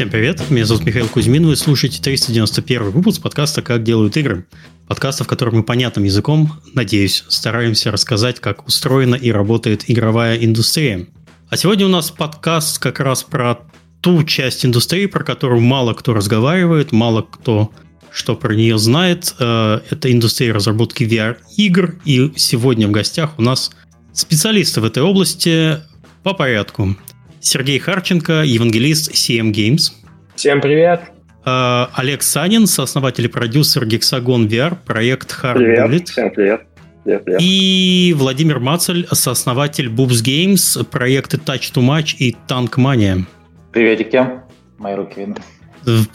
Всем привет, меня зовут Михаил Кузьмин, вы слушаете 391 выпуск подкаста «Как делают игры». Подкаста, в котором мы понятным языком, надеюсь, стараемся рассказать, как устроена и работает игровая индустрия. А сегодня у нас подкаст как раз про ту часть индустрии, про которую мало кто разговаривает, мало кто что про нее знает. Э, это индустрия разработки VR-игр, и сегодня в гостях у нас специалисты в этой области по порядку. Сергей Харченко, евангелист CM Games. Всем привет. Э, Олег Санин, сооснователь и продюсер Gexagon VR, проект Hard привет. Bullet. Всем привет. Привет, привет. И Владимир Мацель, сооснователь Boobs Games, проекты Touch to Match и Tank Mania. Приветики. Мои руки видны.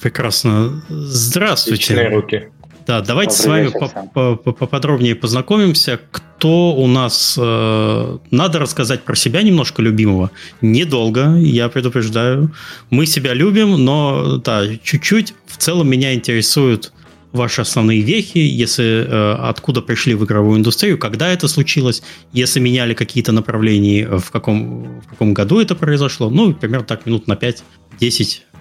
Прекрасно. Здравствуйте. Личные руки. Да, давайте с вами поподробнее познакомимся. Кто у нас... э, надо рассказать про себя немножко любимого. Недолго, я предупреждаю. Мы себя любим, но да, чуть-чуть. В целом меня интересуют ваши основные вехи, если э, откуда пришли в игровую индустрию, когда это случилось, если меняли какие-то направления, э, в каком, в каком году это произошло. Ну, примерно так, минут на 5-10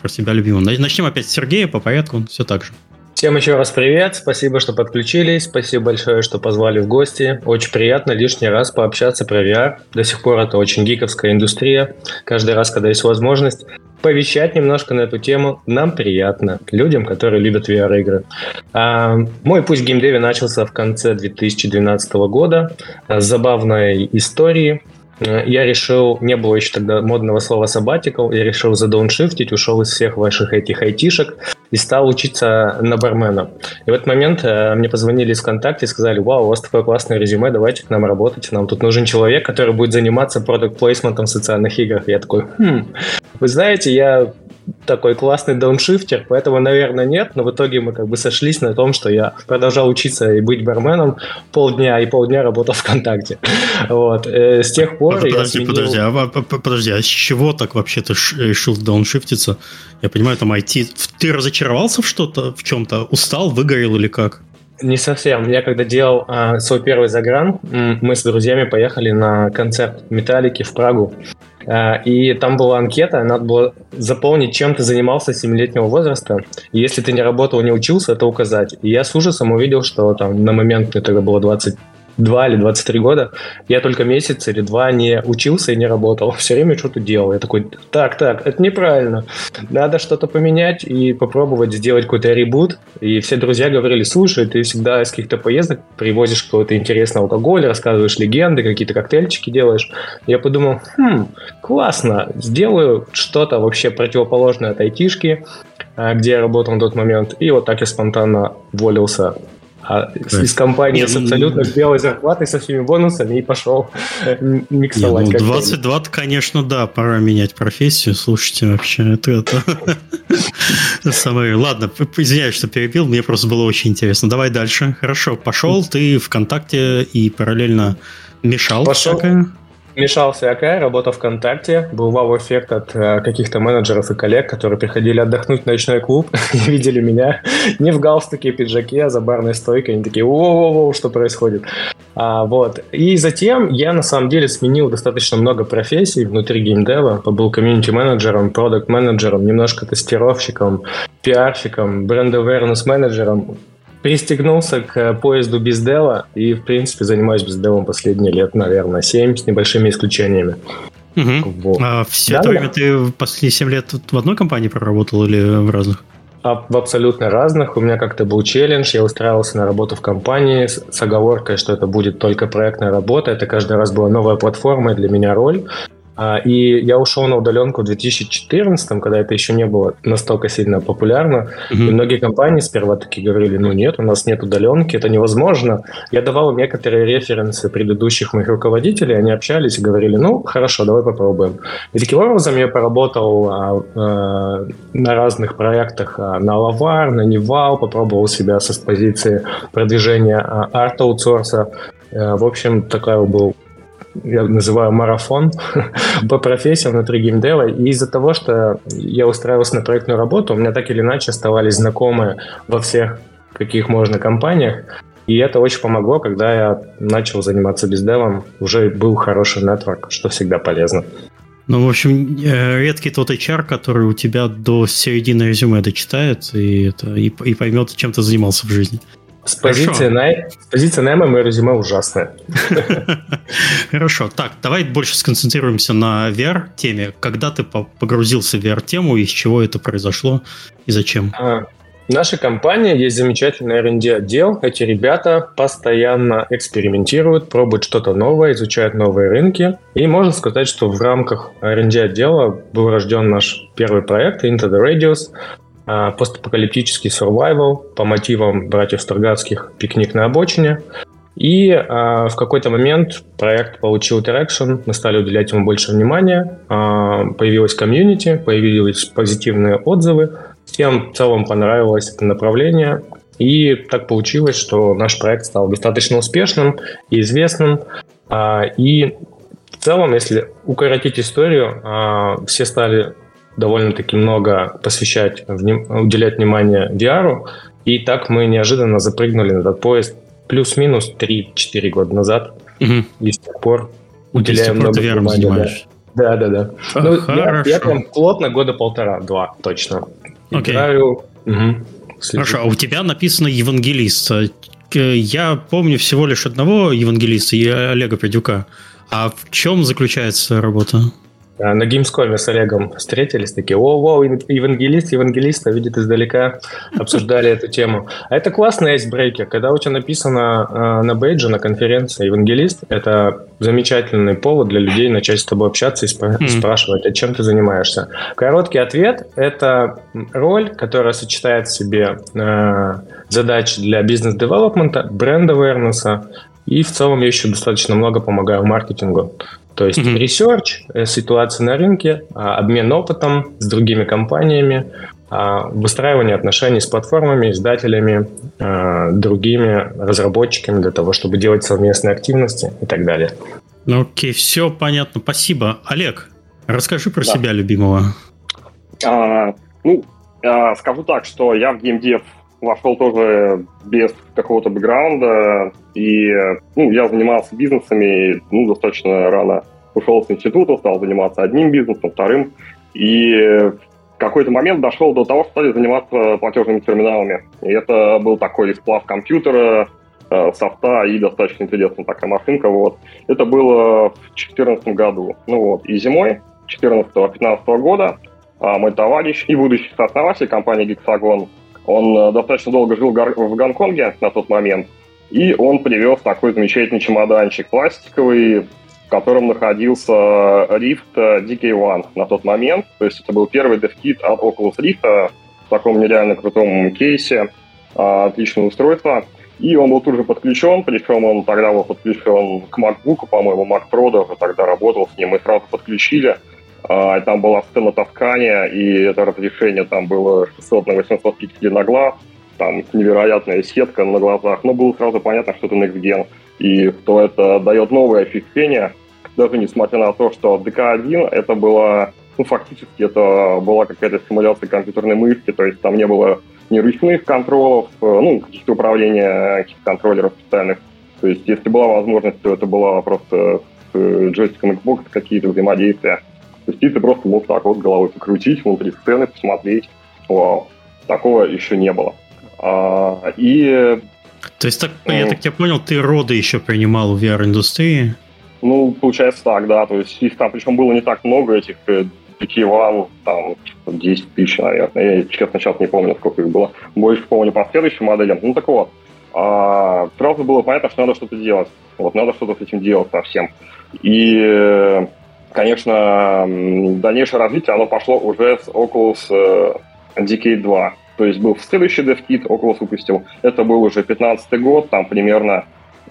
про себя любимого. На- Начнем опять с Сергея по порядку, все так же. Всем еще раз привет. Спасибо, что подключились. Спасибо большое, что позвали в гости. Очень приятно лишний раз пообщаться про VR. До сих пор это очень гиковская индустрия. Каждый раз, когда есть возможность повещать немножко на эту тему, нам приятно. Людям, которые любят VR-игры. А, мой путь в геймдеве начался в конце 2012 года с забавной истории. Э, Я решил, не было еще тогда модного слова sabbatical, я решил задауншифтить, ушел из всех ваших этих айтишек и стал учиться на бармена. И в этот момент э, мне позвонили из ВКонтакте и сказали, вау, у вас такое классное резюме, давайте к нам работать, нам тут нужен человек, который будет заниматься продукт плейсментом в социальных играх. Я такой, хм, вы знаете, я такой классный дауншифтер, поэтому, наверное, нет, но в итоге мы как бы сошлись на том, что я продолжал учиться и быть барменом полдня, и полдня работал ВКонтакте. Вот. Э, С тех пор я Подожди, сменил- подожди, а, а, подожди, а с чего так вообще ты решил дауншифтиться? Я понимаю, там IT. Ты разочаровался в что-то, в чем-то? Устал, выгорел или как? Не совсем. Я когда делал а, свой первый загран, мы с друзьями поехали на концерт Металлики в Прагу. А, и там была анкета, надо было заполнить, чем ты занимался с 7-летнего возраста. И если ты не работал, не учился, это указать. И я с ужасом увидел, что там на момент, мне тогда было 22 или 23 года, я только месяц или два не учился и не работал. Все время что-то делал. Я такой, так, так, это неправильно. Надо что-то поменять и попробовать сделать какой-то ребут. И все друзья говорили, слушай, ты всегда из каких-то поездок привозишь какой-то интересный алкоголь, рассказываешь легенды, какие-то коктейльчики делаешь. Я подумал, хм, классно, сделаю что-то вообще противоположное от айтишки, а, где я работал на тот момент. И вот так я спонтанно уволился а, с- из компании с абсолютно белой зарплатой, со всеми бонусами и пошел э, м- Не, миксовать. ну, коктейли. 22 конечно, да, пора менять профессию. Слушайте, вообще, это... это... Самое... Ладно, извиняюсь, что перебил, мне просто было очень интересно. Давай дальше. Хорошо, пошел ты ВКонтакте и параллельно мешал Пошел. всякое. Мешал всякое, работал ВКонтакте, был вау-эффект от э, каких-то менеджеров и коллег, которые приходили отдохнуть в ночной клуб и видели меня не в галстуке и пиджаке, а за барной стойкой. Они такие, воу-воу-воу, что происходит? А, вот. И затем я на самом деле сменил достаточно много профессий внутри геймдева. Был комьюнити-менеджером, продукт-менеджером, немножко тестировщиком, пиарщиком, бренд-awareness-менеджером. Пристегнулся к поезду бездела и, в принципе, занимаюсь безделом последние лет, наверное, 7 с небольшими исключениями. Мгм. Вот. А все Да, это да. время ты последние 7 лет в одной компании проработал или в разных? А в абсолютно разных. У меня как-то был челлендж. Я устраивался на работу в компании с, с оговоркой, что это будет только проектная работа. Это каждый раз была новая платформа и для меня роль. А, И я ушел на удаленку в 2014, когда это еще не было настолько сильно популярно. И Мгм. многие компании сперва такие говорили, ну нет, у нас нет удаленки, это невозможно. Я давал некоторые референсы предыдущих моих руководителей, они общались и говорили, ну хорошо, давай попробуем. И таким образом я поработал а, а, на разных проектах, а, на Лавар, на Nival, попробовал себя со с позиции продвижения а, арт-аутсорса. Э, В общем, такой был я называю марафон по профессиям внутри геймдева. И из-за того, что я устраивался на проектную работу, у меня так или иначе оставались знакомые во всех каких можно компаниях. И это очень помогло, когда я начал заниматься бездевом. Уже был хороший нетворк, что всегда полезно. Ну, в общем, э, редкий тот HR, который у тебя до середины резюме дочитает и, это, и, и поймет, чем ты занимался в жизни. С позиции, най... с позиции найма мое резюме ужасное. Хорошо. Так, давай больше сконцентрируемся на VR-теме. Когда ты погрузился в VR-тему, из чего это произошло и зачем? А, в нашей компании есть замечательный R&D отдел. Эти ребята постоянно экспериментируют, пробуют что-то новое, изучают новые рынки. И можно сказать, что в рамках R&D отдела был рожден наш первый проект Into the Radius, постапокалиптический survival по мотивам братьев Строгацких «Пикник на обочине». И а, в какой-то момент проект получил traction, мы стали уделять ему больше внимания, а, появилась комьюнити, появились позитивные отзывы, Всем в целом понравилось это направление, и так получилось, что наш проект стал достаточно успешным и известным. А, и в целом, если укоротить историю, а, все стали довольно-таки много посвящать, уделять внимание VR, и так мы неожиданно запрыгнули на этот поезд плюс-минус 3-4 года назад, угу. и с тех пор уделяем много внимания. Да, да, да. да. Ну, я, я прям плотно года полтора-два точно Окей. Играю. Угу. Хорошо, а у тебя написано евангелист. Э, я помню всего лишь одного евангелиста, Олега Придюка. А в чем заключается работа? А, на Gamescom с Олегом встретились, такие, о-о, евангелист, евангелиста, видит издалека, обсуждали эту тему. А это классный айсбрейкер, когда у тебя написано э, на бейдже, на конференции евангелист, это замечательный повод для людей начать с тобой общаться и спра- mm-hmm. спрашивать, а чем ты занимаешься. Короткий ответ – это роль, которая сочетает в себе э, задачи для бизнес-девелопмента, бренд-авернеса, и в целом я еще достаточно много помогаю маркетингу. То есть mm-hmm. research, э, ситуация на рынке, а, обмен опытом с другими компаниями, а, выстраивание отношений с платформами, издателями, а, другими разработчиками для того, чтобы делать совместные активности и так далее. Ну окей, все понятно. Спасибо. Олег, расскажи про да. себя любимого. А, ну, скажу так, что я в геймдев вошел тоже без какого-то бэкграунда, и ну, я занимался бизнесами, ну, достаточно рано ушел с института, стал заниматься одним бизнесом, вторым, и в какой-то момент дошел до того, что стали заниматься платежными терминалами. И это был такой сплав компьютера, э, софта и достаточно интересная такая машинка. Вот. Это было в 2014 году. Ну вот, и зимой 2014-2015 года а, мой товарищ и будущий сооснователь компании Gexagon он э, достаточно долго жил в Гонконге на тот момент, и он привез такой замечательный чемоданчик пластиковый, в котором находился Rift DK1 на тот момент. То есть это был первый DevKit от Oculus Rift в таком нереально крутом кейсе. А, отличное устройство. И он был тут же подключен, причем он тогда был подключен к MacBook, по-моему, Mac Pro даже тогда работал с ним, мы сразу подключили. А, там была сцена таскания, и это разрешение там было 600 на 800 пикселей на глаз, там невероятная сетка на глазах, но было сразу понятно, что это Next Gen, и что это дает новое ощущение, даже несмотря на то, что DK1 это было, ну, фактически это была какая-то симуляция компьютерной мышки, то есть там не было ни ручных контролов, ну, каких-то управления каких-то контроллеров специальных. То есть, если была возможность, то это была просто с джойстиком Xbox какие-то взаимодействия. То есть ты просто мог так вот головой покрутить внутри сцены, посмотреть. Вау, такого еще не было. А, и... То есть, так, ну, я так тебя понял, ты роды еще принимал в VR-индустрии? Ну, получается так, да. То есть их там, причем было не так много, этих DK1, э, там 10 тысяч, наверное. Я, честно, сейчас не помню, сколько их было. Больше помню по следующим моделям. Ну, так вот. А, сразу было понятно, что надо что-то делать. Вот, надо что-то с этим делать совсем. И э, конечно, дальнейшее развитие, оно пошло уже с Oculus э, Decade 2. То есть был следующий DevKit, Oculus выпустил. Это был уже 15 год, там примерно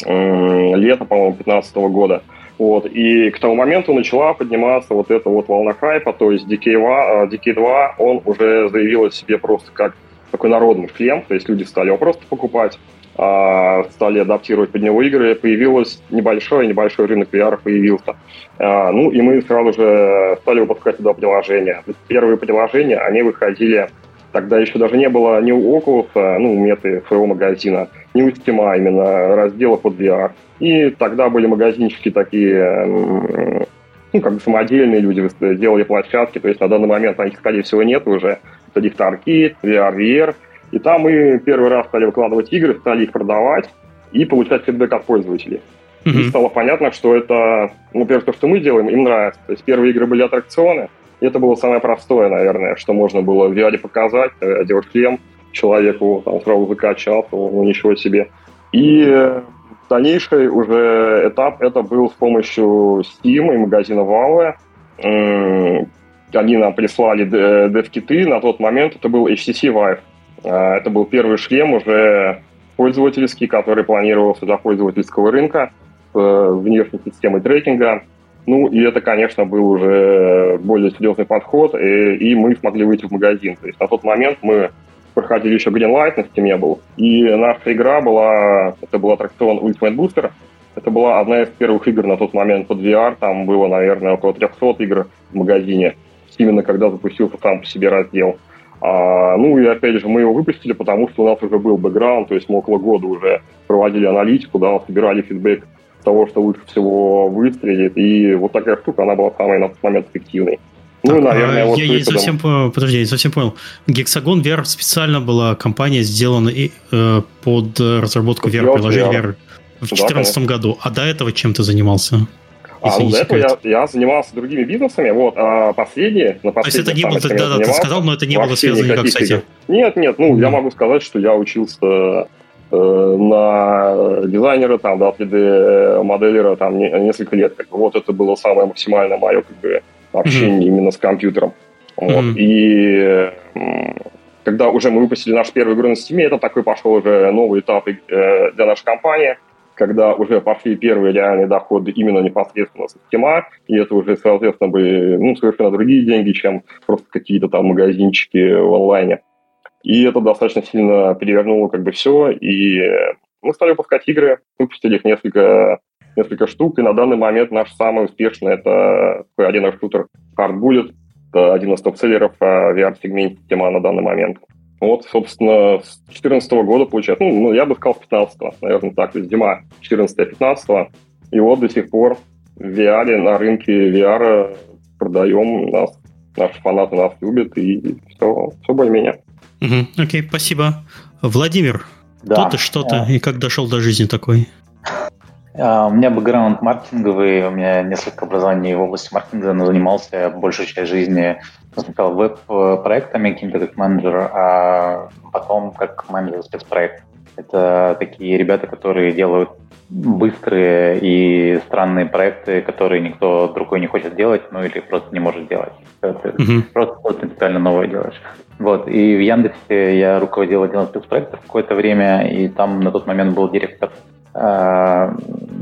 э, лето, по-моему, 15 года. Вот. И к тому моменту начала подниматься вот эта вот волна хайпа, то есть DK2, DK2 он уже заявил о себе просто как такой народный шлем, то есть люди стали его просто покупать, стали адаптировать под него игры, появилось небольшой, небольшой рынок VR появился. А, ну и мы сразу же стали выпускать туда приложения. Первые приложения, они выходили, тогда еще даже не было ни у Oculus, ну, меты своего магазина, ни у Steam, а именно раздела под VR. И тогда были магазинчики такие ну, как бы самодельные люди делали площадки, то есть на данный момент них, скорее всего, нет уже. Это Dicta Arcade, VR, VR. И там мы первый раз стали выкладывать игры, стали их продавать и получать фидбэк от пользователей. Mm-hmm. И стало понятно, что это, ну, первое, то, что мы делаем, им нравится. То есть первые игры были аттракционы, и это было самое простое, наверное, что можно было в VR показать, э, делать шлем человеку, там сразу закачал, ну, ничего себе. И дальнейший уже этап это был с помощью Steam и магазина Valve. Они нам прислали дев-киты, на тот момент это был HTC Vive. А, это был первый шлем уже пользовательский, который планировался для пользовательского рынка с внешней системой трекинга. Ну, и это, конечно, был уже более серьезный подход, и, и мы смогли выйти в магазин. То есть на тот момент мы проходили еще Greenlight на Steam был. И наша игра была, это был аттракцион Ultimate Booster. Это была одна из первых игр на тот момент под VR. Там было, наверное, около 300 игр в магазине. Именно когда запустился сам по себе раздел. А, ну и опять же, мы его выпустили, потому что у нас уже был бэкграунд, то есть мы около года уже проводили аналитику, да, собирали фидбэк того, что лучше всего выстрелит. И вот такая штука, она была самой на тот момент эффективной. Ну, так, наверное, а вот я, я не совсем, подожди, я не совсем понял. Гексагон VR специально была компания сделана и, э, под разработку VR-приложений VR. в 2014 да, году. А до этого чем ты занимался? А, до этого я, я занимался другими бизнесами. Вот, а последние, на То есть это не было, да, да, ты сказал, но это не было связано никак с этим? Нет, нет, ну, mm. я могу сказать, что я учился э, на дизайнера, там, да, 3D-моделера, там, не, несколько лет. Как бы. Вот это было самое максимальное мое, как бы, общение mm-hmm. именно с компьютером. Вот. Mm-hmm. И когда уже мы выпустили нашу первую игру на Steam, это такой пошел уже новый этап э, для нашей компании, когда уже пошли первые реальные доходы именно непосредственно с Steam, и это уже, соответственно, были ну, совершенно другие деньги, чем просто какие-то там магазинчики в онлайне. И это достаточно сильно перевернуло как бы все, и мы стали выпускать игры, выпустили их несколько несколько штук, и на данный момент наш самый успешный это один шутер Hard Bullet, это один из топ-селлеров в VR-сегменте на данный момент. Вот, собственно, с 2014 года получается, ну, ну, я бы сказал, с 15 наверное, так, то есть зима 14-15, и вот до сих пор в VR, на рынке VR продаем, нас, наши фанаты нас любят, и все, все более-менее. Угу, окей, спасибо. Владимир, да. кто ты, что то и как дошел до жизни такой? А, у меня бэкграунд маркетинговый, у меня несколько образований в области маркетинга, но занимался большую часть жизни сначала веб-проектами каким-то как менеджер, а потом как менеджер спецпроект. Это такие ребята, которые делают быстрые и странные проекты, которые никто другой не хочет делать, ну или просто не может делать. Это mm-hmm. просто что принципиально новое делаешь. Вот. И в Яндексе я руководил отделом спецпроектов какое-то время, и там на тот момент был директор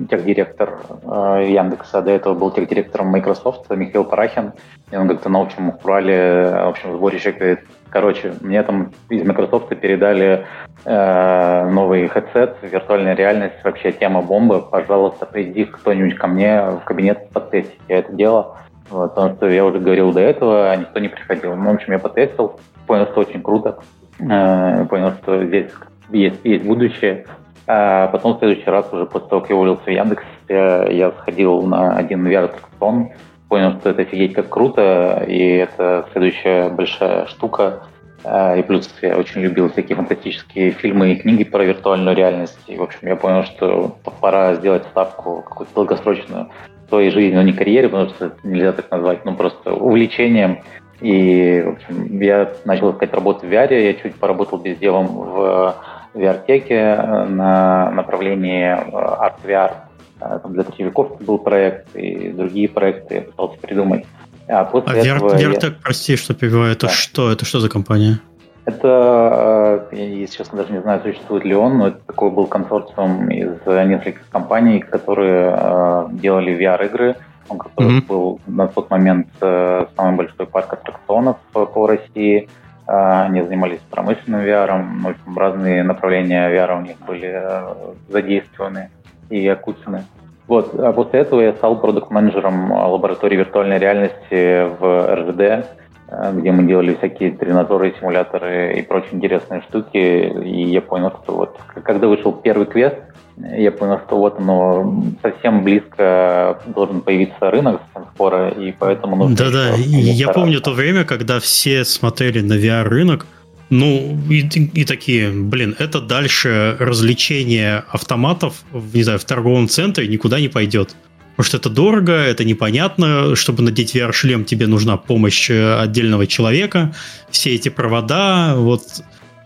техдиректор э, Яндекса, до этого был техдиректором Microsoft Михаил Парахин, и он как-то на общем Урале, в общем сборище говорит, короче, мне там из Microsoft передали э, новый headset, виртуальная реальность, вообще тема бомбы, пожалуйста, приди кто-нибудь ко мне в кабинет потестить. Я это делал, вот, потому что я уже говорил до этого, а никто не приходил. Ну, в общем, я потестил, понял, что очень круто, э, понял, что здесь есть, есть будущее, а потом в следующий раз, уже после того, как я уволился в Яндекс, я сходил на один VR-аттракцион, понял, что это офигеть как круто, и это следующая большая штука. А, и плюс я очень любил всякие фантастические фильмы и книги про виртуальную реальность. И, в общем, я понял, что пора сделать ставку какую-то долгосрочную своей жизни, но не карьере, потому что это нельзя так назвать, но просто увлечением. И, в общем, я начал искать работу в VR, я чуть поработал безделом в VR-теке э, на направлении э, Art VR. Э, там для Третьевековки был проект и другие проекты я пытался придумать. А, после а этого VRTech, я... прости, что перебиваю, это да. что? Это что за компания? Это, я, если честно, даже не знаю, существует ли он, но это такой был консорциум из нескольких компаний, которые э, делали VR-игры. Он как mm-hmm. был на тот момент э, самый большой парк аттракционов по России. А, они занимались промышленным VR, в общем, разные направления VR у них были э, задействованы и окучены. Вот. А после этого я стал продукт-менеджером лаборатории виртуальной реальности в РЖД. Э, где мы делали всякие тренажеры, симуляторы и прочие интересные штуки. И я понял, что вот когда вышел первый квест, я понял, что вот оно совсем близко должен появиться рынок совсем скоро, и поэтому нужно... Да-да, я помню то время, когда все смотрели на VR-рынок, ну, и, и такие, блин, это дальше развлечение автоматов, не знаю, в торговом центре никуда не пойдет. Потому что это дорого, это непонятно. Чтобы надеть VR-шлем, тебе нужна помощь э, отдельного человека. Все эти провода, вот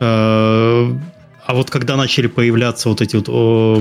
э, а вот когда начали появляться вот эти вот о,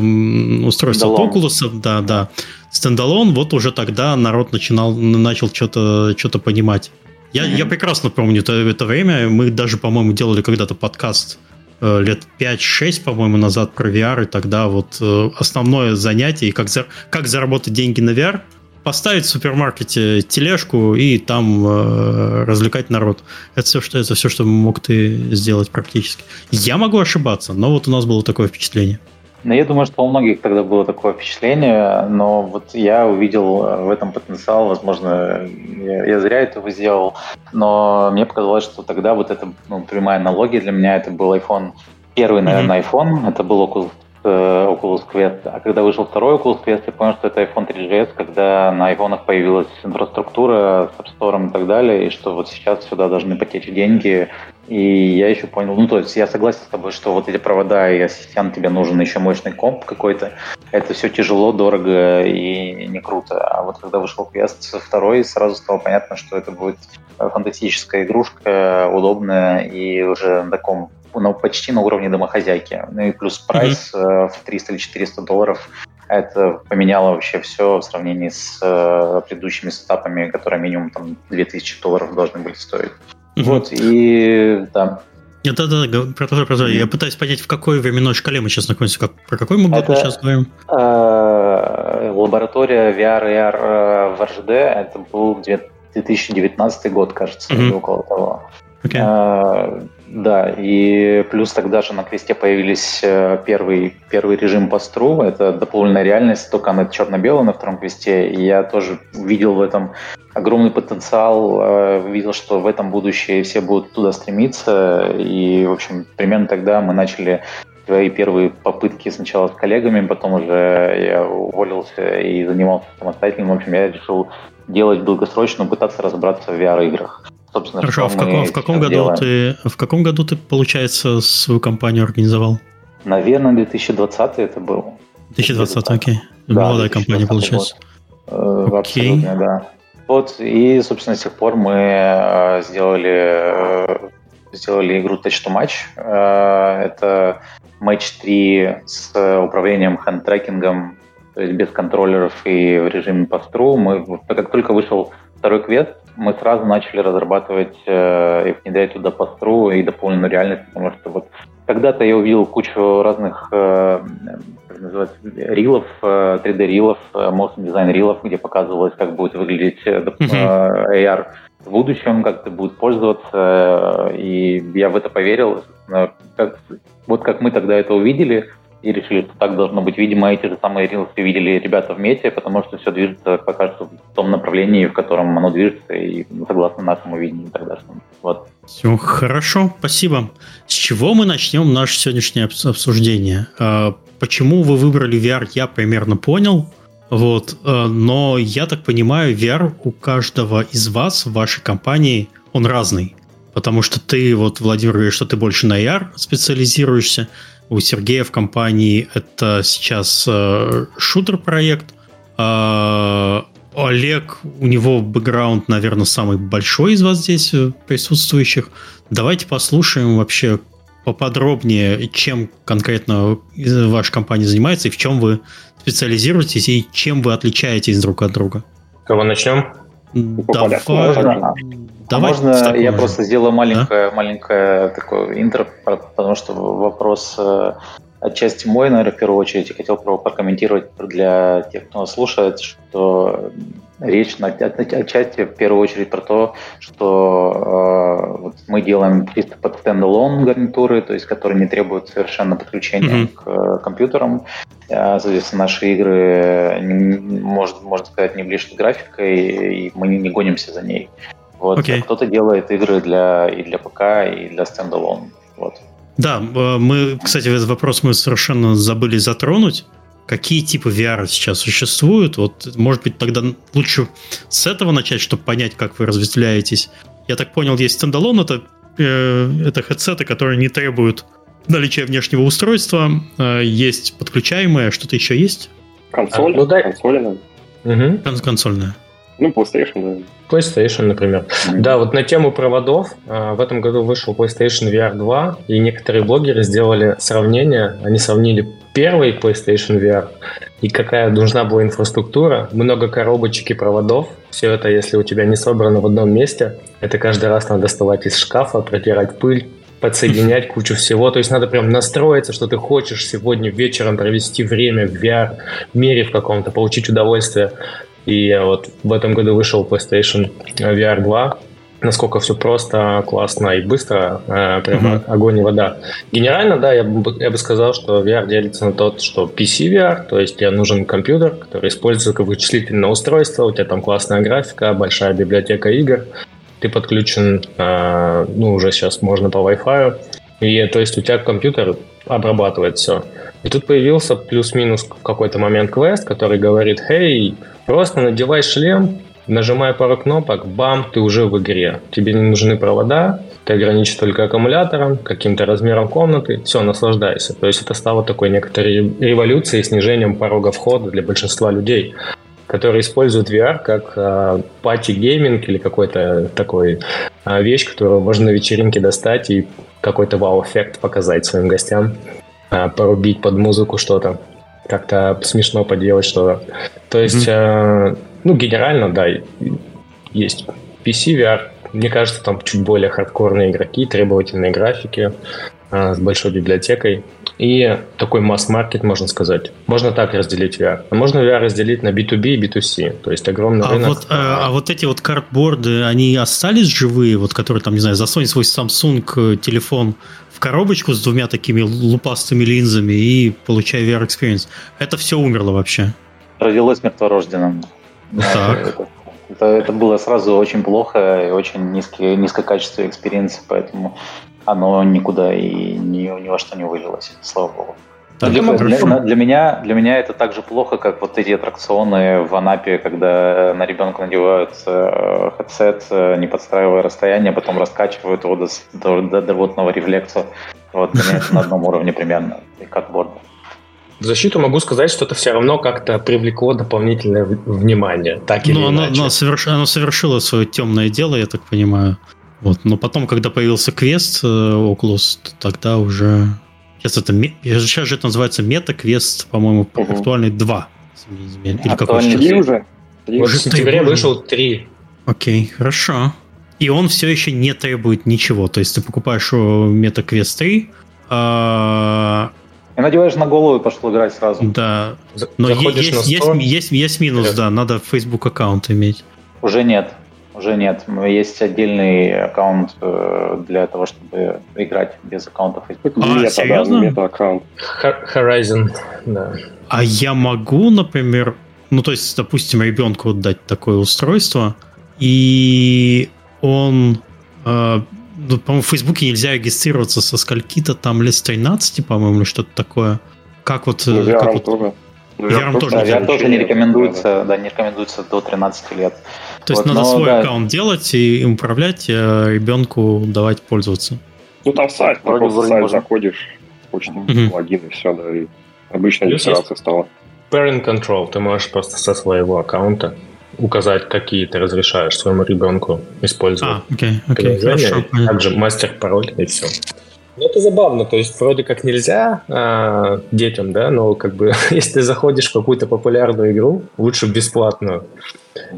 устройства Oculus, да, да, стендалон, вот уже тогда народ начинал, начал что-то что понимать. Я, mm-hmm. я прекрасно помню это, это время. Мы даже, по-моему, делали когда-то подкаст лет 5-6, по-моему, назад про VR, и тогда вот э, основное занятие, как, за, как заработать деньги на VR, поставить в супермаркете тележку и там э, развлекать народ. Это все, что, это все, что мог ты сделать практически. Я могу ошибаться, но вот у нас было такое впечатление. Ну, я думаю, что у многих тогда было такое впечатление, но вот я увидел в этом потенциал, возможно, я, я зря этого сделал, но мне показалось, что тогда вот это ну, прямая аналогия для меня, это был iPhone, первый, наверное, mm-hmm. iPhone, это был Oculus Э, Oculus Quest. А когда вышел второй Oculus Quest, я понял, что это iPhone 3GS, когда на айфонах появилась инфраструктура с App Store и так далее, и что вот сейчас сюда должны потечь деньги. И я еще понял, ну то есть я согласен с тобой, что вот эти провода и ассистент, тебе нужен еще мощный комп какой-то. Это все тяжело, дорого и не круто. А вот когда вышел Quest второй, сразу стало понятно, что это будет фантастическая игрушка, удобная и уже на таком ну, почти на уровне домохозяйки. Ну и плюс прайс mm-hmm. в 300 или 400 долларов это поменяло вообще все в сравнении с э, предыдущими сетапами, которые минимум там 2000 долларов должны были стоить. Mm-hmm. Вот, и да. Нет, да, да, да, продолжай, продолжай. Я пытаюсь понять, в какой временной шкале мы сейчас находимся, как, про какой мы год мы сейчас говорим? Э, лаборатория VR AR э, в RGD, это был 2019 год, кажется, mm-hmm. или около того. Okay. Э, да, и плюс тогда же на квесте появились э, первый, первый режим по стру, это дополненная реальность, только она черно-белая на втором квесте, и я тоже видел в этом огромный потенциал, э, видел, что в этом будущее все будут туда стремиться, и, в общем, примерно тогда мы начали свои первые попытки сначала с коллегами, потом уже я уволился и занимался самостоятельно. В общем, я решил делать долгосрочно, пытаться разобраться в VR-играх. Собственно, Хорошо, а в каком, в каком году делаем. ты, в каком году ты, получается, свою компанию организовал? Наверное, 2020 это был. 2020, окей. Да, Молодая компания, получается. Год. Э, окей. Абсолютно, да. Вот, и, собственно, с тех пор мы э, сделали, э, сделали игру Touch to Match. Это матч 3 с управлением хенд-трекингом, то есть без контроллеров и в режиме по стру. Мы, как только вышел второй квест, мы сразу начали разрабатывать э, и внедрять туда постру и дополненную реальность, потому что вот когда-то я увидел кучу разных э, как называется, рилов, э, 3D-рилов, э, motion design рилов, где показывалось, как будет выглядеть э, э AR в будущем, как это будет пользоваться, э, и я в это поверил. Как, вот как мы тогда это увидели, и решили, что так должно быть. Видимо, эти же самые рилсы видели ребята в мете, потому что все движется пока что в том направлении, в котором оно движется, и согласно нашему видению тогдашнему. Вот. Все, хорошо, спасибо. С чего мы начнем наше сегодняшнее обсуждение? А, почему вы выбрали VR, я примерно понял. Вот, а, но я так понимаю, VR у каждого из вас в вашей компании, он разный. Потому что ты, вот, Владимир, говоришь, что ты больше на AR специализируешься, у Сергея в компании это сейчас э, шутер-проект. Э, Олег, у него бэкграунд, наверное, самый большой из вас здесь э, присутствующих. Давайте послушаем вообще поподробнее, чем конкретно ваша компания занимается и в чем вы специализируетесь и чем вы отличаетесь друг от друга. Кого начнем? Давай, Давай а можно я же. просто сделаю маленькое, да? маленькое такое интро, потому что вопрос э, отчасти мой, наверное, в первую очередь, я хотел прокомментировать для тех, кто нас слушает, что речь на, отчасти в первую очередь про то, что э, вот мы делаем чисто под standalone гарнитуры, то есть которые не требуют совершенно подключения mm-hmm. к э, компьютерам. Э, соответственно, наши игры, не, может, можно сказать, не блещут графикой, и мы не, не гонимся за ней. Вот. Okay. А кто-то делает игры для, и для ПК, и для standalone. Вот. Да, э, мы, кстати, этот вопрос мы совершенно забыли затронуть. Какие типы VR сейчас существуют? Вот, может быть, тогда лучше с этого начать, чтобы понять, как вы разветвляетесь. Я так понял, есть стендалон, это, э, это хедсеты, которые не требуют наличия внешнего устройства. Э, есть подключаемое, что-то еще есть? Консоль, а, ну, да. консольная. Угу. Консольная. Ну, PlayStation, да. PlayStation, например. Mm-hmm. Да, вот на тему проводов. А, в этом году вышел PlayStation VR 2, и некоторые блогеры сделали сравнение. Они сравнили первый PlayStation VR и какая нужна была инфраструктура. Много коробочек и проводов. Все это, если у тебя не собрано в одном месте, это каждый раз надо доставать из шкафа, протирать пыль, подсоединять кучу всего. То есть надо прям настроиться, что ты хочешь сегодня вечером провести время в VR-мире в каком-то, получить удовольствие. И вот в этом году вышел PlayStation VR 2. Насколько все просто, классно и быстро, э, прямо mm-hmm. огонь и вода. Генерально, да, я бы, я бы сказал, что VR делится на тот, что PC VR, то есть тебе нужен компьютер, который используется как вычислительное устройство, у тебя там классная графика, большая библиотека игр, ты подключен, э, ну, уже сейчас можно по Wi-Fi, и то есть у тебя компьютер обрабатывает все. И тут появился плюс-минус в какой-то момент квест, который говорит, «Хей, просто надевай шлем, нажимай пару кнопок, бам, ты уже в игре. Тебе не нужны провода, ты ограничен только аккумулятором, каким-то размером комнаты, все, наслаждайся. То есть это стало такой некоторой революцией, снижением порога входа для большинства людей которые используют VR как э, party gaming или какой-то такой э, вещь, которую можно на вечеринке достать и какой-то вау-эффект показать своим гостям. Э, порубить под музыку что-то, как-то смешно поделать что-то. То есть, mm-hmm. ну, генерально, да, есть PC VR. Мне кажется, там чуть более хардкорные игроки, требовательные графики э, с большой библиотекой. И такой масс-маркет, можно сказать. Можно так разделить VR. А можно VR разделить на B2B и B2C. То есть огромный а рынок. Вот, а, а вот эти вот cardboard ы, они остались живые? Вот которые там, не знаю, засунь свой Samsung телефон в коробочку с двумя такими лупастыми линзами и получая VR experience. Это все умерло вообще. Родилось мертворожденным. Так. Это, это было сразу очень плохо и очень низкий, низкое качество experience а, поэтому оно никуда и ни, ни во что не вылилось, слава богу. Для, для, для, меня, для меня это так же плохо, как вот эти аттракционы в Анапе, когда на ребенка надевают э, headset, э, не подстраивая расстояние, потом раскачивают его до, до, до, до рвотного рефлекса. Вот для меня это на одном уровне примерно, и как борд. В защиту могу сказать, что это все равно как-то привлекло дополнительное внимание, так или Но иначе. Оно, оно, соверш... оно совершило свое темное дело, я так понимаю. Вот. Но потом, когда появился квест э, Oculus, тогда уже Сейчас это сейчас же это называется мета-квест, по-моему, угу. актуальный 2. Или какой сейчас? 3 уже. Вот в сентябре вышел 3. Окей, хорошо. И он все еще не требует ничего. То есть ты покупаешь мета-квест 3, а... И надеваешь на голову и пошел играть сразу. Да. Но есть, есть, есть, есть, есть минус, да, надо Facebook аккаунт иметь. Уже нет. Уже нет. Есть отдельный аккаунт э, для того, чтобы играть без аккаунта Facebook. А, мета, серьезно? Да, мета-аккаунт. Horizon, да. А я могу, например, ну, то есть, допустим, ребенку дать такое устройство, и он... Э, ну, по-моему, в Фейсбуке нельзя регистрироваться со скольки-то там лет с 13, по-моему, или что-то такое. Как вот... Ну, VR как вот... тоже. VR, VR тоже, да, VR тоже не рекомендуется, да, не рекомендуется до 13 лет. То есть вот, надо свой да. аккаунт делать и им управлять, а ребенку давать пользоваться. Ну там сайт, вроде просто сайт можно. заходишь, почту, mm-hmm. логин и все, да, и обычная регистрация стала. Parent control, ты можешь просто со своего аккаунта указать, какие ты разрешаешь своему ребенку использовать. А, окей, окей, хорошо. Также мастер пароль и все. Ну, это забавно, то есть вроде как нельзя а, детям, да, но как бы если ты заходишь в какую-то популярную игру, лучше бесплатную,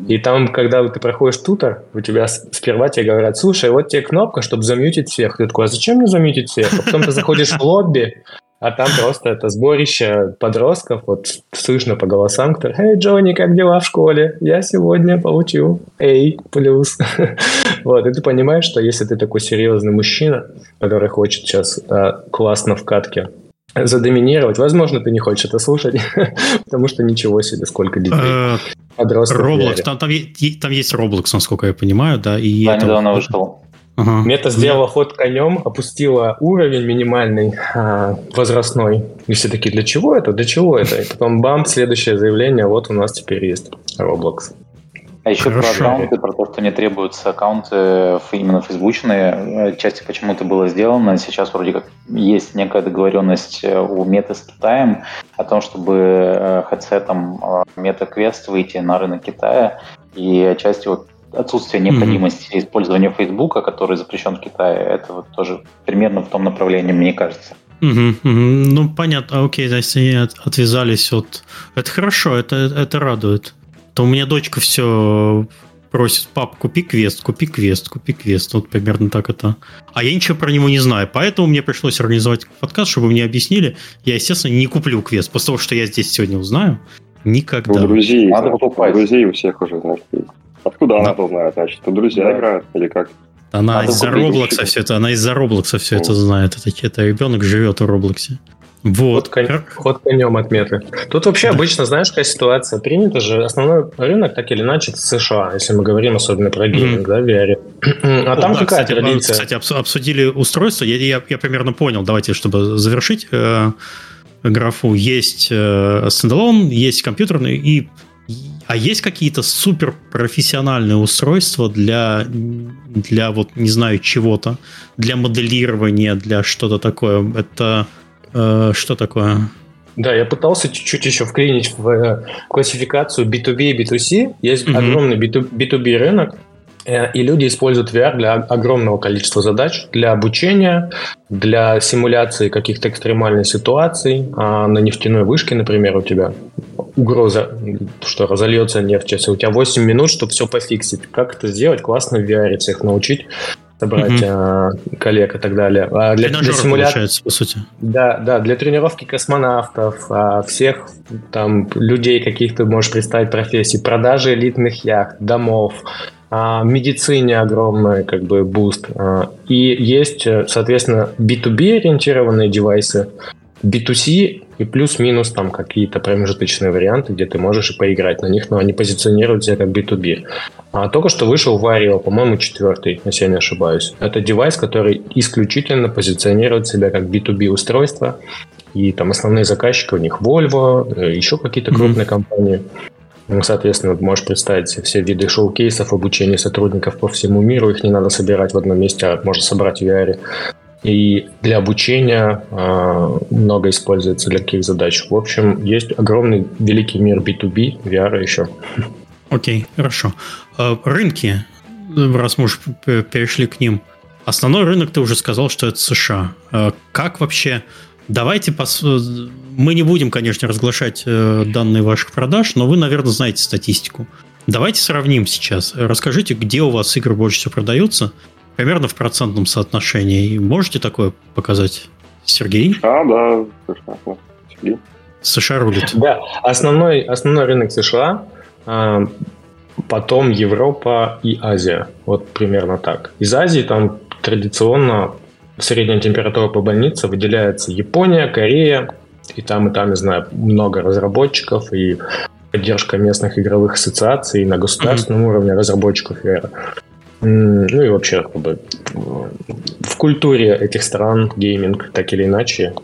и там, когда ты проходишь тутор, у тебя сперва тебе говорят, слушай, вот тебе кнопка, чтобы замьютить всех. Ты такой, а зачем мне замьютить всех? А потом ты заходишь в лобби, а там просто это сборище подростков, вот слышно по голосам, кто «Эй, Джонни, как дела в школе? Я сегодня получил A+.» Вот, и ты понимаешь, что если ты такой серьезный мужчина, который хочет сейчас э, классно в катке задоминировать. Возможно, ты не хочешь это слушать, потому что ничего себе, сколько детей. Э, Подростков. Roblox, там, там, там есть Roblox, насколько я понимаю, да. И да, это... недавно вышел. Ага. Мета сделала ход конем, опустила уровень минимальный а, возрастной. И все таки для чего это? Для чего это? И потом бам, следующее заявление, вот у нас теперь есть Roblox. А еще Хорошо. про аккаунты, про то, что не требуются аккаунты именно фейсбучные. Части почему-то было сделано. Сейчас вроде как есть некая договоренность э, у Мета с Китаем о том, чтобы хедсетом Мета Квест выйти на рынок Китая. И отчасти вот отсутствие необходимости mm-hmm. использования Фейсбука, который запрещен в Китае, это вот тоже примерно в том направлении, мне кажется. Угу, угу. Ну, понятно, окей, то есть они отвязались от... Это хорошо, это, это радует. То у меня дочка все просит, пап, купи квест, купи квест, купи квест. Вот примерно так это. А я ничего про него не знаю, поэтому мне пришлось организовать подкаст, чтобы мне объяснили. Я, естественно, не куплю квест. После того, что я здесь сегодня узнаю, никогда. У друзей, Надо покупать. У друзей у всех уже, знаешь, Откуда да. она-то знает, значит? Это друзья да. играют или как? Она из-за Роблокса все это, она из-за Роблокса все это знает. Это, это ребенок живет в Роблоксе. Вот. Ход, кон... Ход конем от Meta. Тут вообще обычно, знаешь, какая ситуация? Принято же, основной рынок, так или иначе, это США, если мы говорим особенно про гейминг, mm-hmm. да, VR. А там да, какая кстати, традиция? Кстати, обсудили устройство, я, я, я примерно понял, давайте, чтобы завершить э, графу, есть э, стендалон, есть компьютерный и а есть какие-то суперпрофессиональные устройства для, для вот, не знаю, чего-то, для моделирования, для что-то такое? Это э, что такое? Да, я пытался чуть-чуть еще вклинить в э, классификацию B2B и B2C. Есть mm-hmm. огромный B2, B2B рынок, Э, и люди используют VR для огромного количества задач, для обучения, для симуляции каких-то экстремальных ситуаций. А на нефтяной вышке, например, у тебя угроза, что разольется нефть, если у тебя 8 минут, чтобы все пофиксить. Как это сделать? Классно в VR всех научить собрать угу. коллег и так далее. А для, для симуляции, по сути. Да, да, для тренировки космонавтов, а, всех там людей каких-то можешь представить профессий, продажи элитных яхт, домов, а, медицине огромный как бы boost. А, и есть, соответственно, B2B ориентированные девайсы, B2C и плюс-минус там какие-то промежуточные варианты, где ты можешь и поиграть на них, но они позиционируют себя как B2B. А только что вышел Varjo, по-моему, четвертый, если я не ошибаюсь. Это девайс, который исключительно позиционирует себя как B2B устройство, и там основные заказчики у них Volvo, э, еще какие-то крупные mm-hmm. компании. Ну, соответственно, можешь представить все виды шоу-кейсов, обучения сотрудников по всему миру. Их не надо собирать в одном месте, а можно собрать в VR. И для обучения э, много используется для таких задач. В общем, есть огромный великий мир B2B, VR еще. Окей, хорошо. А, рынки, раз мы уже перешли к ним. Основной рынок ты уже сказал, что это США. А, как вообще Давайте пос... мы не будем, конечно, разглашать э, данные ваших продаж, но вы, наверное, знаете статистику. Давайте сравним сейчас. Расскажите, где у вас игры больше всего продаются, примерно в процентном соотношении. Можете такое показать, Сергей? А, да, Сергей. США рулит. Да, основной, основной рынок США, потом Европа и Азия. Вот примерно так. Из Азии там традиционно средняя температура по больнице выделяется Япония, Корея, и там, и там, не знаю, много разработчиков и поддержка местных игровых ассоциаций на государственном mm-hmm. уровне разработчиков VR. Ну и вообще, как бы, в культуре этих стран гейминг, так или иначе.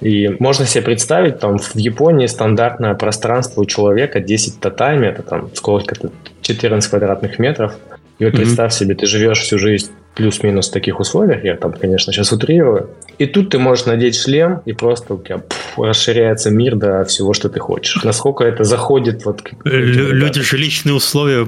И можно себе представить, там в Японии стандартное пространство у человека 10 татами, это там сколько-то 14 квадратных метров. И вот mm-hmm. представь себе, ты живешь всю жизнь плюс-минус в таких условиях, я там, конечно, сейчас утрирую, и тут ты можешь надеть шлем, и просто у тебя пфф, расширяется мир до всего, что ты хочешь. Насколько это заходит вот... Люди жилищные условия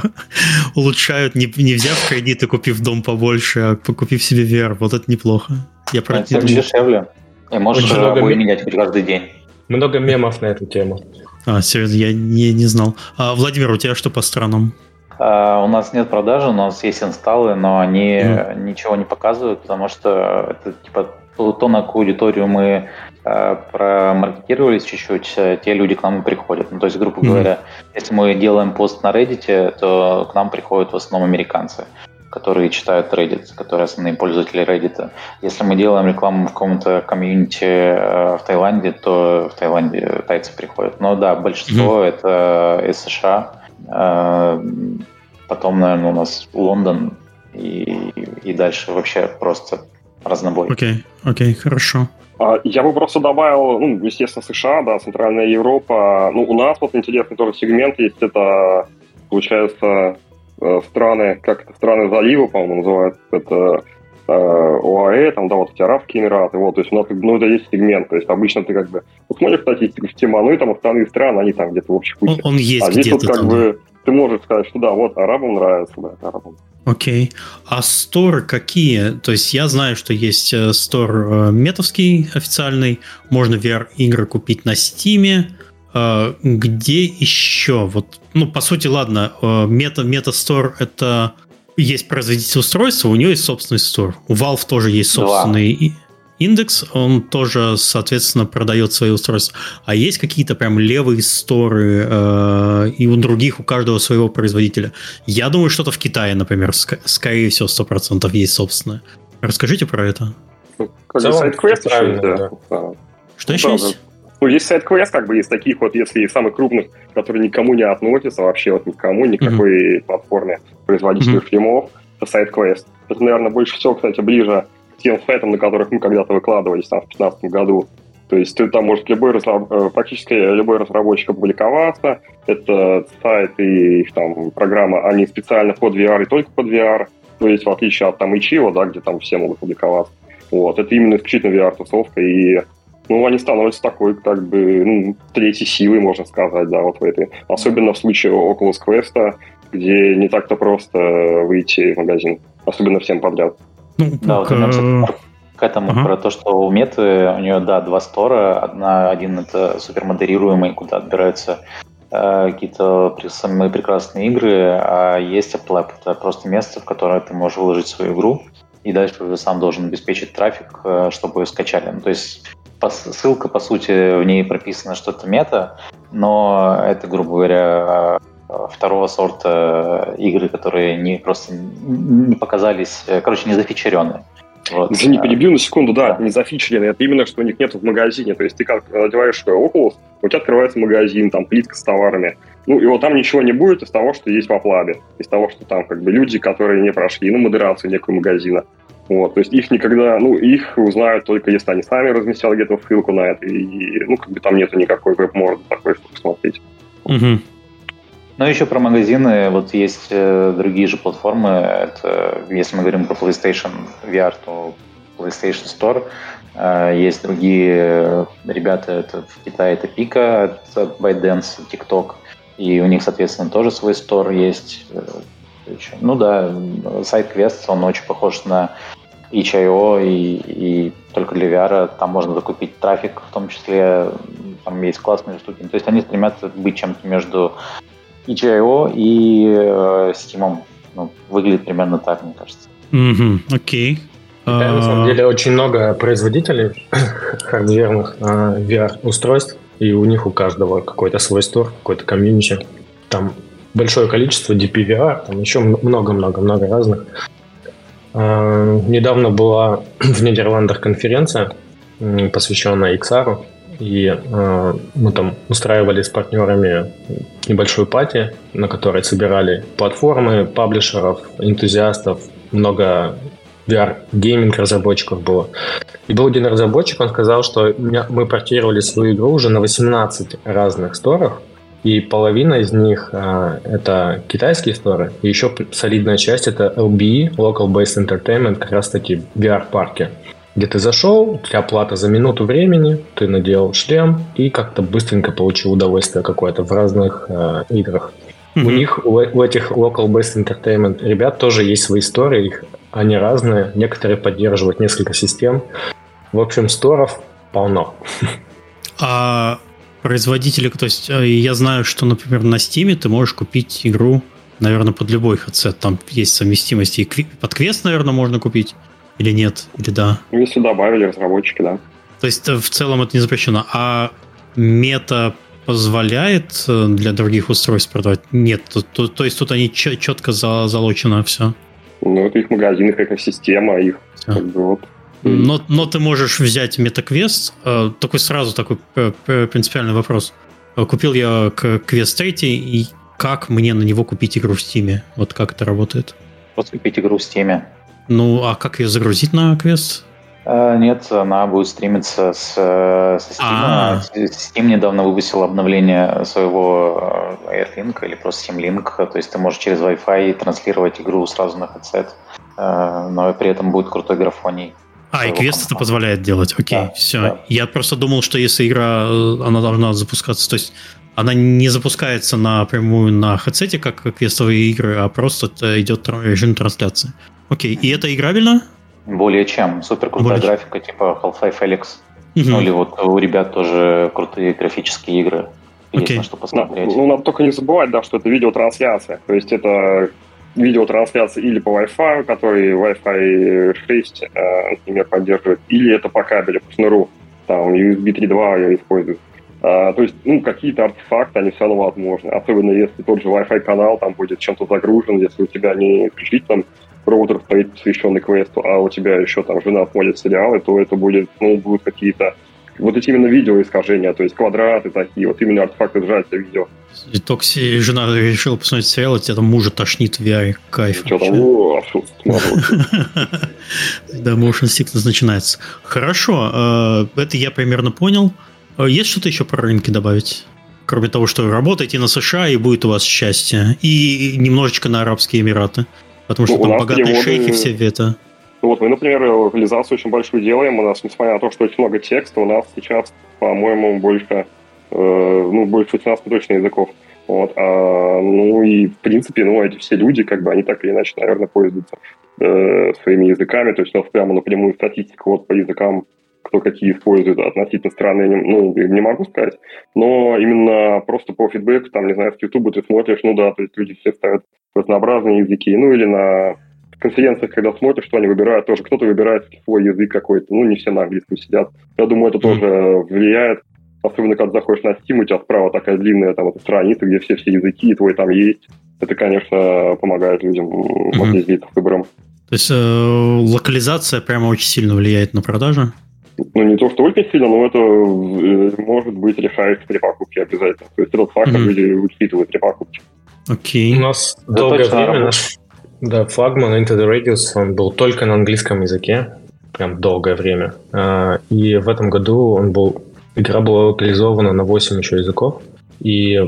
улучшают, не, не взяв кредит и купив дом побольше, а купив себе VR. Вот это неплохо. Я про это дешевле. И можешь много менять хоть каждый день. Много мемов на эту тему. А, серьезно, я не, не знал. А, Владимир, у тебя что по странам? Uh, у нас нет продажи, у нас есть инсталлы, но они mm. ничего не показывают, потому что это типа то, на какую аудиторию мы uh, промаркетировались чуть-чуть, э, те люди к нам и приходят. Ну, то есть, грубо mm. говоря, если мы делаем пост на Reddit, то к нам приходят в основном американцы. Которые читают Reddit, которые основные пользователи Reddit. Если мы делаем рекламу в каком-то комьюнити э, в Таиланде, то в Таиланде тайцы приходят. Но да, большинство mm-hmm. это из США. Э, потом, наверное, у нас Лондон и, и дальше вообще просто разнобой. Окей, okay, окей, okay, хорошо. А, я бы просто добавил, ну, естественно, США, да, Центральная Европа. Ну, у нас вот интересный тоже сегмент есть, это, получается, Э, страны, как это, страны залива, по-моему, называется, это э, ОАЭ, там, да, вот эти Арабские Эмираты, вот, то есть у нас, ну, это есть сегмент, то есть обычно ты как бы вот смотришь статистику в тема, ну, и там остальные страны, они там где-то в общей куче. Он, он есть а здесь вот как там, бы ты можешь сказать, что да, вот арабам нравится, да, арабам. Окей. Okay. А сторы какие? То есть я знаю, что есть э, стор метовский официальный, можно VR-игры купить на Стиме, где еще? Вот, ну, по сути, ладно, мета, MetaStore это есть производитель устройства, у него есть собственный стор. У Valve тоже есть собственный Два. индекс, он тоже, соответственно, продает свои устройства. А есть какие-то прям левые сторы, э, и у других, у каждого своего производителя. Я думаю, что-то в Китае, например, ск- скорее всего, 100% есть собственное. Расскажите про это. Как сайт-квест, да. Что ну, еще есть? Ну, есть сайт-квест, как бы из таких вот, если из самых крупных, которые никому не относятся вообще, вот никому, никакой mm-hmm. платформе производителей mm-hmm. фильмов, это сайт-квест. Это, наверное, больше всего, кстати, ближе к тем сайтам, на которых мы когда-то выкладывались там в 2015 году. То есть ты там может любой э, практически любой разработчик опубликоваться. Это сайты, их там программа, они специально под VR и только под VR. То есть в отличие от там Ичио, да, где там все могут публиковаться. Вот, это именно исключительно VR-тусовка, и ну, они становятся такой, как бы, ну, третьей силой, можно сказать, да, вот в этой. Особенно в случае Oculus Quest, где не так-то просто выйти в магазин, особенно всем подряд. Ну, да, вот вернемся к этому, ага. про то, что у Меты, у нее, да, два стора. Одна, один это супермодерируемый, куда отбираются э, какие-то самые прекрасные игры, а есть Apple это просто место, в которое ты можешь выложить свою игру, и дальше уже сам должен обеспечить трафик, э, чтобы ее скачали. Ну, то есть ссылка, по сути, в ней прописано что-то мета, но это, грубо говоря, второго сорта игры, которые не просто не показались, короче, не зафичеренные. Вот. Извини, перебью на секунду, да, да, не зафичеренные, это именно, что у них нет в магазине, то есть ты как надеваешь Oculus, у тебя открывается магазин, там плитка с товарами, ну и вот там ничего не будет из того, что есть в Аплабе, из того, что там как бы люди, которые не прошли, ну, модерацию некую магазина, вот, то есть их никогда, ну, их узнают только если они сами разместят где-то ссылку на это, и, ну, как бы там нету никакой веб-морды такой, чтобы посмотреть. Угу. Ну, еще про магазины, вот есть э, другие же платформы, это, если мы говорим про PlayStation VR, то PlayStation Store, э, есть другие ребята, это в Китае это Pika от, от ByteDance, TikTok, и у них, соответственно, тоже свой стор есть. Э, ну да, сайт Quest, он очень похож на itch.io и, и только для VR там можно закупить трафик, в том числе там есть классные штуки. То есть они стремятся быть чем-то между itch.io и э, Steam. Ну, выглядит примерно так, мне кажется. Mm-hmm, окей. Okay. Да, на самом деле очень много производителей хардверных э, VR-устройств, и у них у каждого какой-то свой стор, какой-то комьюнити. Там большое количество DPVR, там еще много-много-много разных. Э, недавно была в Нидерландах конференция, посвященная XR, и э, мы там устраивали с партнерами небольшую пати, на которой собирали платформы, паблишеров, энтузиастов, много VR-гейминг разработчиков было. И был один разработчик, он сказал, что мы портировали свою игру уже на 18 разных сторах, и половина из них а, это китайские сторы, и еще солидная часть это LBE, Local Based Entertainment, как раз таки VR-парки, где ты зашел, у тебя плата за минуту времени, ты надел шлем и как-то быстренько получил удовольствие какое-то в разных а, играх. Mm-hmm. У них, у, у этих Local Based Entertainment ребят тоже есть свои истории, их, они разные, некоторые поддерживают несколько систем. В общем, сторов полно. А производители, то есть э, я знаю, что, например, на Steam ты можешь купить игру, наверное, под любой headset. Там есть совместимость. И под квест, наверное, можно купить. Или нет? Или да? Ну, если добавили разработчики, да. То есть э, в целом это не запрещено. А мета позволяет э, для других устройств продавать? Нет. То, то, то есть тут они четко за, залочено все. Ну, это их магазин, их экосистема, их а. как бы вот. Но, но ты можешь взять MetaQuest. Э, такой сразу такой принципиальный вопрос. Купил я квест 3, и как мне на него купить игру в Steam? Вот как это работает? Просто купить игру в Steam. Ну, а как ее загрузить на квест? Нет, она будет стримиться с, со Steam. А-а-а. Steam недавно выпустил обновление своего э, AirLink или просто Steam Link, то есть ты можешь через Wi-Fi транслировать игру сразу на headset, э, но при этом будет крутой графоний. А, и квест это позволяет делать. Окей, да, все. Да. Я просто думал, что если игра, э, она должна запускаться, то есть она не запускается напрямую на хедсете, как квестовые игры, а просто это идет режим трансляции. Окей, и это играбельно? Более чем. Супер крутая Более графика, чем. типа Half-Life Felix. Угу. Ну или вот у ребят тоже крутые графические игры. Есть на что посмотреть. Ну, ну, надо только не забывать, да, что это видеотрансляция. То есть это видеотрансляции или по Wi-Fi, который Wi-Fi 6, э, например, поддерживает, или это по кабелю, по шнуру, там USB 3.2 используют. А, то есть, ну, какие-то артефакты, они все равно возможны. Особенно если тот же Wi-Fi канал там будет чем-то загружен, если у тебя не исключительно там роутер стоит посвященный квесту, а у тебя еще там жена смотрит сериалы, то это будет, ну, будут какие-то вот эти именно видеоискажения, то есть квадраты такие, вот именно артефакты сжатия видео. Токси жена решила посмотреть сериал, тебя там мужа тошнит в VR, кайф. Там, Да, motion sickness начинается. Хорошо, э, это я примерно понял. Э, есть что-то еще про рынки добавить? Кроме того, что работаете на США и будет у вас счастье. И немножечко на Арабские Эмираты. Потому что ну, там богатые переводы... шейхи все это. Ну вот мы, например, локализацию очень большую делаем. У нас, несмотря на то, что очень много текста, у нас сейчас, по-моему, больше, ну, больше 15 точно языков. Вот, а, ну и, в принципе, ну, эти все люди, как бы, они так или иначе, наверное, пользуются э, своими языками. То есть у нас прямо напрямую статистика вот по языкам кто какие использует, относительно странные, ну, не могу сказать. Но именно просто по фидбэку, там, не знаю, с YouTube ты смотришь, ну да, то есть люди все ставят разнообразные языки, ну или на конференциях, когда смотришь, что они выбирают, тоже кто-то выбирает свой язык какой-то, ну не все на английском сидят. Я думаю, это тоже влияет, особенно когда заходишь на Steam, у тебя справа такая длинная там эта страница, где все-все языки, и твой там есть. Это, конечно, помогает людям mm-hmm. определиться с выбором. То есть э, локализация прямо очень сильно влияет на продажи? ну, не то, что очень сильно, но это э, может быть решает при покупке обязательно. То есть этот фактор mm-hmm. люди учитывают при покупке. Окей. Окей. У нас долгое время наш да, флагман Into the Radius, он был только на английском языке, прям долгое время. А, и в этом году он был, игра была локализована на 8 еще языков. И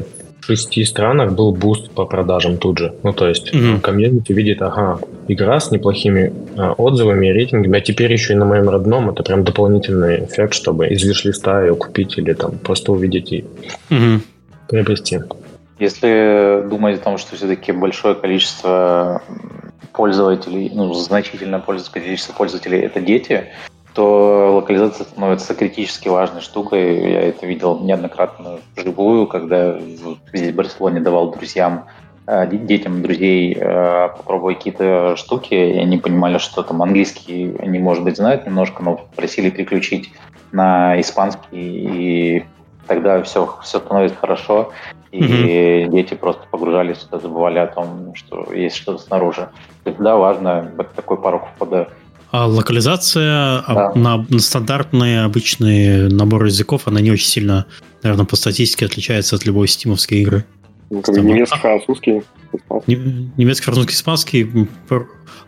в шести странах был boost по продажам тут же. Ну, то есть mm-hmm. комьюнити видит, ага, игра с неплохими а, отзывами и рейтингами, а теперь еще и на моем родном, это прям дополнительный эффект, чтобы из wishlist а ее купить или там просто увидеть и mm-hmm. приобрести. Если думать о том, что все-таки большое количество пользователей, ну, значительное количество пользователей это дети, то локализация становится критически важной штукой. Я это видел неоднократно вживую, когда здесь в Барселоне давал друзьям, э, детям друзей э, попробовать какие-то штуки, и они понимали, что там английский они, может быть, знают немножко, но просили переключить на испанский, и тогда все, все становится хорошо, и mm-hmm. дети просто погружались сюда, забывали о том, что есть что-то снаружи. Всегда важно такой порог входа а локализация а да. на, на стандартные обычные наборы языков, она не очень сильно, наверное, по статистике отличается от любой стимовской игры. Ну, немецкий, французский, Немецкий, французский, испанский,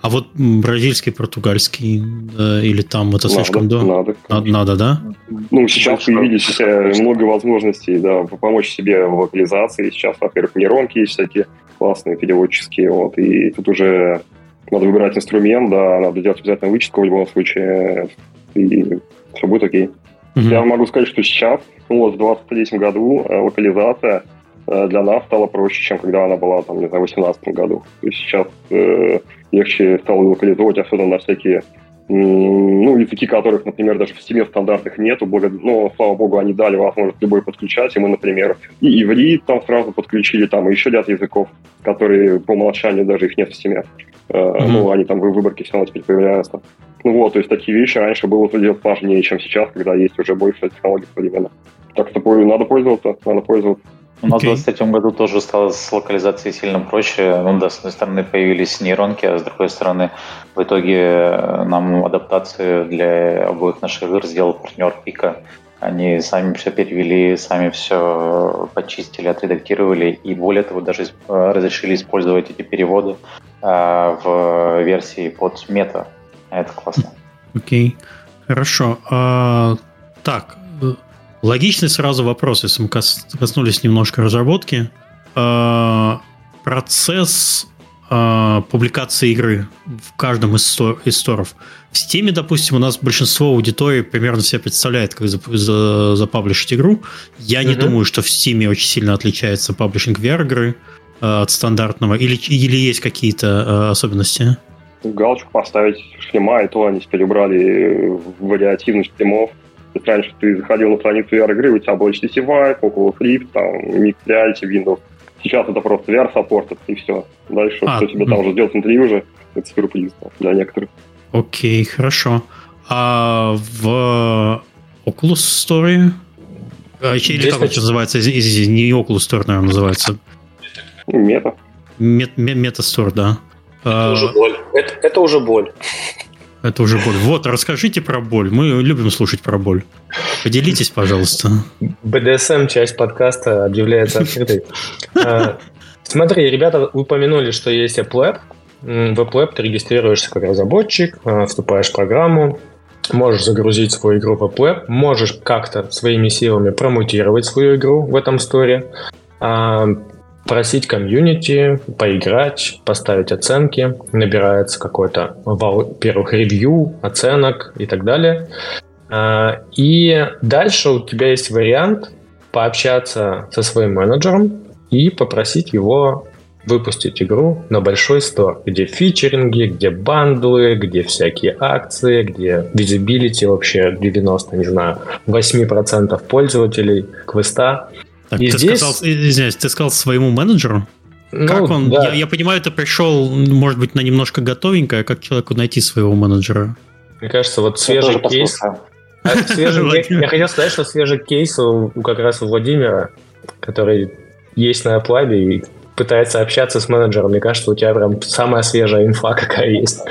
а вот бразильский, португальский, да, или там это надо, слишком до... Надо, надо, надо, да? Ну, сейчас появились э, много возможностей, да, помочь себе в локализации. Сейчас, во-первых, нейронки есть всякие классные переводческие, вот, и тут уже надо выбирать инструмент, да, надо делать обязательно вычетку в любом случае, и все будет окей. Mm-hmm. Я могу сказать, что сейчас, ну вот в 2023 году э, локализация э, для нас стала проще, чем когда она была, там, не знаю, в 2018 году. То есть сейчас э, легче стало локализовать, особенно на всякие ну, языки которых, например, даже в Steam стандартных нету, благо... но, слава богу, они дали возможность любой подключать, и мы, например, и иврит там сразу подключили, там и еще ряд языков, которые по умолчанию даже их нет в Steam. Mm-hmm. Ну, они там в выборке все равно теперь появляются. Ну вот, то есть такие вещи раньше было делать сложнее, чем сейчас, когда есть уже больше технологий современных. Так что надо пользоваться, надо пользоваться. У нас okay. в 2023 году тоже стало с локализацией сильно проще. Ну да, с одной стороны появились нейронки, а с другой стороны в итоге э, нам адаптацию для обоих наших игр сделал партнер Пика. Они сами все перевели, сами все почистили, отредактировали и более того даже э, разрешили использовать эти переводы в версии под мета. Это классно. Окей, okay. хорошо. А, так, Логичный сразу вопрос, если мы коснулись немножко разработки. А, процесс а, публикации игры в каждом из, стор, из сторов. В Steam, допустим, у нас большинство аудитории примерно себя представляет, как запаблишить игру. Я uh-huh. не думаю, что в Steam очень сильно отличается паблишинг VR-игры а, от стандартного. Или, или есть какие-то особенности? Галочку поставить шлема, и то они теперь убрали вариативность шлемов. То есть раньше ты заходил на страницу VR-игры, у тебя был HTC Vive, Oculus Rift, там, Mixed Reality, Windows. Сейчас это просто VR-саппорт, и все. Дальше, а, что тебе там уже делать внутри уже, это сюрприз для некоторых. Окей, хорошо. А в Oculus Story? А, или как это называется? Не Oculus Store, наверное, называется. Мета. Мета Store, да. Это уже боль. Это, это уже боль. Это уже боль. Вот, расскажите про боль. Мы любим слушать про боль. Поделитесь, пожалуйста. БДСМ, часть подкаста, объявляется открытой. А, смотри, ребята упомянули, что есть AppLab. В AppLab ты регистрируешься как разработчик, а, вступаешь в программу, можешь загрузить свою игру в AppLab, можешь как-то своими силами промутировать свою игру в этом сторе, а, просить комьюнити, поиграть, поставить оценки, набирается какой-то, во-первых, ревью, оценок и так далее. А, и дальше у тебя есть вариант пообщаться со своим менеджером и попросить его выпустить игру на большой стор, где фичеринги, где бандлы, где всякие акции, где визибилити вообще 90, не знаю, 8% пользователей квеста. Так, и ты здесь... сказал, извиняюсь, ты сказал своему менеджеру? Ну, как он? Да. Я, я понимаю, ты пришел, может быть, на немножко готовенькое, а как человеку найти своего менеджера? Мне кажется, вот свежий кейс. А, свежий, я хотел сказать, что свежий кейс у, как раз у Владимира, который есть на Аплабе и пытается общаться с менеджером. Мне кажется, у тебя прям самая свежая инфа какая есть.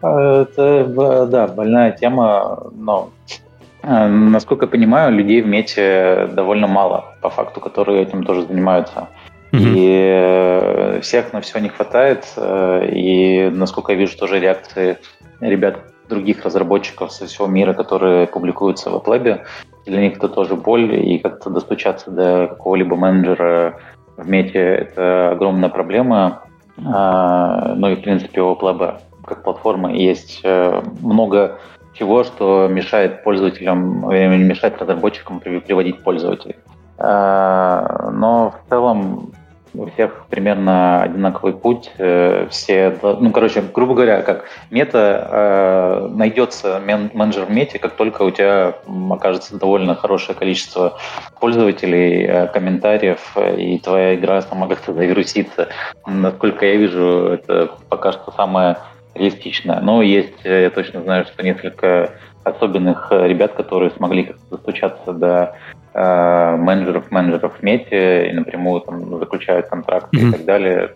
Это, да, больная тема, но Э, насколько я понимаю, людей в мете довольно мало, по факту, которые этим тоже занимаются. Mm-hmm. И э, всех на все не хватает. Э, и, насколько я вижу, тоже реакции ребят, других разработчиков со всего мира, которые публикуются в AppLab, для них это тоже боль, и как-то достучаться до какого-либо менеджера в мете – это огромная проблема. Ну и, в принципе, у AppLab как платформы есть много чего, что мешает пользователям, мешает разработчикам приводить пользователей. А, но в целом у всех примерно одинаковый путь. Э, все, ну, короче, грубо говоря, как мета э, найдется менеджер в мете, как только у тебя окажется довольно хорошее количество пользователей, э, комментариев, и твоя игра сама как-то завирусится. Насколько я вижу, это пока что самое реалистичная. Но есть, э, я точно знаю, что несколько особенных э, ребят, которые смогли как-то достучаться до э, менеджеров менеджеров в мете и напрямую там заключают контракты mm-hmm. и так далее.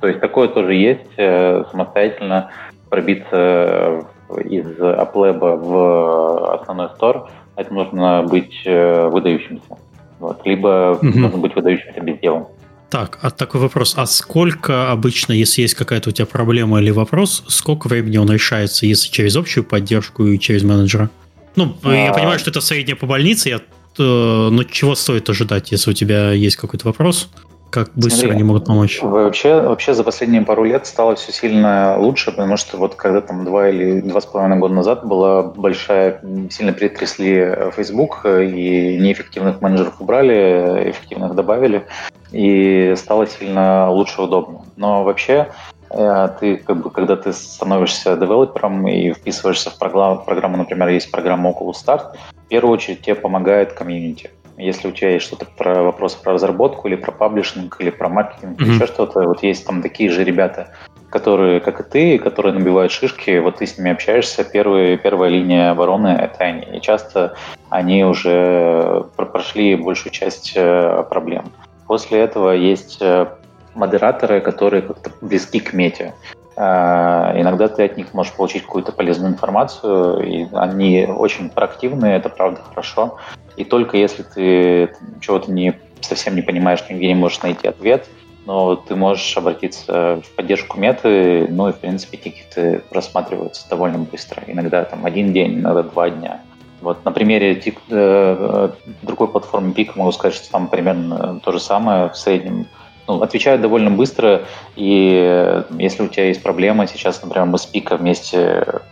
То есть такое тоже есть, э, самостоятельно пробиться из Аплеба в основной стор, это нужно быть э, выдающимся. Вот. Либо mm-hmm. нужно быть выдающимся без дела. Так, а такой вопрос. А сколько обычно, если есть какая-то у тебя проблема или вопрос, сколько времени он решается, если через общую поддержку и через менеджера? Ну, а... я понимаю, что это среднее по больнице, я, э, но чего стоит ожидать, если у тебя есть какой-то вопрос? Как быстро Смотри, они могут помочь? Вообще, вообще за последние пару лет стало все сильно лучше, потому что вот когда там два или два с половиной года назад была большая, сильно перетрясли Facebook, и неэффективных менеджеров убрали, эффективных добавили, и стало сильно лучше удобно. Но вообще э, ты, как бы, когда ты становишься девелопером и вписываешься в программу, например, есть программа Oculus Start, в первую очередь тебе помогает комьюнити. Если у тебя есть что-то про вопрос про разработку или про паблишинг или про маркетинг, mm-hmm. или еще что-то, вот есть там такие же ребята, которые, как и ты, которые набивают шишки, вот ты с ними общаешься, первые, первая линия обороны — это они. И часто они уже прошли большую часть э, проблем. После этого есть э, модераторы, которые как-то близки к мете. А, иногда ты от них можешь получить какую-то полезную информацию, и они очень проактивные, это правда хорошо. И только если ты чего-то не, совсем не понимаешь, нигде не можешь найти ответ, но ты можешь обратиться в поддержку меты, ну и, в принципе, тикеты просматриваются довольно быстро. Иногда там один день, иногда два дня. Вот на примере тик, э, э другой платформы Пик могу сказать, что там примерно то же самое в среднем. Ну, отвечают довольно быстро, и э, если у тебя есть проблема, сейчас, например, мы с Пика вместе,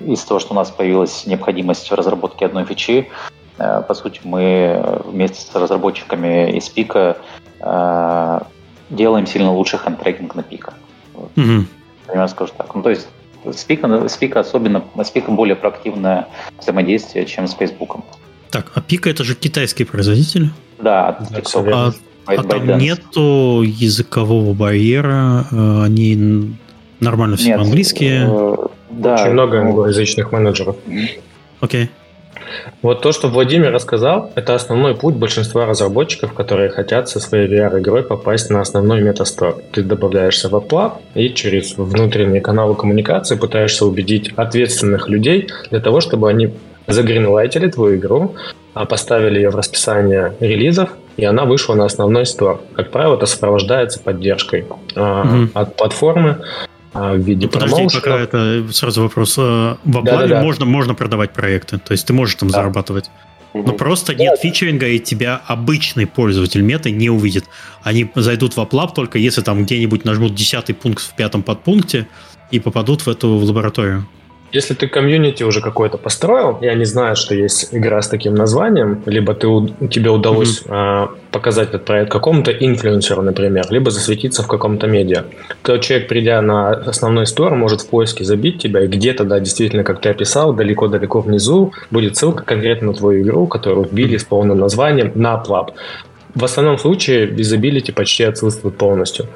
из того, что у нас появилась необходимость в разработке одной фичи, э, по сути, мы вместе с разработчиками из Пика делаем сильно лучше хендтрекинг на пика. Угу. Примерно скажу так. Ну, то есть с пика, с пика особенно, с пика более проактивное взаимодействие, чем с Фейсбуком. Так, а пика это же китайский производитель? Да, от а, а там нету языкового барьера, э, они нормально все по-английски. Э, да, Очень много англоязычных менеджеров. Окей. Okay. Вот то, что Владимир рассказал, это основной путь большинства разработчиков, которые хотят со своей VR-игрой попасть на основной метастор. Ты добавляешься в Apple и через внутренние каналы коммуникации пытаешься убедить ответственных людей для того, чтобы они загринлайтили твою игру, а поставили ее в расписание релизов, и она вышла на основной стор. Как правило, это сопровождается поддержкой mm-hmm. от платформы, а, в виде Подожди, пока это сразу вопрос. Э, в App Lab е да, да, можно, можно продавать проекты, то есть ты можешь там да. зарабатывать. Но просто нет да. featuring а, и тебя обычный пользователь меты не увидит. Они зайдут в App Lab только если там где-нибудь нажмут десятый пункт в пятом подпункте и попадут в эту лабораторию. Если ты комьюнити уже какое-то построил, и они знают, что есть игра с таким названием, либо ты, тебе удалось mm-hmm. э, показать этот проект какому-то инфлюенсеру, например, либо засветиться в каком-то медиа, то человек, придя на основной store, может в поиске забить тебя, и где-то, да, действительно, как ты описал, далеко-далеко внизу будет ссылка конкретно на твою игру, которую вбили с полным названием на App Lab. В основном случае visibility почти отсутствует полностью.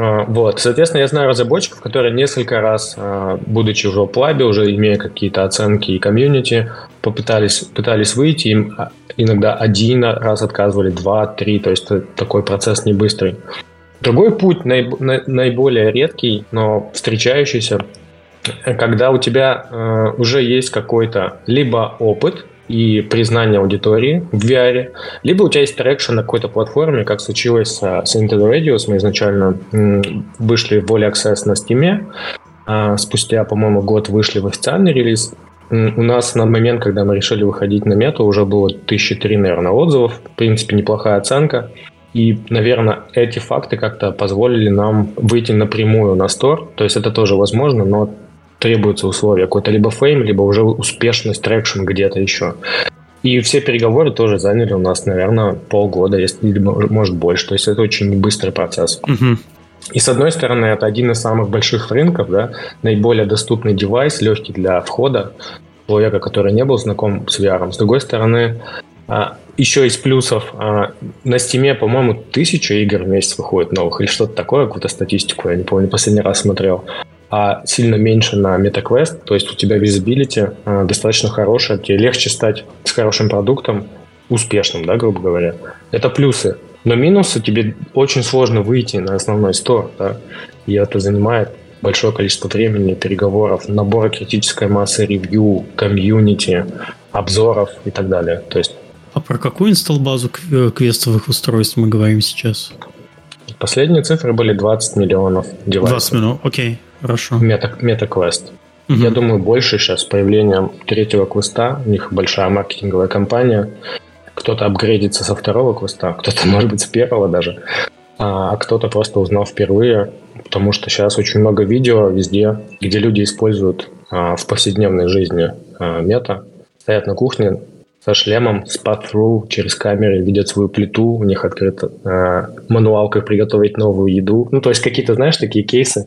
А, вот, соответственно, я знаю разработчиков, которые несколько раз, а, будучи уже в App Lab е, уже имея какие-то оценки и комьюнити, попытались пытались выйти, им а, иногда один раз отказывали, два, три, то есть такой процесс не быстрый. Другой путь, наиболее редкий, но встречающийся, когда у тебя уже есть какой-то либо опыт, и признание аудитории в VR, либо у тебя есть traction на какой-то платформе, как случилось с Into the Radius. Мы изначально вышли в Early Access на Steam, а спустя, по-моему, год вышли в официальный релиз. У нас на момент, когда мы решили выходить на Meta, уже было тысячи три, наверное, отзывов. В принципе, неплохая оценка. И, наверное, эти факты как-то позволили нам выйти напрямую на store. То есть это тоже возможно, но требуются условия. Какой-то либо fame, либо уже успешность, traction где-то еще. И все переговоры тоже заняли у нас, наверное, полгода, если, может, больше. То есть это очень быстрый процесс. Угу. И с одной стороны, это один из самых больших рынков, да, наиболее доступный девайс, легкий для входа человека, который не был знаком с VR. С другой стороны, а, еще из плюсов, а, на Steam, по-моему, тысяча игр в месяц выходит новых, или что-то такое, какую-то статистику, я не помню, последний раз смотрел а сильно меньше на MetaQuest, то есть у тебя visibility э, достаточно хорошая, тебе легче стать с хорошим продуктом успешным, да, грубо говоря. Это плюсы. Но минусы тебе очень сложно выйти на основной стор, да, и это занимает большое количество времени, переговоров, набора критической массы ревью, комьюнити, обзоров и так далее. То есть а про какую инсталл-базу э, квестовых устройств мы говорим сейчас? Последние цифры были 20 миллионов девайсов. 20 миллионов, окей. Хорошо. Мета, MetaQuest. Угу. Я думаю, больше сейчас с появлением третьего квеста. У них большая маркетинговая кампания. Кто-то апгрейдится со второго квеста, кто-то, может быть, с первого даже. А, а кто-то просто узнал впервые, потому что сейчас очень много видео везде, где люди используют а, в повседневной жизни а, мета. Стоят на кухне, со шлемом, с path через камеры, видят свою плиту, у них открыт э, мануал, как приготовить новую еду. Ну, то есть какие-то, знаешь, такие кейсы,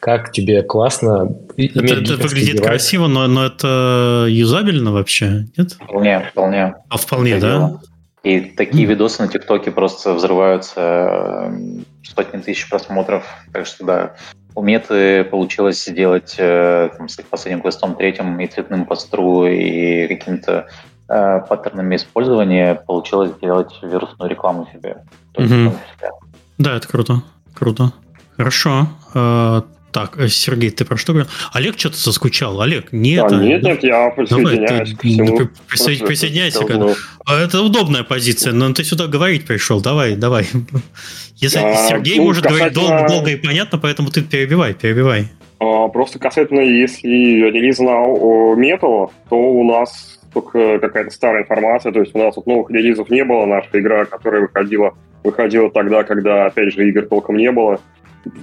как тебе классно Это, это выглядит девайс. красиво, но, но это юзабельно вообще, нет? Вполне, вполне. А вполне, да? И такие mm. видосы на ТикТоке просто взрываются э, сотни тысяч просмотров. Так что да, у Меты получилось сделать э, там, с их последним квестом третьим и цветным постру и каким-то э, паттернами использования получилось сделать вирусную рекламу себе. Угу. Да, это круто. Круто. Хорошо. Э, так, э, Сергей, ты про что говорил? Олег что-то заскучал. Олег, нет. А, нет, нет, я присоединяюсь Давай, ты, к всему. Присоединяйся, присоединяйся. К... А, это удобная позиция, но ты сюда говорить пришел. Давай, давай. Если а, Сергей ну, может касательно... говорить долго, долго и понятно, поэтому ты перебивай, перебивай. А, просто касательно, если релиз на мету, то у нас только какая-то старая информация, то есть у нас вот новых релизов не было, наша игра, которая выходила, выходила тогда, когда, опять же, игр толком не было,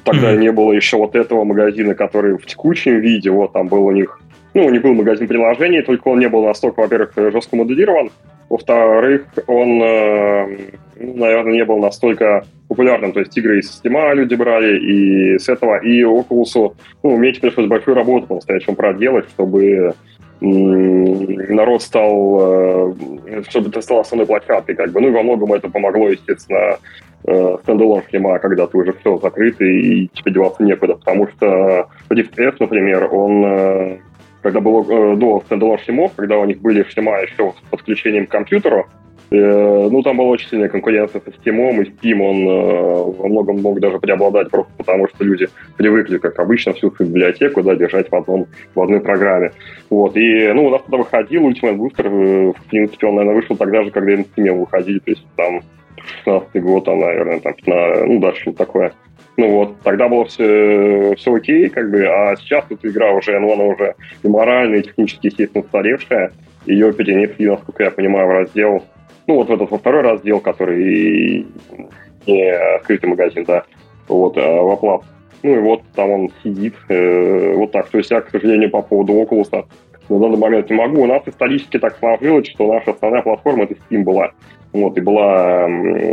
Тогда mm-hmm. не было еще вот этого магазина, который в текущем виде, вот там был у них, ну, у них был магазин приложений, только он не был настолько, во-первых, жестко моделирован, во-вторых, он, э, ну, наверное, не был настолько популярным, то есть игры и система люди брали, и с этого, и Oculus, ну, уметь пришлось большую работу по-настоящему проделать, чтобы народ стал, э, чтобы это стало основной площадкой, как бы. Ну и во многом это помогло, естественно, стендалон шлема, когда ты уже все закрытый и тебе деваться некуда, потому что S, например, он э, когда было э, до стендалон шлемов, когда у них были шлема еще с подключением к компьютеру, э, ну, там была очень сильная конкуренция со Steam, и Steam, он во многом мог даже преобладать просто потому, что люди привыкли, как обычно, всю свою библиотеку, да, держать в, одном, в одной программе. Вот, и, ну, у нас тогда выходил Ultimate Booster, в принципе, он, наверное, вышел тогда же, когда и на Steam выходили, то есть там 16 год, там, наверное, там, 15, ну, да, что-то такое. Ну вот, тогда было все, все окей, как бы, а сейчас эта игра уже, ну, она уже и морально, и технически, естественно, устаревшая. Ее перенесли, насколько я понимаю, в раздел, ну, вот в этот во второй раздел, который не открытый магазин, да, вот, а в оплат. Ну и вот там он сидит, э, вот так. То есть я, к сожалению, по поводу Oculus на данный момент не могу. У нас исторически так сложилось, что наша основная платформа это Steam была. Вот, и была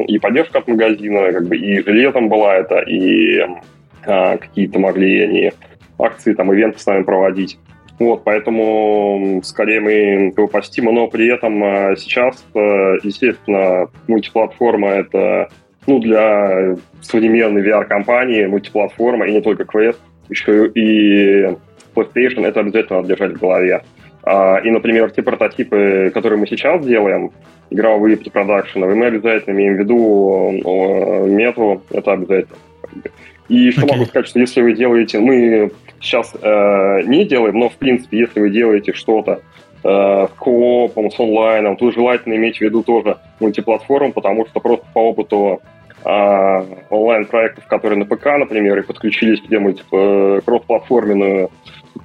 и поддержка от магазина, как бы, и железом была это, и а, какие-то могли они акции, там, ивенты с нами проводить. Вот, поэтому скорее мы Steam, но при этом а, сейчас, а, естественно, мультиплатформа это ну, для современной VR-компании мультиплатформа, и не только Quest, еще и PlayStation, это обязательно надо держать в голове. А, и, например, те прототипы, которые мы сейчас делаем, игровые препродакшены, мы обязательно имеем в виду мету, это обязательно. И что okay. могу сказать, что если вы делаете, мы сейчас э, не делаем, но в принципе, если вы делаете что-то э, с коопом, с онлайном, то желательно иметь в виду тоже мультиплатформу, потому что просто по опыту э, онлайн-проектов, которые на ПК, например, и подключились где-нибудь в э, кросс-платформенную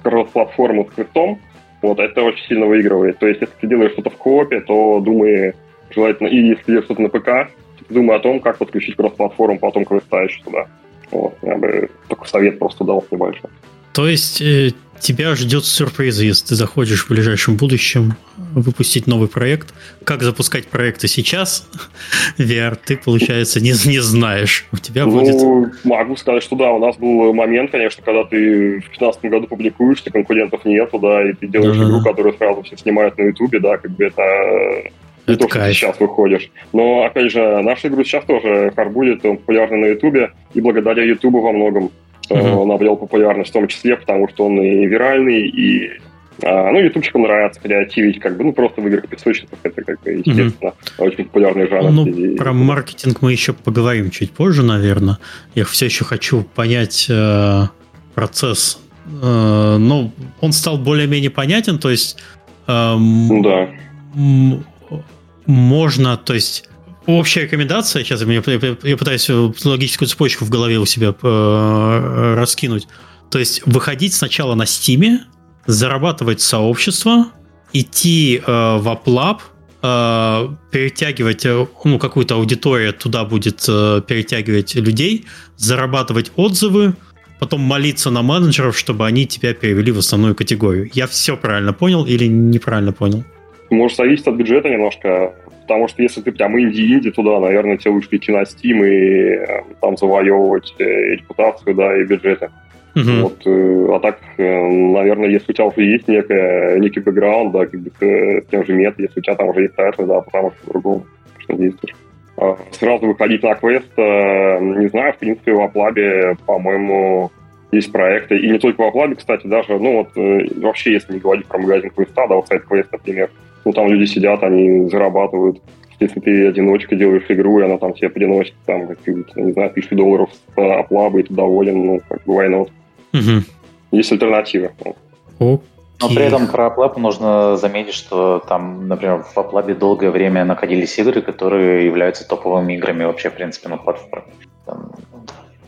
кросс-платформу с квестом, вот, это очень сильно выигрывает. То есть, если ты делаешь что-то в коопе, то думай желательно, и если делаешь что-то на ПК, думай о том, как подключить кросс-платформу потом квеста еще туда. Вот, я бы такой совет просто дал небольшой. То есть э, тебя ждет сюрприз, если ты захочешь в ближайшем будущем выпустить новый проект. Как запускать проекты сейчас VR, ты, получается, не, не знаешь. У тебя ну, будет... могу сказать, что да, у нас был момент, конечно, когда ты в 2015 году публикуешься, конкурентов нету, да, и ты делаешь да. игру, которую сразу все снимают на Ютубе, да, как бы это не это то, что ты сейчас выходишь. Но, опять же, наша игру сейчас тоже харбулит, популярна на Ютубе, и благодаря Ютубу во многом Uh-huh. Он обрел популярность в том числе, потому что он и виральный, и а, ну, ютубчикам нравится креативить, как бы, ну, просто в играх песочников это, как бы, естественно, uh-huh. очень популярный жанр. Ну, и... про маркетинг мы еще поговорим чуть позже, наверное. Я все еще хочу понять э, процесс. Э, ну, он стал более-менее понятен, то есть... Э, да. Можно, то есть Общая рекомендация, сейчас я, я пытаюсь логическую цепочку в голове у себя э, раскинуть. То есть выходить сначала на Steam е, зарабатывать сообщество, идти э, в App Lab, э, перетягивать, э, ну, какую-то аудиторию туда будет э, перетягивать людей, зарабатывать отзывы, потом молиться на менеджеров, чтобы они тебя перевели в основную категорию. Я все правильно понял или неправильно понял? Может, зависит от бюджета немножко. Потому что если ты прям инди-инди туда, наверное, тебе лучше идти на Steam и э, там завоевывать э, репутацию, да, и бюджеты. Uh-huh. Вот, э, а так, наверное, если у тебя уже есть некая, некий бэкграунд, да, как бы с тем же Meta, если у тебя там уже есть title ы, да, потому что по-другому что действуешь. А сразу выходить на квест, не знаю, в принципе, в App Lab е, по-моему, есть проекты, и не только в App Lab е, кстати, даже, ну вот, вообще, если не говорить про магазин квеста, да, вот SideQuest, например, ну там люди сидят, они зарабатывают, если ты одиночка делаешь игру, и она там тебе приносит там какие-то, не знаю, тысячи долларов с App Lab ы, и ты доволен, ну, как бы война. Угу. Есть альтернатива. Окей. Но при этом про App Lab нужно заметить, что там, например, в Аплабе долгое время находились игры, которые являются топовыми играми вообще, в принципе, на платформе. Там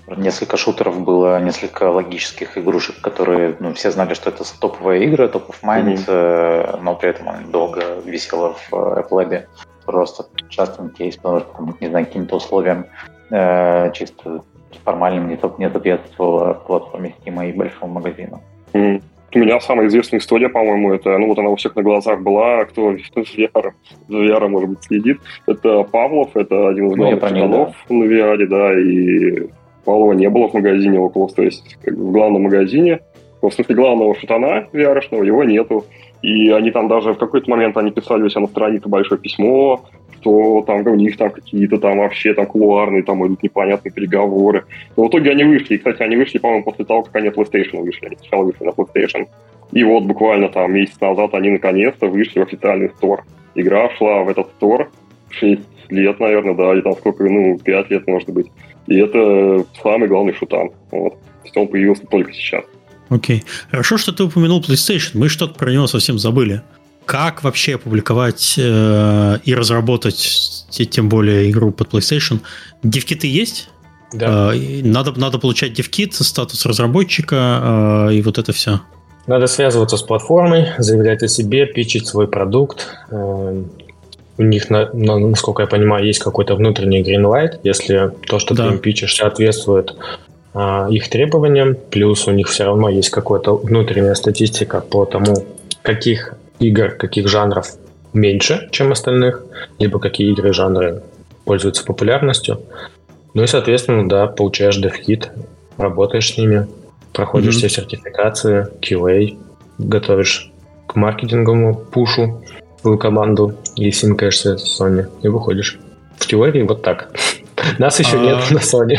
несколько шутеров было, несколько логических игрушек, которые, ну, все знали, что это топовые игры, Top of Mind, mm-hmm. но при этом она долго висела в Apple Lab. Просто частым кейс, потому что, там, не знаю, каким-то условиям э, чисто формальным не, не соответствовала платформе Steam и большому магазину. Mm-hmm. У меня самая известная история, по-моему, это, ну вот она у всех на глазах была, кто VR, за VR, может быть, следит. Это Павлов, это один из ну, главных ну, да. на VR, да, и Павлова не было в магазине около, то есть как в главном магазине, в смысле главного шутана vr его нету. И они там даже в какой-то момент они писали у себя на странице большое письмо, что там у них там какие-то там вообще там кулуарные там идут непонятные переговоры. Но в итоге они вышли. И, кстати, они вышли, по-моему, после того, как они PlayStation вышли. Они сначала вышли на PlayStation. И вот буквально там месяц назад они наконец-то вышли в официальный стор. Игра шла в этот стор 6 лет, наверное, да, или там сколько, ну, 5 лет, может быть. И это самый главный шутан. Вот. То есть он появился только сейчас. Окей. Хорошо, что ты упомянул PlayStation. Мы что-то про него совсем забыли. Как вообще опубликовать э, и разработать, тем более, игру под PlayStation? Девкиты есть? Да. Э, надо, надо получать девкит, статус разработчика э, и вот это все. Надо связываться с платформой, заявлять о себе, пичить свой продукт. Э, у них, насколько я понимаю, есть какой-то внутренний greenlight, если то, что да. ты им пичешь, соответствует а, их требованиям, плюс у них все равно есть какая-то внутренняя статистика по тому, каких игр, каких жанров меньше, чем остальных, либо какие игры и жанры пользуются популярностью. Ну и, соответственно, да, получаешь DevKit, работаешь с ними, проходишь mm-hmm. все сертификации, QA, готовишь к маркетинговому пушу, свою команду и синкаешься с Sony и выходишь. В теории вот так. Нас еще нет а, на Sony.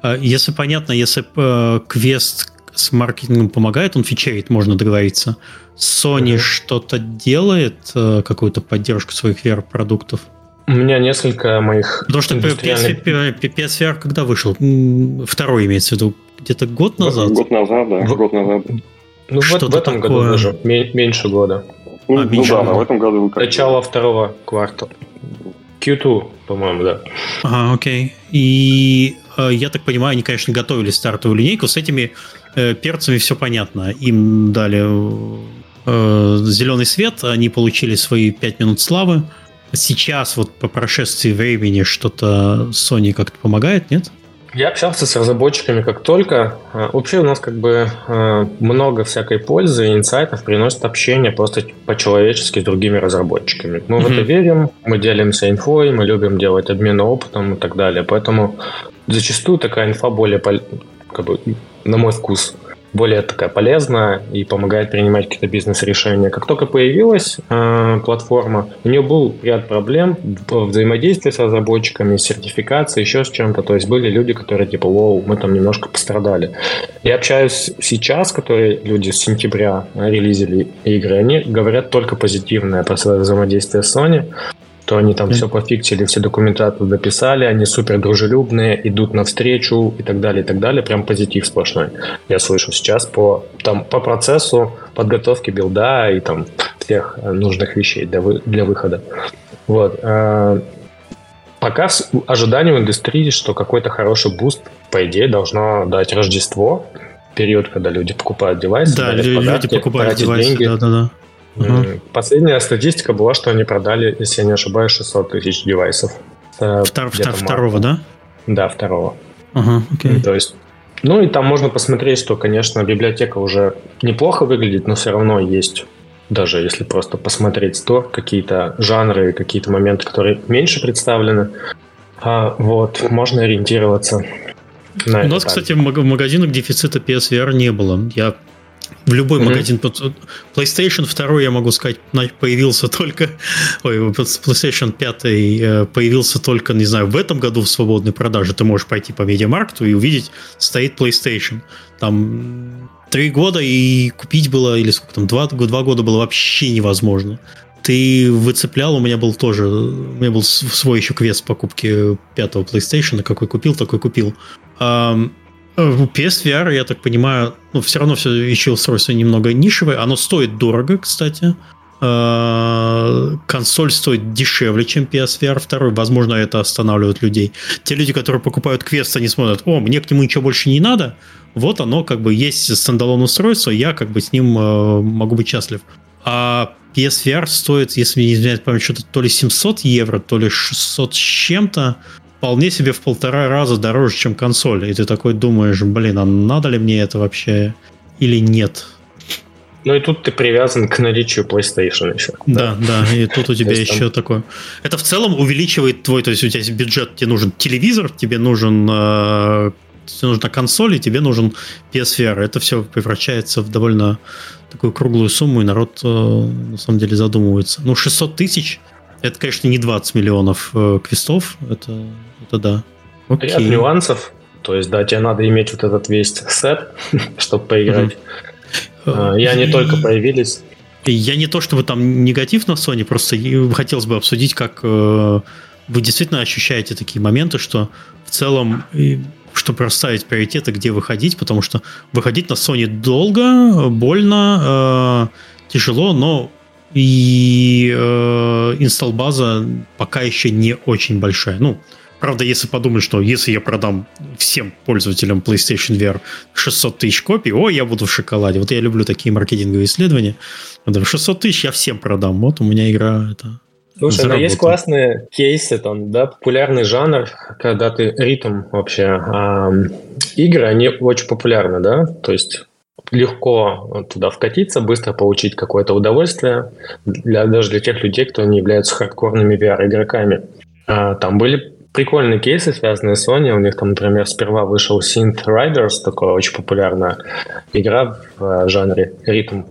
А, если понятно, если э, квест с маркетингом помогает, он фичерит, можно договориться. Sony что-то делает, э, какую-то поддержку своих VR-продуктов? У меня несколько моих... Потому что индустриальных... PSVR когда вышел? Второй имеется в виду. Где-то год назад? Год назад, да. Год назад. Ну, вот в этом такое... году даже. Меньше года. Ну, ну да, в этом году. Начало второго квартала. Q2, по-моему, да. Ага, окей. И э, я так понимаю, они, конечно, готовили стартовую линейку. С этими э, перцами все понятно. Им дали э, зеленый свет, они получили свои 5 минут славы. Сейчас, вот по прошествии времени, что-то Sony как-то помогает, нет? Я общался с разработчиками как только. А, вообще у нас как бы а, много всякой пользы и инсайтов приносит общение просто по-человечески с другими разработчиками. Мы mm-hmm. в это верим, мы делимся инфой, мы любим делать обмен опытом и так далее. Поэтому зачастую такая инфа более, как бы, на мой вкус, более такая полезная и помогает принимать какие-то бизнес-решения. Как только появилась э, платформа, у нее был ряд проблем взаимодействия с разработчиками, сертификации, еще с чем-то. То есть были люди, которые типа, вау, мы там немножко пострадали. Я общаюсь сейчас, которые люди с сентября релизили игры, они говорят только позитивное про свое взаимодействие с Sony то они там все пофиксили, все документацию дописали, они супер дружелюбные, идут навстречу и так далее, и так далее. Прям позитив сплошной. Я слышу сейчас по, там, по процессу подготовки build а и там всех нужных вещей для, вы, для выхода. Вот. Э, пока ожидание в индустрии, что какой-то хороший boost, по идее, должно дать Рождество, период, когда люди покупают девайсы, да, люди, подарки, люди покупают девайсы, деньги. да, да, да. Угу. Последняя статистика была, что они продали, если я не ошибаюсь, 600 тысяч девайсов. Втор, втор, второго, да? Да, второго. Ага, окей. То есть, ну и там можно посмотреть, что, конечно, библиотека уже неплохо выглядит, но все равно есть даже если просто посмотреть стор, какие-то жанры, какие-то моменты, которые меньше представлены, а, вот, можно ориентироваться на У нас, кстати, в магазинах дефицита PSVR не было. Я в любой mm-hmm. магазин. PlayStation 2, я могу сказать, появился только... Ой, PlayStation 5 э, появился только, не знаю, в этом году в свободной продаже. Ты можешь пойти по Медиамаркту и увидеть, стоит PlayStation. там три года и купить было, или сколько там, два, два года было вообще невозможно. Ты выцеплял, у меня был тоже, у меня был свой еще квест покупки пятого PlayStation, какой купил, такой купил. А, PSVR, я так понимаю, ну, все равно все еще устройство немного нишевое, оно стоит дорого, кстати. А, консоль стоит дешевле, чем PSVR 2. Возможно, это останавливает людей. Те люди, которые покупают квест, они смотрят, о, мне к нему ничего больше не надо. Вот оно, как бы, есть стендалон устройство, я как бы с ним э, могу быть счастлив. А PSVR стоит, если не изменяет память, что-то то ли 700 евро, то ли 600 с чем-то. Вполне себе в полтора раза дороже, чем консоль. И ты такой думаешь, блин, а надо ли мне это вообще или нет? Ну и тут ты привязан к наличию PlayStation еще. Да, да, да и тут у тебя еще там... такое. Это в целом увеличивает твой, то есть у тебя есть бюджет, тебе нужен телевизор, тебе нужен э, тебе нужна консоль, и тебе нужен PSVR. Это все превращается в довольно такую круглую сумму, и народ э, на самом деле задумывается. Ну, 600 тысяч, это, конечно, не 20 миллионов э, квестов, это, это да. Окей. Ряд нюансов, то есть, да, тебе надо иметь вот этот весь сет, чтобы поиграть. А, и они только появились. Я не то чтобы там негатив на Sony, просто хотелось бы обсудить, как э, вы действительно ощущаете такие моменты, что в целом, чтобы расставить приоритеты, где выходить, потому что выходить на Sony долго, больно, э, тяжело, но и э, инсталл-база пока еще не очень большая. Ну, Правда, если подумать, что если я продам всем пользователям PlayStation VR 600 тысяч копий, о, я буду в шоколаде. Вот я люблю такие маркетинговые исследования. 600 тысяч я всем продам. Вот у меня игра это Слушай, ну есть классные кейсы, там, да, популярный жанр, когда ты ритм вообще. А, игры, они очень популярны, да, то есть легко туда вкатиться, быстро получить какое-то удовольствие, для, даже для тех людей, кто не являются хардкорными VR-игроками. А, там были прикольные кейсы, связанные с Sony. У них там, например, сперва вышел Synth Riders, такая очень популярная игра в э, жанре ритм.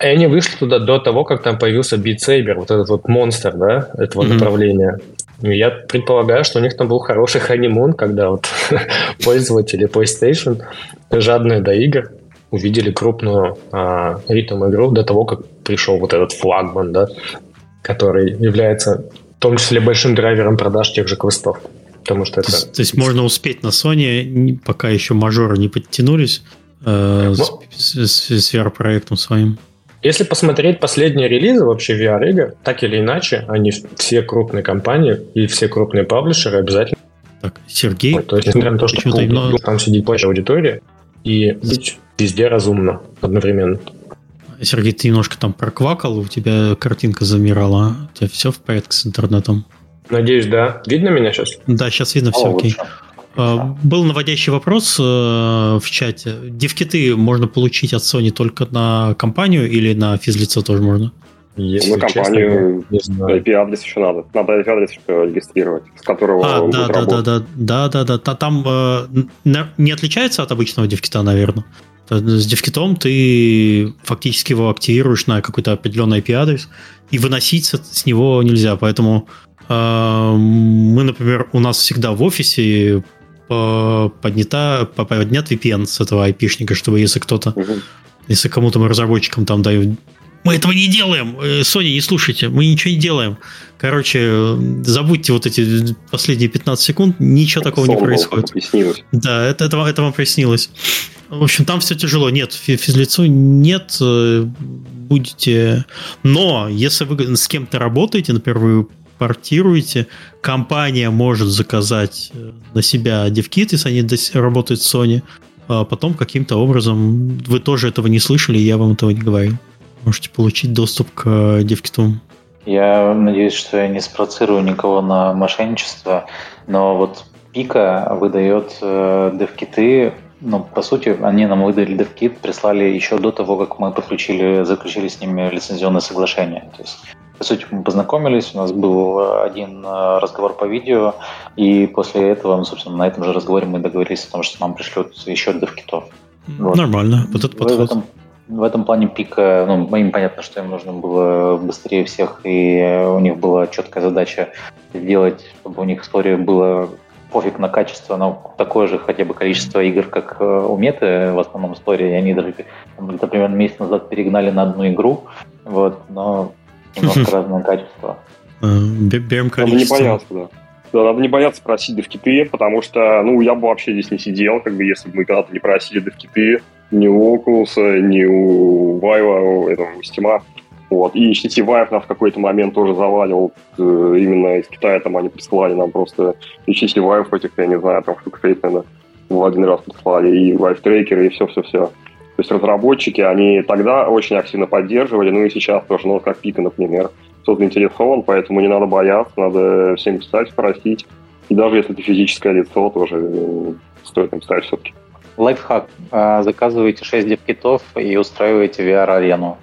И они вышли туда до того, как там появился Beat Saber, вот этот вот монстр, да, этого mm-hmm. направления. Я предполагаю, что у них там был хороший ханимун, когда вот пользователи PlayStation, жадные до игр, увидели крупную а, ритм-игру до того, как пришел вот этот флагман, да, который является том числе большим драйвером продаж тех же квестов. Потому что то, это... то есть можно успеть на Sony, пока еще мажоры не подтянулись э, Но... с, с, с VR-проектом своим. Если посмотреть последние релизы вообще VR-игр, так или иначе, они все крупные компании и все крупные паблишеры обязательно... Так, Сергей... то есть, несмотря на то, что много... там сидит большая аудитория, и быть везде разумно одновременно. Сергей, ты немножко там проквакал, у тебя картинка замирала. У тебя все в порядке с интернетом? Надеюсь, да. Видно меня сейчас? Да, сейчас видно, все О, окей. Лучше. Был наводящий вопрос э, в чате. Девкиты можно получить от Sony только на компанию или на физлицо тоже можно? Если на компанию IP-адрес еще надо. Надо IP-адрес еще регистрировать, с которого а, да, да, да, да, да, да, да, да. Там э, не отличается от обычного девкита, наверное? С девкитом ты фактически его активируешь на какой-то определенный IP-адрес, и выносить с него нельзя. Поэтому э, мы, например, у нас всегда в офисе поднята, поднят VPN с этого IP-шника, чтобы если кто-то, угу. если кому-то мы разработчикам там дают мы этого не делаем. Э, Sony, не слушайте, мы ничего не делаем. Короче, забудьте вот эти последние 15 секунд, ничего такого Сон не происходит. Приснилось. Да, это, это, это вам приснилось. В общем, там все тяжело. Нет, физлицу нет. Э, будете... Но если вы с кем-то работаете, например, вы портируете, компания может заказать э, на себя DevKit, если они работают с Sony, а потом каким-то образом вы тоже этого не слышали, я вам этого не говорю можете получить доступ к девкиту. Я надеюсь, что я не спровоцирую никого на мошенничество, но вот Пика выдает э, девкиты, ну, по сути, они нам выдали девкит, прислали еще до того, как мы подключили, заключили с ними лицензионное соглашение. То есть, по сути, мы познакомились, у нас был один э, разговор по видео, и после этого, ну, собственно, на этом же разговоре мы договорились о том, что нам пришлют еще девкитов. Вот. Нормально, вот этот подход. В этом, в этом плане пика, ну, им понятно, что им нужно было быстрее всех, и у них была четкая задача сделать, чтобы у них история была пофиг на качество, но такое же хотя бы количество игр, как э, у Меты в основном истории. Они даже, где-то примерно месяц назад перегнали на одну игру, вот, но немножко разное качество. Э, берем количество. Не бояться, да. Надо не бояться просить девкиты, потому что, ну, я бы вообще здесь не сидел, как бы, если бы мы когда-то не просили девкиты ни у Oculus, ни у Vive, этого, у Steam. Вот. И HTC Vive нас в какой-то момент тоже завалил э, именно из Китая, там они присылали нам просто HTC Vive этих, я не знаю, там штук 6, наверное, в один раз прислали, и Vive Tracker, и все-все-все. То есть разработчики, они тогда очень активно поддерживали, ну и сейчас тоже, ну, как Пика, например, кто заинтересован, поэтому не надо бояться, надо всем писать, спросить. И даже если это физическое лицо, тоже э, стоит им писать все-таки. Лайфхак. А, заказываете 6 девкитов и устраиваете VR-арену.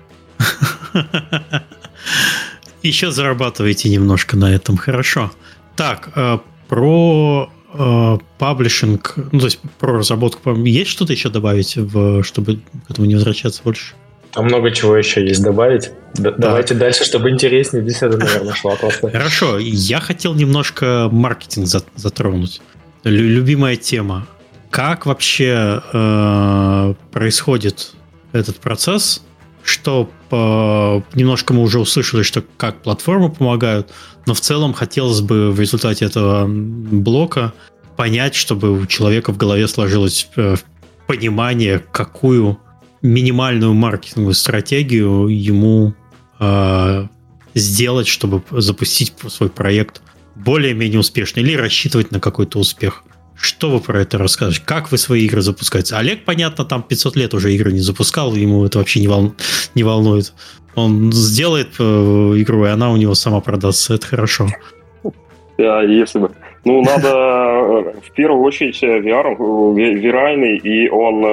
Еще зарабатываете немножко на этом, хорошо. Так, э, про э, паблишинг, ну, то есть про разработку, есть что-то еще добавить, в, чтобы к этому не возвращаться больше? Там много чего еще есть добавить. да. Давайте дальше, чтобы интереснее. Беседа, наверное, шла просто. Хорошо. Я хотел немножко маркетинг затронуть. Любимая тема. Как вообще э, происходит этот процесс? Что по, немножко мы уже услышали, что как платформы помогают, но в целом хотелось бы в результате этого блока понять, чтобы у человека в голове сложилось э, понимание, какую минимальную маркетинговую стратегию ему э, сделать, чтобы запустить свой проект более-менее успешно или рассчитывать на какой-то успех. Что вы про это расскажете? Как вы свои игры запускаете? Олег, понятно, там 500 лет уже игры не запускал, ему это вообще не, вол... не волнует. Он сделает э, игру, и она у него сама продастся. Это хорошо. Да, если бы. Ну, надо э, в первую очередь э, VR, э, виральный, и он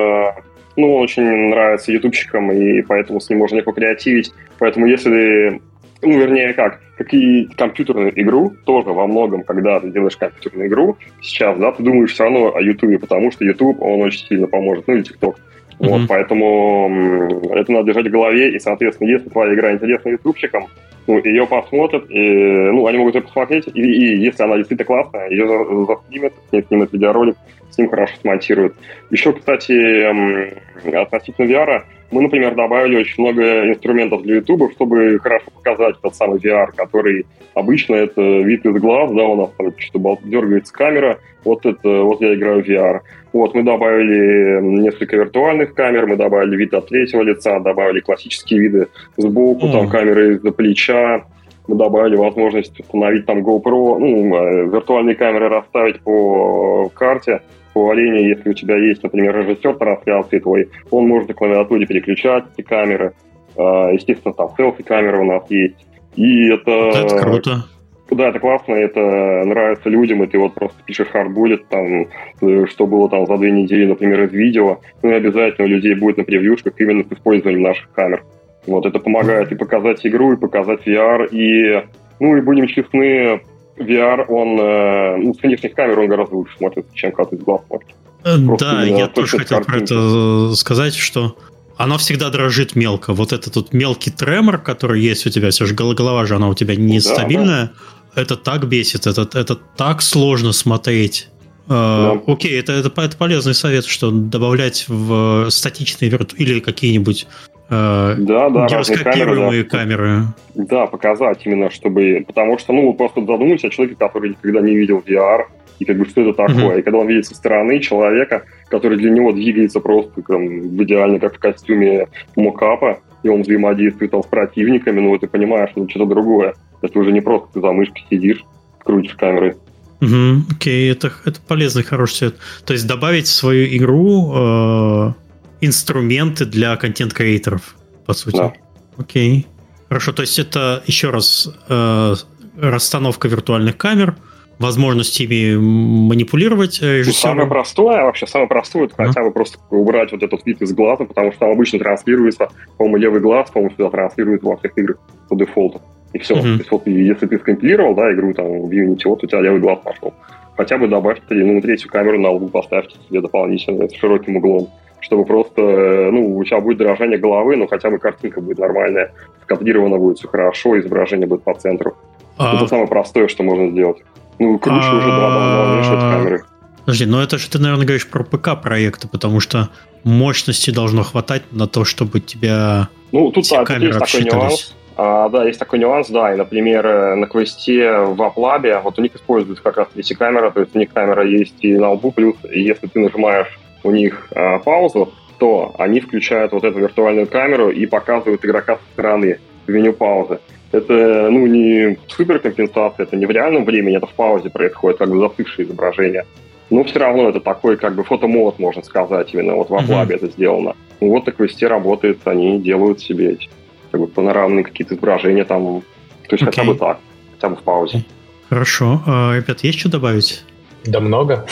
ну, он очень нравится ютубщикам, и поэтому с ним можно легко креативить. Поэтому если, ну, вернее, как, как и компьютерную игру, тоже во многом, когда ты делаешь компьютерную игру, сейчас, да, ты думаешь все равно о ютубе, потому что ютуб, он очень сильно поможет, ну, или тикток. Mm-hmm. Вот, поэтому это надо держать в голове, и, соответственно, если твоя игра интересна ютубщикам, ну, ее посмотрят, и, ну, они могут ее посмотреть, и, и если она действительно классная, ее застримят, снимут видеоролик, с ним хорошо смонтируют. Еще, кстати, относительно VR, мы, например, добавили очень много инструментов для YouTube, чтобы хорошо показать тот самый VR, который обычно это вид из глаз, да, у нас там что-то дергается камера, вот это, вот я играю в VR. Вот, мы добавили несколько виртуальных камер, мы добавили вид от третьего лица, добавили классические виды сбоку, mm. там камеры из-за плеча, мы добавили возможность установить там GoPro, ну, э, виртуальные камеры расставить по карте, по олене, если у тебя есть, например, режиссер трансляции твой, он может на клавиатуре переключать эти камеры. А, естественно, там селфи-камера у нас есть. И это... Это круто. Да, это классно, это нравится людям, и ты вот просто пишешь хардбуллет, там, э, что было там за две недели, например, из видео, ну и обязательно у людей будет на превьюшках именно с использованием наших камер. Вот, это помогает и показать игру, и показать VR, и, ну и будем честны, VR, он, э, ну, с внешних камер он гораздо лучше смотрится, чем когда ты с глаз смотришь. Э, да, я тоже хотел про это сказать, что она всегда дрожит мелко. Вот этот тут мелкий тремор, который есть у тебя, все же голова же, она у тебя нестабильная, да, да. это так бесит, это, это так сложно смотреть. Э, да. Окей, это, это, это полезный совет, что добавлять в статичные вирту или какие-нибудь да, да, гироскопируемые камеры, камеры. Да, показать именно, чтобы... Потому что, ну, просто задумайся о человеке, который никогда не видел VR, и как бы что это такое. Uh-huh. И когда он видит со стороны человека, который для него двигается просто там, в идеально как в костюме мокапа, и он взаимодействует там, с противниками, ну, ты понимаешь, ну, что-то другое. Это уже не просто ты за мышкой сидишь, крутишь камерой. Угу, окей, это, это полезный, хороший совет. То есть добавить в свою игру э, инструменты для контент-креаторов, по сути. Да. Окей. Хорошо, то есть это еще раз э, расстановка виртуальных камер, возможность ими манипулировать режиссером. Ну, самое простое, вообще самое простое, это а? хотя бы просто убрать вот этот вид из глаза, потому что там обычно транслируется, по-моему, левый глаз, по-моему, сюда транслируется во всех играх по дефолту. И все. Uh-huh. То есть, вот, если ты скомпилировал, да, игру там в Unity, вот у тебя левый глаз пошел. Хотя бы добавь ну, третью камеру на лбу поставьте себе дополнительно с широким углом чтобы просто, э, ну, у тебя будет дрожание головы, но хотя бы картинка будет нормальная, скадрировано будет все хорошо, изображение будет по центру. А... Это самое простое, что можно сделать. Ну, круче уже добавлял вешать камеры. Подожди, но это же ты, наверное, говоришь про ПК-проекты, потому что мощности должно хватать на то, чтобы тебя ну, тут, да, тут есть такой нюанс. А, да, есть такой нюанс, да, и, например, э, на квесте в AppLab, вот у них используется как раз эти камеры, то есть у них камера есть и на лбу, плюс если ты нажимаешь у них а, паузу, то они включают вот эту виртуальную камеру и показывают игрока со стороны в меню паузы. Это, ну, не суперкомпенсация, это не в реальном времени, это в паузе происходит, как бы застывшее изображение. Но все равно это такой, как бы, фотомод, можно сказать, именно вот в Аплабе mm-hmm. это сделано. Ну, вот на квесте работает, они делают себе эти, как бы, панорамные какие-то изображения там, то есть okay. хотя бы так, хотя бы в паузе. Хорошо. А, ребят, есть что добавить? Да много.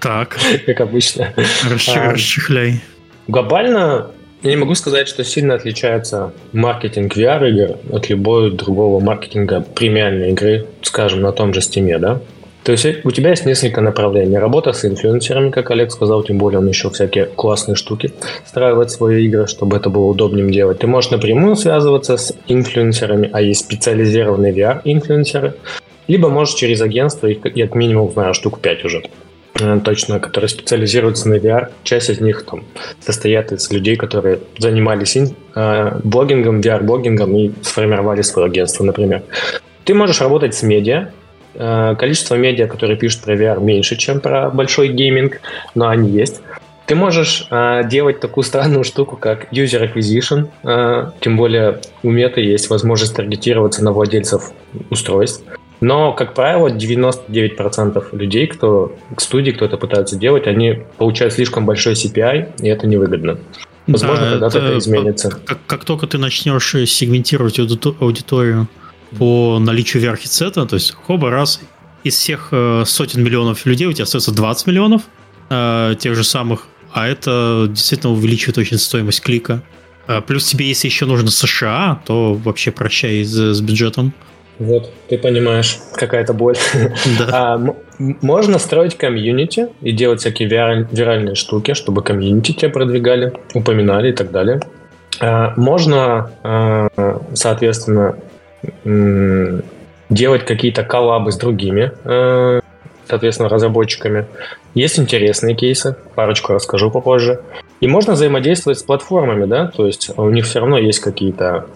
Так. Как обычно. А, расчехляй. Глобально я не могу сказать, что сильно отличается маркетинг VR-игр от любого другого маркетинга премиальной игры, скажем, на том же Steam, да? То есть у тебя есть несколько направлений. Работа с инфлюенсерами, как Олег сказал, тем более он еще всякие классные штуки встраивает в свои игры, чтобы это было удобнее делать. Ты можешь напрямую связываться с инфлюенсерами, а есть специализированные VR-инфлюенсеры, либо можешь через агентство, их, я как минимум знаю штук 5 уже, точно, которые специализируются на VR. Часть из них там состоят из людей, которые занимались ин, э, блогингом, VR-блогингом и сформировали свое агентство, например. Ты можешь работать с медиа, Э, количество медиа, которые пишут про VR, меньше, чем про большой гейминг, но они есть. Ты можешь э, делать такую странную штуку, как user acquisition, э, тем более у мета есть возможность таргетироваться на владельцев устройств. Но, как правило, 99% людей, кто к студии, кто это пытается делать, они получают слишком большой CPI, и это невыгодно. Возможно, да, когда-то это, это изменится. Как, как только ты начнешь сегментировать аудиторию по наличию VR-хедсета, то есть хоба раз из всех э, сотен миллионов людей у тебя остается 20 миллионов э, тех же самых, а это действительно увеличивает очень стоимость клика. Э, плюс тебе, если еще нужно США, то вообще прощай с, с бюджетом. Вот, ты понимаешь, какая-то боль. Да. А, можно строить комьюнити и делать всякие вираль, виральные штуки, чтобы комьюнити тебя продвигали, упоминали и так далее. А, можно, а, соответственно, делать какие-то коллабы с другими, э, соответственно, разработчиками. Есть интересные кейсы, парочку расскажу попозже. И можно взаимодействовать с платформами, да, то есть у них все равно есть какие-то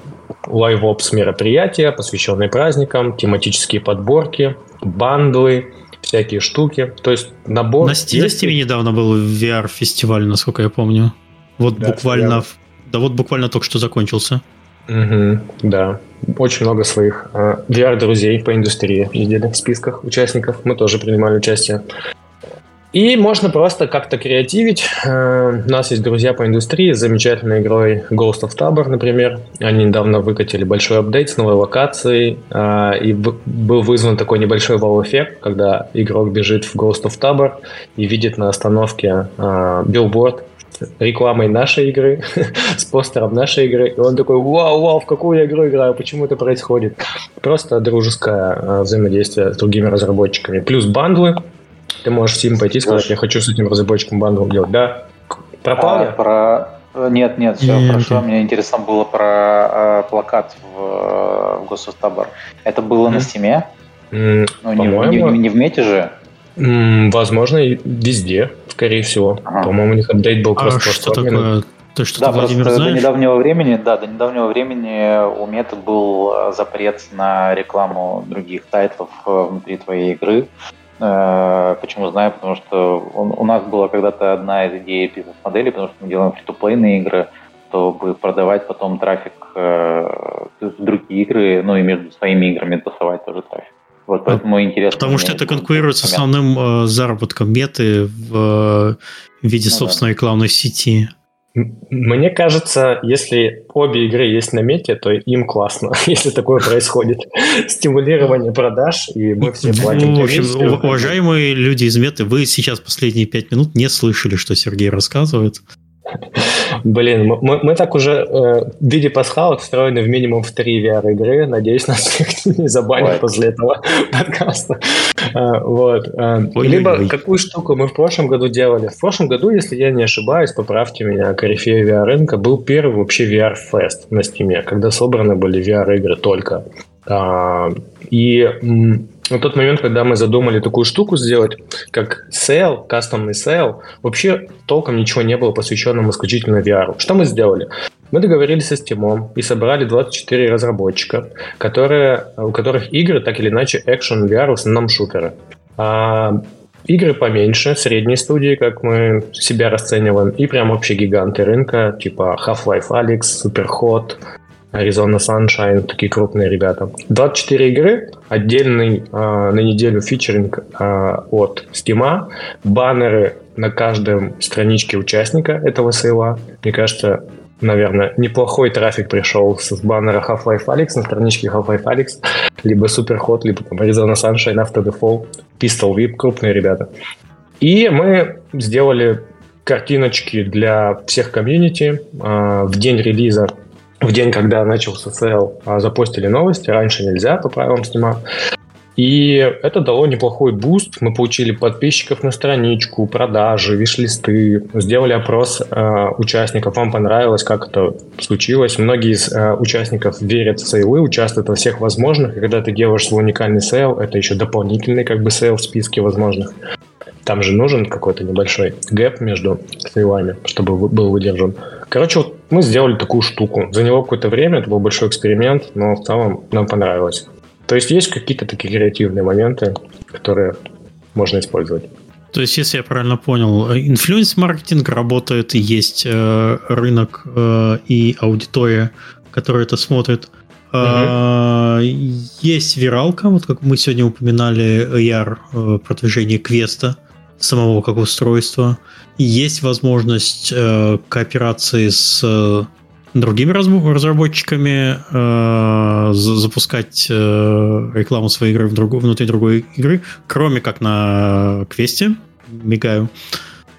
live ops мероприятия, посвященные праздникам, тематические подборки, bundle ы, всякие штуки. То есть набор... На Steam недавно был VR-фестиваль, насколько я помню. Вот да, буквально... Я... Да вот буквально только что закончился. Угу, да. Очень много своих э, VR-друзей по индустрии видели в списках участников. Мы тоже принимали участие. И можно просто как-то креативить. Э, у нас есть друзья по индустрии с замечательной игрой Ghost of Tabor, например. Они недавно выкатили большой апдейт с новой локацией. Э, и был вызван такой небольшой вау-эффект, когда игрок бежит в Ghost of Tabor и видит на остановке э, билборд рекламой нашей игры, с постером нашей игры, и он такой, вау, вау, в какую я игру играю, почему это происходит? Просто дружеское взаимодействие с другими разработчиками. Плюс бандлы. Ты можешь в Steam пойти и сказать, я хочу с этим разработчиком бандлом делать. Да? Пропал а, Про... Нет, нет, все нет, хорошо. Нет. Мне интересно было про э, плакат в, э, в Tabor. Это было mm. на Steam? Mm, ну, не, не, не в Мете же? Возможно, везде, скорее всего. Ага. По-моему, у них апдейт был а просто что такое? То, что да, ты, Владимир, знаешь? до недавнего времени, да, до недавнего времени у Мета был э, запрет на рекламу других тайтлов э, внутри твоей игры. Э, почему знаю? Потому что у нас была когда-то одна из идей бизнес-модели, потому что мы делаем фри-то-плейные игры, чтобы продавать потом трафик в другие игры, ну и между своими играми тусовать тоже трафик. Вот поэтому интересно. Потому что это конкурирует с основным э, заработком меты в, в виде ну, собственной да. рекламной сети. Мне кажется, если обе игры есть на мете, то им классно, если такое происходит. Стимулирование продаж, и мы все платим. Ну, в общем, уважаемые люди из меты, вы сейчас последние пять минут не слышали, что Сергей рассказывает. Блин, мы, мы так уже э, в виде пасхалок встроены в минимум в три VR-игры. Надеюсь, нас не забанят после этого подкаста. Э, вот. Э, либо какую штуку мы в прошлом году делали. В прошлом году, если я не ошибаюсь, поправьте меня, корифея VR-рынка, был первый вообще VR-фест на Steam, когда собраны были VR-игры только. А, и на тот момент, когда мы задумали такую штуку сделать, как sale, кастомный sale, вообще толком ничего не было посвященным исключительно VR. Что мы сделали? Мы договорились со Steam и собрали 24 разработчика, которые, у которых игры так или иначе экшен VR, в основном шутеры. А игры поменьше, средние студии, как мы себя расцениваем, и прям вообще гиганты рынка, типа Half-Life Alyx, Superhot, Arizona Sunshine, такие крупные ребята. 24 игры, отдельный э, на неделю фичеринг э, от Steam, баннеры на каждом страничке участника этого сейла. Мне кажется, наверное, неплохой трафик пришел с баннера Half-Life Alyx на страничке Half-Life Alyx, либо Superhot, либо там Arizona Sunshine, After the Fall, Pistol Whip, крупные ребята. И мы сделали картиночки для всех комьюнити э, в день релиза в день, когда начался sale, а, запостили новости. Раньше нельзя по правилам Стима. И это дало неплохой буст. Мы получили подписчиков на страничку, продажи, виш-листы, сделали опрос э, участников. Вам понравилось, как это случилось. Многие из э, участников верят в сейлы, участвуют во всех возможных. И когда ты делаешь свой уникальный sale, это еще дополнительный как бы sale в списке возможных. Там же нужен какой-то небольшой gap между сейлами, чтобы был выдержан. Короче, вот мы сделали такую штуку. За него какое-то время, это был большой эксперимент, но в целом нам понравилось. То есть есть какие-то такие креативные моменты, которые можно использовать. То есть, если я правильно понял, инфлюенс-маркетинг работает, есть э, рынок э, и аудитория, которая это смотрит. Угу. Есть виралка, вот как мы сегодня упоминали, AR, э, продвижение квеста самого как устройства. Есть возможность э, кооперации с э, другими разработчиками, э, запускать э, рекламу своей игры в друг, внутри другой игры, кроме как на квесте. Мигаю.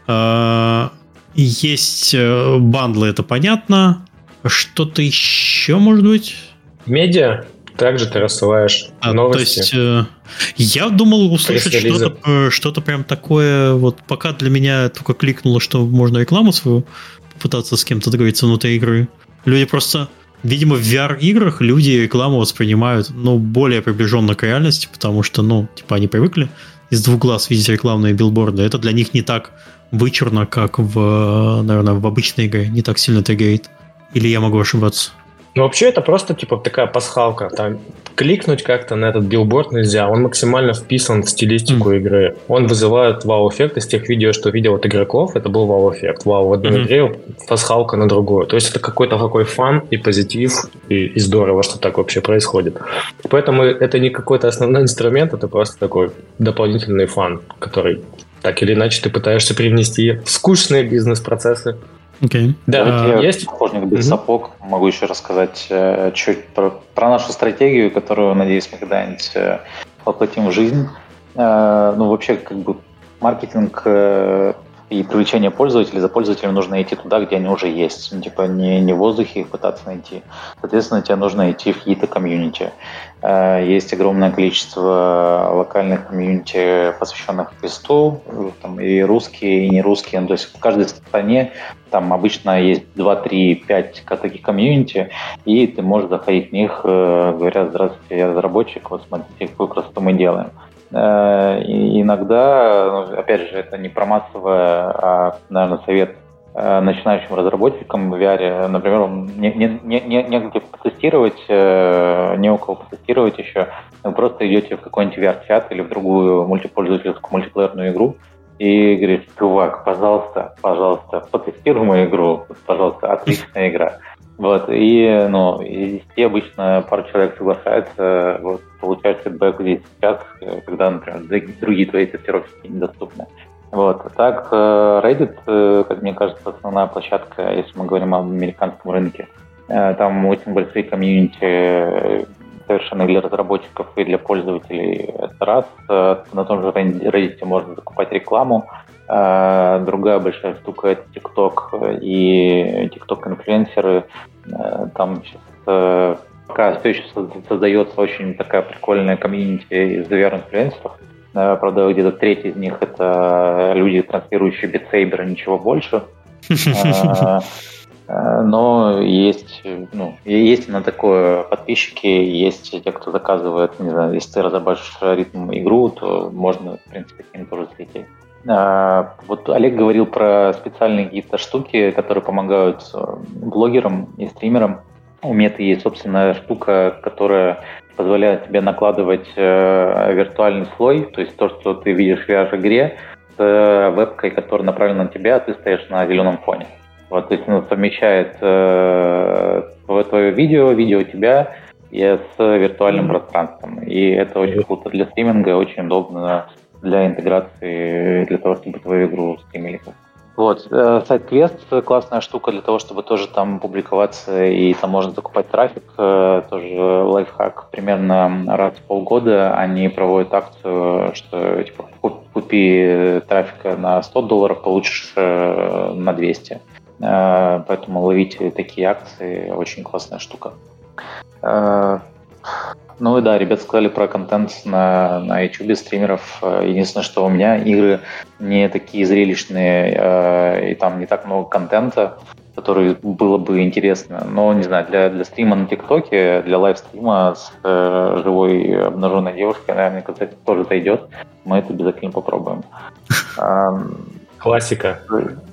Э, есть э, бандлы, это понятно. Что-то еще может быть? Медиа также ты рассылаешь а, новости. То есть, э, я думал услышать что-то, э, что-то прям такое, вот пока для меня только кликнуло, что можно рекламу свою попытаться с кем-то договориться внутри игры. Люди просто, видимо, в VR-играх люди рекламу воспринимают, ну, более приближенно к реальности, потому что, ну, типа, они привыкли из двух глаз видеть рекламные билборды. Это для них не так вычурно, как в, наверное, в обычной игре, не так сильно триггерит. Или я могу ошибаться? Ну, вообще, это просто, типа, такая пасхалка. Там кликнуть как-то на этот билборд нельзя. Он максимально вписан в стилистику mm. игры. Он вызывает вау-эффект из тех видео, что видел от игроков. Это был вау-эффект. Вау в одной mm-hmm. игре, пасхалка на другую. То есть это какой-то такой fun и позитив, и, и здорово, что так вообще происходит. Поэтому это не какой-то основной инструмент, это просто такой дополнительный fun, который так или иначе ты пытаешься привнести в скучные бизнес-процессы. Okay. Да, я, есть? Художник без mm-hmm. сапог, могу еще рассказать э, чуть про, про нашу стратегию, которую, надеюсь, мы когда-нибудь э, воплотим в жизнь. Э, ну, вообще, как бы маркетинг э, и привлечение пользователей, за пользователями нужно идти туда, где они уже есть. Ну, типа не, не в воздухе их пытаться найти. Соответственно, тебе нужно идти в какие-то комьюнити. Э, есть огромное количество локальных комьюнити, посвященных квесту, там и русские, и не русские. Ну, то есть в каждой стране там обычно есть 2, 3, 5 таких комьюнити, и ты можешь заходить в них, э, говоря, здравствуйте, я разработчик, вот смотрите, какую красоту мы делаем. Э, и иногда, ну, опять же, это не про массовое, а, наверное, совет начинающим разработчикам в VR, например, не, не, не, не, негде потестировать, э, не у кого потестировать еще, вы просто идете в какой-нибудь VR-чат или в другую мультипользовательскую мультиплеерную игру, и говоришь, чувак, пожалуйста, пожалуйста, потестируй мою игру, пожалуйста, отличная игра. Вот, и, ну, 10 обычно пару человек соглашается, вот, получать фидбэк здесь сейчас, когда, например, другие твои тестировщики недоступны. Вот. Так, э, Reddit, э, как мне кажется, основная площадка, если мы говорим об американском рынке. Э, там очень большие комьюнити совершенно для разработчиков и для пользователей. Это раз. На том же Reddit можно закупать рекламу. Другая большая штука — это TikTok и TikTok-инфлюенсеры. Там сейчас пока все еще создается очень такая прикольная комьюнити из VR-инфлюенсеров. Правда, где-то треть из них это люди, транслирующие битсейбера, ничего больше. А, Э, но есть, ну, есть на такое подписчики, есть те, кто заказывает, не знаю, если ты разобрашь ритм игру, то можно, в принципе, к ним тоже залететь. Э, вот Олег говорил про специальные какие-то штуки, которые помогают блогерам и стримерам. У Меты есть собственная штука, которая позволяет тебе накладывать э, виртуальный слой, то есть то, что ты видишь в VR-игре, с э, вебкой, которая направлена на тебя, а ты стоишь на зеленом фоне. Вот, то есть он совмещает э, твое видео, видео тебя и с виртуальным пространством. И это очень круто для стриминга, очень удобно для интеграции, для того, чтобы твою игру стримили. Вот, э, сайт Quest классная штука для того, чтобы тоже там публиковаться и там можно закупать трафик, э, тоже лайфхак. Примерно раз в полгода они проводят акцию, что типа купи трафика на 100 долларов, получишь э, на 200. Поэтому ловите такие акции, очень классная штука. Ну и да, ребят сказали про контент на, на YouTube стримеров. Единственное, что у меня игры не такие зрелищные, э, и там не так много контента, который было бы интересно. Но, не знаю, для, для стрима на ТикТоке, для лайвстрима с э, живой обнаженной девушкой, наверное, кстати, тоже зайдет. Мы это обязательно попробуем. Классика.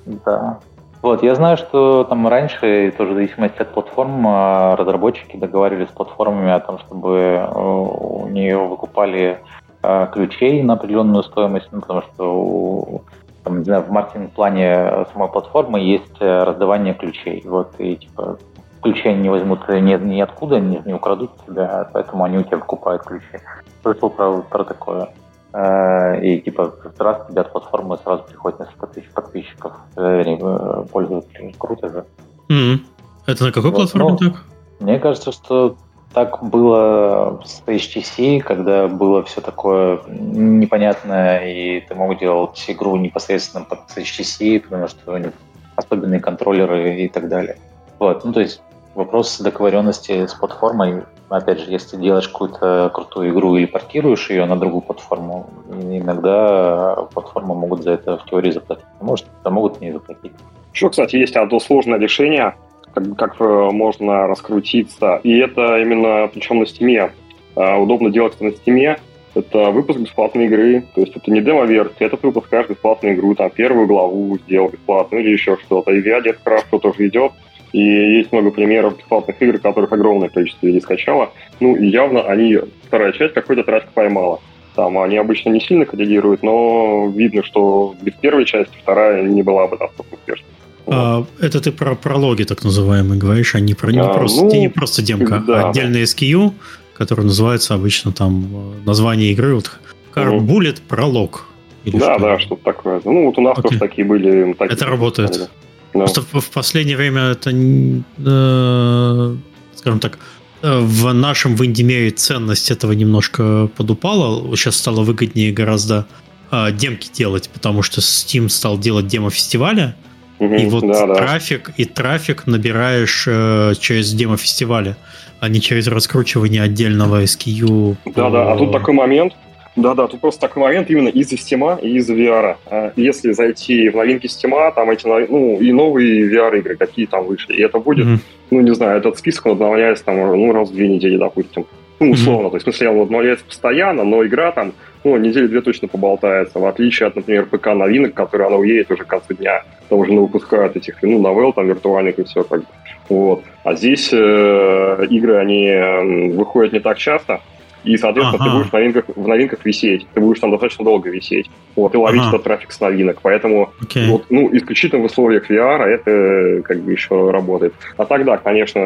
Да. Вот, я знаю, что там раньше, тоже в зависимости от платформ, а, разработчики договаривались с платформами о том, чтобы э, у нее выкупали а, ключей на определенную стоимость, ну, потому что там, не знаю, в маркетинг-плане самой платформы есть э, раздавание ключей. Вот, и типа ключи они не возьмут ни, ни откуда, ни, не украдут тебя, поэтому они у тебя выкупают ключи. Слышал про, про такое. Э, и типа раз тебе от платформы сразу приходит несколько тысяч подписчиков, э, пользователей. Круто же. Mm-hmm. Это на какой вот, платформе ну, так? Мне кажется, что так было с HTC, когда было все такое непонятное, и ты мог делать игру непосредственно под HTC, потому что у них особенные контроллеры и так далее. Вот, ну то есть вопрос договоренности с платформой опять же, если делаешь какую-то крутую игру или портируешь ее на другую платформу, иногда платформы могут за это в теории заплатить. Может, а могут не заплатить. Еще, кстати, есть одно сложное решение, как, как э, можно раскрутиться. И это именно причем на Steam. А, удобно делать это на Steam. Это выпуск бесплатной игры. То есть это не демо-версия, это ты выпускаешь бесплатную игру, там первую главу сделал бесплатно или еще что-то. И в Viad хорошо тоже идет. И есть много примеров бесплатных игр, которых огромное количество людей скачало. Ну, и явно они, вторая часть, какой-то трафик поймала. Там они обычно не сильно кодируют, но видно, что без первой части вторая не была бы настолько успешной. А, это ты про прологи так называемые говоришь, а не, про, не, а, просто, ну, не просто демка, да, а отдельный SKU, который называется обычно там э, название игры, вот Car угу. Bullet пролог. Или да, что? да, что-то такое. Ну, вот у нас okay. тоже такие были. Такие, это работает. Да. Просто в последнее время это, э, скажем так, э, в нашем в инди ценность этого немножко подупала. Сейчас стало выгоднее гораздо э, демки делать, потому что Steam стал делать демо-фестиваля. Угу, и вот да, да. трафик и трафик набираешь э, через демо-фестивали, а не через раскручивание отдельного SKU. Да, да. А тут такой момент, да-да, тут просто такой момент именно из-за Steam и из-за VR. Если зайти в новинки Steam, там эти, ну, и новые VR-игры, какие там вышли, и это будет, mm-hmm. ну, не знаю, этот список обновляется там, ну, раз в две недели, допустим. Ну, условно, mm-hmm. то есть, в смысле, он обновляется постоянно, но игра там, ну, недели две точно поболтается, в отличие от, например, ПК-новинок, которые она уедет уже к концу дня, там уже выпускают этих, ну, новелл там виртуальных и все как бы. Вот. А здесь э, игры, они выходят не так часто, и, соответственно, ага. ты будешь в новинках, в новинках висеть. Ты будешь там достаточно долго висеть. Вот, и ловить ага. этот трафик с новинок. Поэтому okay. вот, ну, исключительно в условиях VR это как бы еще работает. А тогда, конечно,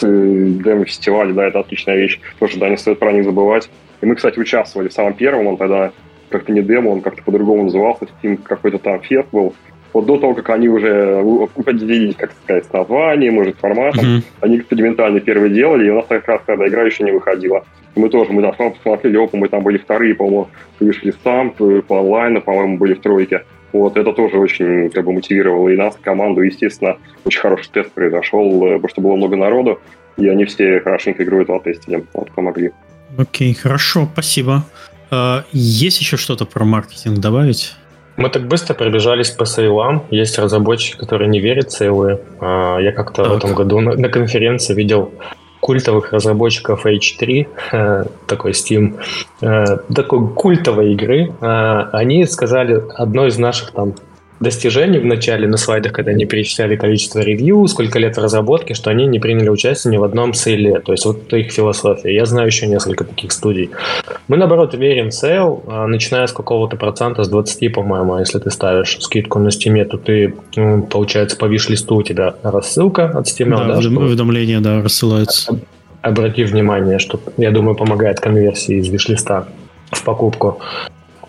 демо-фестиваль, да, это отличная вещь. Тоже, да, не стоит про них забывать. И мы, кстати, участвовали в самом первом, он тогда как-то не демо, он как-то по-другому назывался, какой-то там фест был. Вот до того, как они уже определились, как сказать, с названием, может, форматом, mm-hmm. они экспериментально первые делали, и у нас как раз тогда игра еще не выходила. Мы тоже, мы там посмотрели, опа, мы там были вторые, по-моему, вышли сам по онлайну, по-моему, были в тройке. Вот, это тоже очень как бы мотивировало и нас, команду, естественно, очень хороший тест произошел, э, потому что было много народу, и они все хорошенько игру этого тестили, вот, помогли. Окей, хорошо, спасибо. А, есть еще что-то про маркетинг добавить? Мы так быстро пробежались по сейлам. Есть разработчики, которые не верят в сейлы. А, я как-то так. в этом году на, на конференции видел культовых разработчиков H3, э, такой Steam, э, такой культовой игры. Э, они сказали одно из наших там достижений в начале на слайдах, когда они перечисляли количество ревью, сколько лет в разработке, что они не приняли участие ни в одном сейле. То есть вот их философия. Я знаю еще несколько таких студий. Мы, наоборот, верим в sale, а, начиная с какого-то процента, с 20, по-моему, если ты ставишь скидку на Steam, то ты, получается, по виш-листу у тебя рассылка от Steam. Да, да уведомления, да, рассылаются. Обрати внимание, что, я думаю, помогает конверсии из виш-листа в покупку.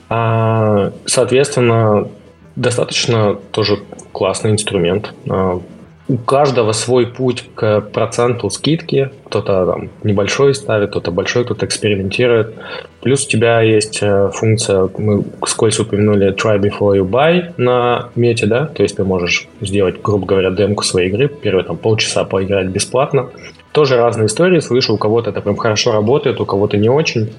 А, соответственно, достаточно тоже классный инструмент. А, у каждого свой путь к проценту скидки. Кто-то там небольшой ставит, кто-то большой, кто-то экспериментирует. Плюс у тебя есть э, функция, мы скользь упомянули try before you buy на мете, да, то есть ты можешь сделать, грубо говоря, демку своей игры, первые там полчаса поиграть бесплатно. Тоже разные истории, слышу, у кого-то это прям хорошо работает, у кого-то не очень.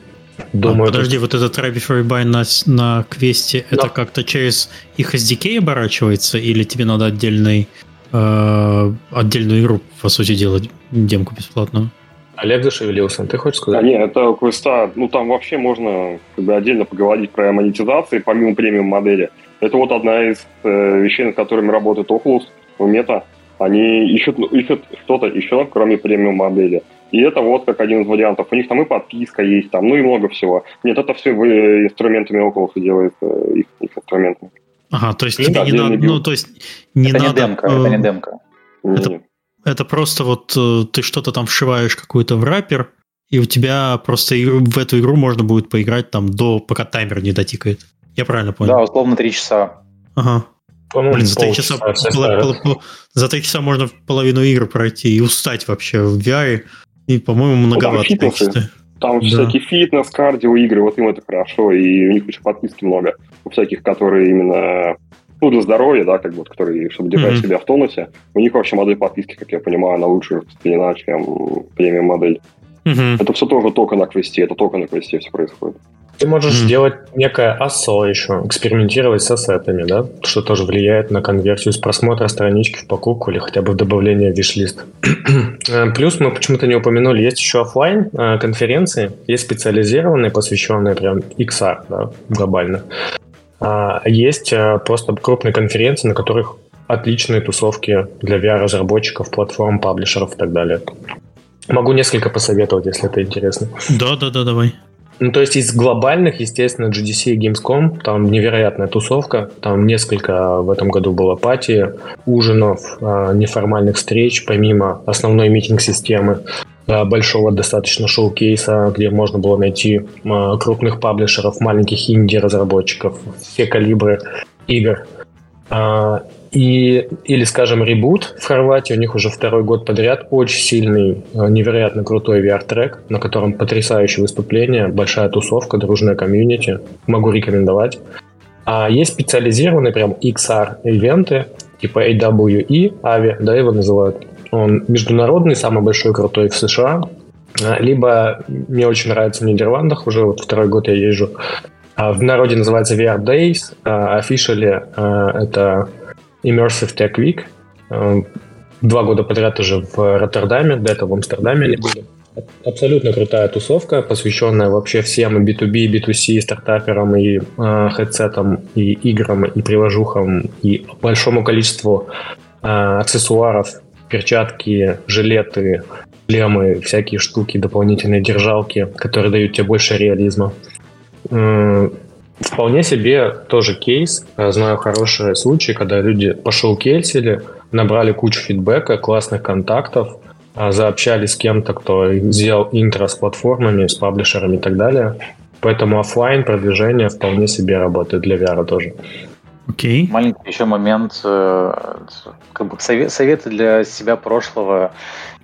Думаю, а, подожди, вот этот Try Before You Buy на, на квесте, да. это как-то через их SDK оборачивается, или тебе надо отдельный, э, отдельную игру, по сути, делать, демку бесплатную? Олег зашевелился, ты хочешь сказать? А, нет, это квеста, ну там вообще можно как бы, отдельно поговорить про монетизацию, помимо премиум модели. Это вот одна из э, вещей, над которыми работает Oculus, у Meta. Они ищут, ищут что-то еще, кроме премиум модели. И это вот как один из вариантов. У них там и подписка есть, там, ну и много всего. Нет, это все инструментами Oculus делает э, их, их инструментами. Ага, то есть тебе не надо, ну, то есть не это надо... Не демка, это не демка. Это, это просто вот э, ты что-то там вшиваешь какую-то в раппер, и у тебя просто в эту игру можно будет поиграть там до, пока таймер не дотикает. Я правильно понял? Да, условно 3 часа. Ага. Блин, за 3 часа, пол, пол, за 3 часа можно половину игр пройти и устать вообще в VR. И, по-моему, многовато. Ну, там, там да. всякие фитнес, кардио игры, вот им это хорошо, и у них еще подписки много. У всяких, которые именно ну, для здоровья, да, как бы, которые, чтобы держать mm-hmm. себя в тонусе. У них вообще модель подписки, как я понимаю, она лучше распространена, чем премиум модель. Mm-hmm. Это все тоже только на квесте, это только на квесте все происходит. Ты можешь mm. делать некое ассо еще, экспериментировать с ассетами, да, что тоже влияет на конверсию с просмотра странички в покупку или хотя бы в добавление в виш-лист. Э, плюс мы почему-то не упомянули, есть еще офлайн э, конференции, есть специализированные, посвященные прям XR, да, глобально. А есть э, просто крупные конференции, на которых отличные тусовки для VR-разработчиков, платформ, паблишеров и так далее. Могу несколько посоветовать, если это интересно. Да, да, да, давай. Ну, то есть из глобальных, естественно, GDC и Gamescom, там невероятная тусовка, там несколько в этом году было пати, ужинов, а, неформальных встреч, помимо основной митинг-системы, а, большого достаточно шоу-кейса, где можно было найти а, крупных паблишеров, маленьких инди-разработчиков, все калибры игр. И, или, скажем, ребут в Хорватии, у них уже второй год подряд очень сильный, э, невероятно крутой VR-трек, на котором потрясающее выступление, большая тусовка, дружная комьюнити. Могу рекомендовать. А есть специализированные прям XR-ивенты, типа AWE, AVI, да, его называют. Он международный, самый большой, крутой в США. А, либо мне очень нравится в Нидерландах, уже вот второй год я езжу. А в народе называется VR Days, а officially это Immersive Tech Week. Э, два года подряд уже в Роттердаме, до этого в Амстердаме они были. Абсолютно крутая тусовка, посвященная вообще всем и B2B, и B2C, и стартаперам, и э, хедсетам, и играм, и приложухам, и большому количеству э, аксессуаров, перчатки, жилеты, шлемы, всякие штуки, дополнительные держалки, которые дают тебе больше реализма. Вполне себе тоже кейс. знаю хорошие случаи, когда люди пошел кейсили, набрали кучу фидбэка, классных контактов, а, заобщались с кем-то, кто сделал интро с платформами, с паблишерами и так далее. Поэтому офлайн продвижение вполне себе работает для VR тоже. Okay. Маленький еще момент, э, как бы советы для себя прошлого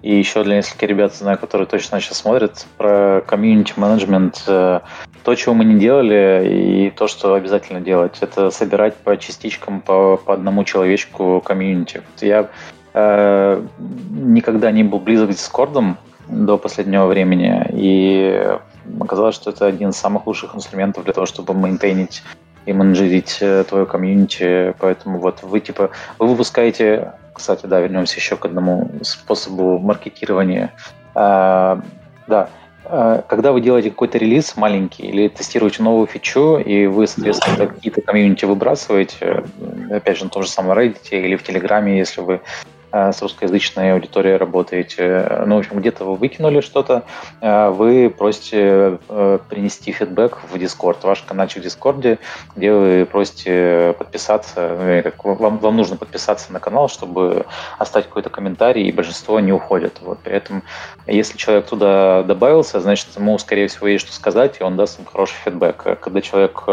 и еще для нескольких ребят, знаю, которые точно сейчас смотрят, про комьюнити менеджмент. Э, то, чего мы не делали, и то, что обязательно делать, это собирать по частичкам, по, по одному человечку комьюнити. Я э, никогда не был близок с Дискордом до последнего времени, и оказалось, что это один из самых лучших инструментов для того, чтобы мейнтейнить и менеджерить э, твое комьюнити. Поэтому вот вы типа вы выпускаете, кстати, да, вернемся еще к одному способу маркетирования. А, да, а, когда вы делаете какой-то релиз маленький или тестируете новую фичу, и вы, соответственно, какие-то комьюнити выбрасываете, опять же, на том же самом Reddit или в Телеграме, если вы Э, с русскоязычной аудиторией работаете. Ну, в общем, где-то вы выкинули что-то, э, вы просите э, принести фидбэк в Discord, ваш каналчик в Discord, где вы просите подписаться, ну, вам, вам нужно подписаться на канал, чтобы оставить какой-то комментарий, и большинство не уходит. Вот. При этом, если человек туда добавился, значит, ему, скорее всего, есть что сказать, и он даст им хороший фидбэк. Когда человек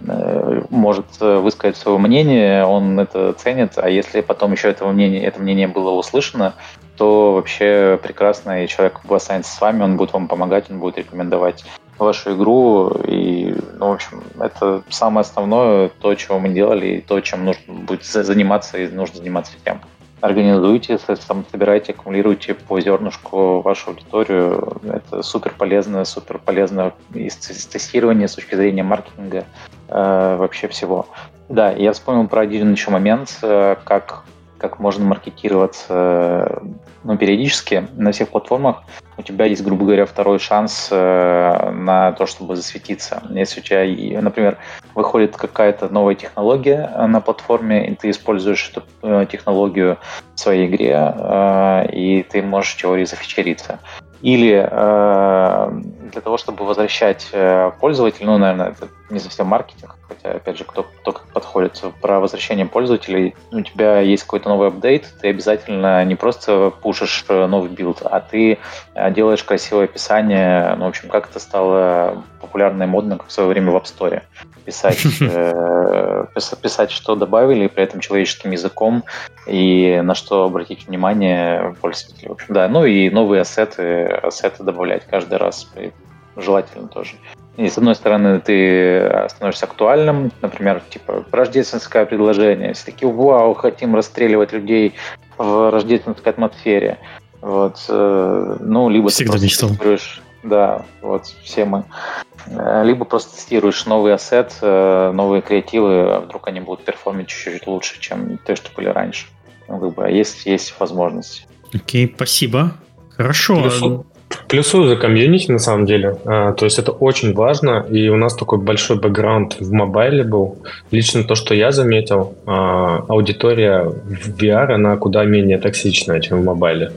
может высказать свое мнение, он это ценит, а если потом еще этого мнения, это мнение было услышано, то вообще прекрасно, и человек останется с вами, он будет вам помогать, он будет рекомендовать вашу игру, и, ну, в общем, это самое основное, то, чего мы делали, и то, чем нужно будет заниматься, и нужно заниматься всем. Организуйте, там, собирайте, аккумулируйте по зернышку вашу аудиторию. Это супер полезно, супер полезно из тестирования с точки зрения маркетинга, э, вообще всего. Да, я вспомнил про один еще момент, э, как как можно маркетироваться ну, периодически на всех платформах. У тебя есть, грубо говоря, второй шанс э, на то, чтобы засветиться. Если у тебя, например, выходит какая-то новая технология на платформе, и ты используешь эту э, технологию в своей игре, э, и ты можешь теории зафичериться. Или э, для того, чтобы возвращать э, пользователя, ну, наверное, это не совсем маркетинг, хотя, опять же, кто, кто как подходит, про возвращение пользователей, у тебя есть какой-то новый апдейт, ты обязательно не просто пушишь э, новый build, а ты э, делаешь красивое описание, ну, в общем, как это стало популярно и модно, как в свое время в App Store писать, э, писать, что добавили, при этом человеческим языком, и на что обратить внимание пользователей. В общем, да, ну и новые ассеты, ассеты добавлять каждый раз, желательно тоже. И с одной стороны, ты становишься актуальным, например, типа рождественское предложение. Все такие, вау, хотим расстреливать людей в рождественской атмосфере. Вот, э, ну, либо Всегда ты мечтал. Да, вот все мы. Э, либо просто тестируешь новый ассет, э, новые креативы, а вдруг они будут перформить чуть-чуть лучше, чем те, что были раньше. Ну, как бы, есть, есть возможность. Окей, спасибо. Хорошо. Плюсу, плюсую за комьюнити, на самом деле. А, то есть это очень важно, и у нас такой большой бэкграунд в мобайле был. Лично то, что я заметил, а, аудитория в VR, она куда менее токсичная, чем в мобайле.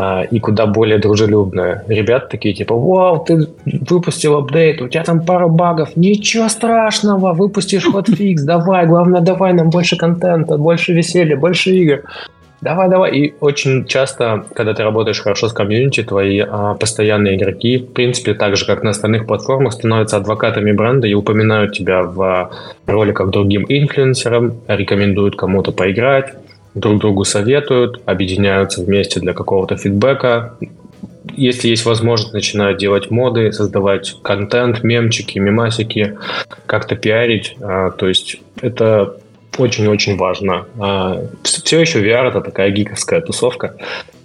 А, и куда более дружелюбная. Ребята такие типа, вау, ты выпустил апдейт, у тебя там пара багов, ничего страшного, выпустишь хотфикс, давай, главное, давай нам больше контента, больше веселья, больше игр. Давай, давай. И очень часто, когда ты работаешь хорошо с комьюнити, твои а, постоянные игроки, в принципе, так же, как на остальных платформах, становятся адвокатами бренда и упоминают тебя в роликах другим инфлюенсерам, рекомендуют кому-то поиграть, друг другу советуют, объединяются вместе для какого-то фидбэка. Если есть возможность, начинают делать моды, создавать контент, мемчики, мемасики, как-то пиарить. А, то есть это очень-очень важно. А, все еще VR это такая гиковская тусовка.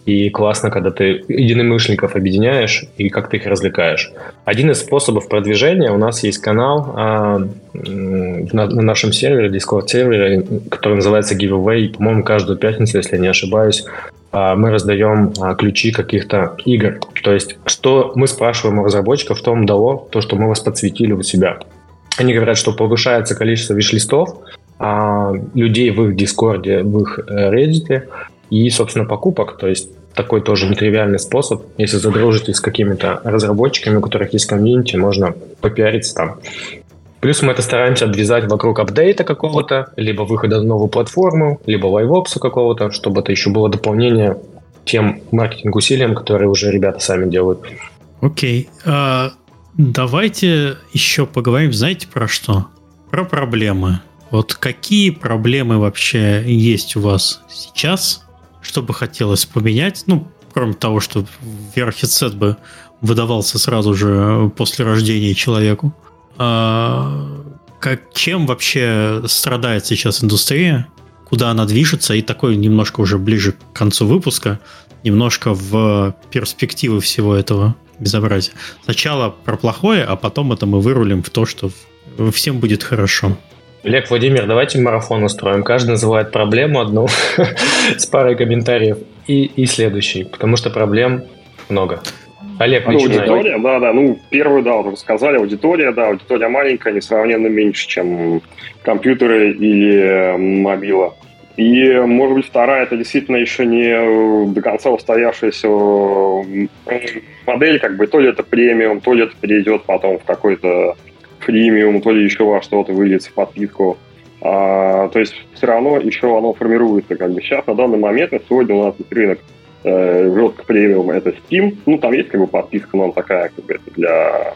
И классно, когда ты единомышленников объединяешь и как ты их развлекаешь. Один из способов продвижения, у нас есть канал а, на, на нашем сервере, Discord сервере, который называется Giveaway. По-моему, каждую пятницу, если я не ошибаюсь, а, мы раздаем а, ключи каких-то игр. То есть, что мы спрашиваем у разработчиков, что вам дало то, что мы вас подсветили у себя. Они говорят, что повышается количество виш-листов, а, людей в их Дискорде, в их э, Reddit, и, собственно, покупок. То есть такой тоже нетривиальный способ. Если задружитесь с какими-то разработчиками, у которых есть комьюнити, можно попиариться там. Плюс мы это стараемся обвязать вокруг апдейта какого-то, либо выхода на новую платформу, либо лайвопса какого-то, чтобы это еще было дополнение тем маркетинг-усилиям, которые уже ребята сами делают. Окей. Okay. А, давайте еще поговорим, знаете, про что? Про проблемы. Вот какие проблемы вообще есть у вас сейчас что бы хотелось поменять? Ну, кроме того, что VR-хедсет бы выдавался сразу же после рождения человеку. А, как, чем вообще страдает сейчас индустрия? Куда она движется? И такой немножко уже ближе к концу выпуска, немножко в перспективы всего этого. безобразие. Сначала про плохое, а потом это мы вырулим в то, что всем будет хорошо. Олег, Владимир, давайте марафон устроим. Каждый называет проблему одну с парой комментариев и, и следующий, потому что проблем много. Олег, ну, аудитория, да, да, ну, первую, да, вот сказали, аудитория, да, аудитория маленькая, несравненно меньше, чем компьютеры или мобила. И, может быть, вторая, это действительно еще не до конца устоявшаяся модель, как бы, то ли это премиум, то ли это перейдет потом в какой-то фримиум, то ли еще во что-то выльется в подписку. А, то есть все равно еще оно формируется. Как бы сейчас на данный момент, на сегодня у нас рынок э, жестко премиум это Steam. Ну, там есть как бы подписка, но она такая, как бы, для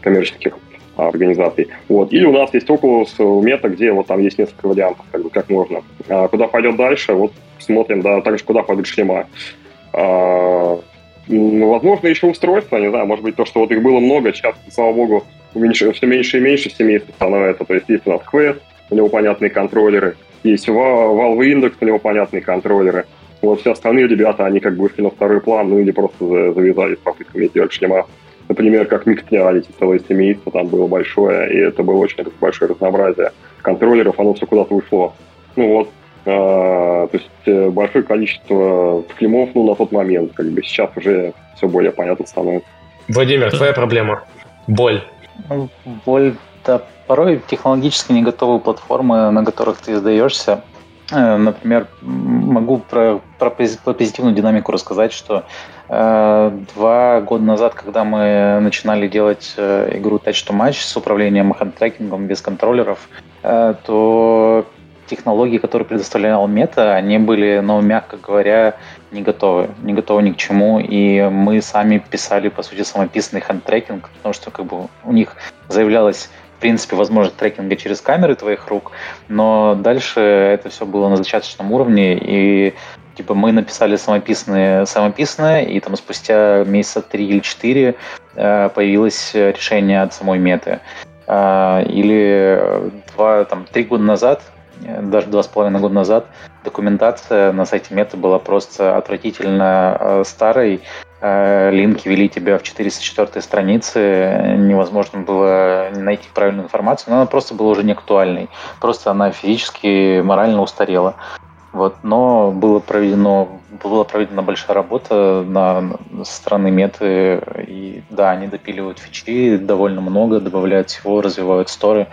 коммерческих организаций. Вот. Или у нас есть Oculus Meta, где вот там есть несколько вариантов, как бы, как можно. А куда пойдет дальше, вот смотрим, да, также куда пойдет шлема. А, ну, возможно, еще устройство, не знаю, может быть, то, что вот их было много, сейчас, слава богу, меньше, все меньше и меньше семейств становится. То есть есть у нас Quest, у него понятные контроллеры, есть Valve Index, у него понятные контроллеры. Вот все остальные ребята, они как бы вышли на второй план, ну или просто завязались с попытками сделать шлема. Например, как Mixed Reality, целое семейство там было большое, и это было очень большое разнообразие контроллеров, оно все куда-то ушло. Ну вот, а, то есть э, большое количество шлемов, ну, на тот момент, как бы сейчас уже все более понятно становится. Владимир, твоя проблема? Боль. Ну, боль, да, порой технологически не готовые платформы, на которых ты издаешься. Э, например, могу про, про позитивную динамику рассказать, что э, два года назад, когда мы начинали делать э, игру Touch to Match с управлением хенд-трекингом без контроллеров, э, то технологии, которые предоставлял Мета, они были, ну, мягко говоря, не готовы, не готовы ни к чему, и мы сами писали, по сути, самописный hand-tracking, потому что как бы у них заявлялось в принципе, возможность трекинга через камеры твоих рук, но дальше это все было на зачаточном уровне, и типа мы написали самописные, самописное, и там спустя месяца три или четыре э, появилось решение от самой меты. Э, или два, там, три года назад даже два с половиной года назад документация на сайте Мета была просто отвратительно э, старой. Э, линки вели тебя в 404 странице, невозможно было найти правильную информацию, но она просто была уже не актуальной. Просто она физически, морально устарела. Вот, но было проведено, была проведена большая работа на, со стороны меты, и да, они допиливают фичи довольно много, добавляют всего, развивают сторы.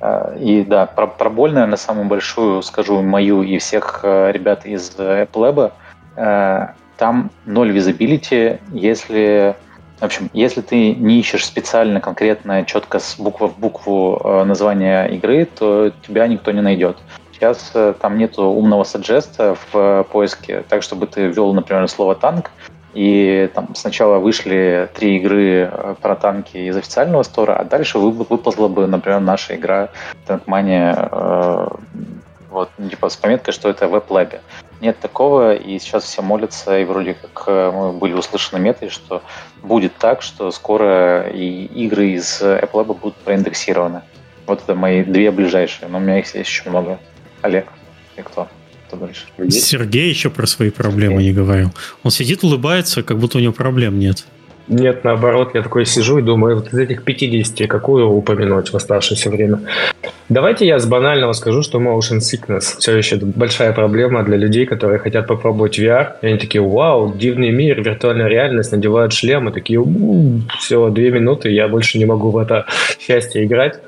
Э, и да, про, про боль, наверное, самую большую скажу мою и всех э, ребят из Apple Lab. Э, там ноль визабилити, если в общем, если ты не ищешь специально, конкретно, четко с буквы в букву название игры, то тебя никто не найдет. Сейчас там нету умного саджеста в поиске, так, чтобы ты ввел, например, слово «танк», и там сначала вышли три игры э, про танки из официального стора, а дальше выползла бы, например, наша игра Tankmania э, вот, типа с пометкой, что это в веб-лабе. Нет такого, и сейчас все молятся, и вроде как э, мы были услышаны метой, что будет так, что скоро и игры из Apple Lab будут проиндексированы. Вот это мои две ближайшие, но у меня их есть еще много. Олег, и кто? Что дальше. Сергей еще про свои проблемы не говорил. Он сидит, улыбается, как будто у него проблем нет. Нет, наоборот, я такой сижу и думаю, вот из этих 50 какую упомянуть в оставшееся время. Давайте я с банального скажу, что motion sickness все еще большая проблема для людей, которые хотят попробовать VR. И они такие, вау, дивный мир, виртуальная реальность, надевают шлемы, такие, все, две минуты, я больше не могу в это счастье играть.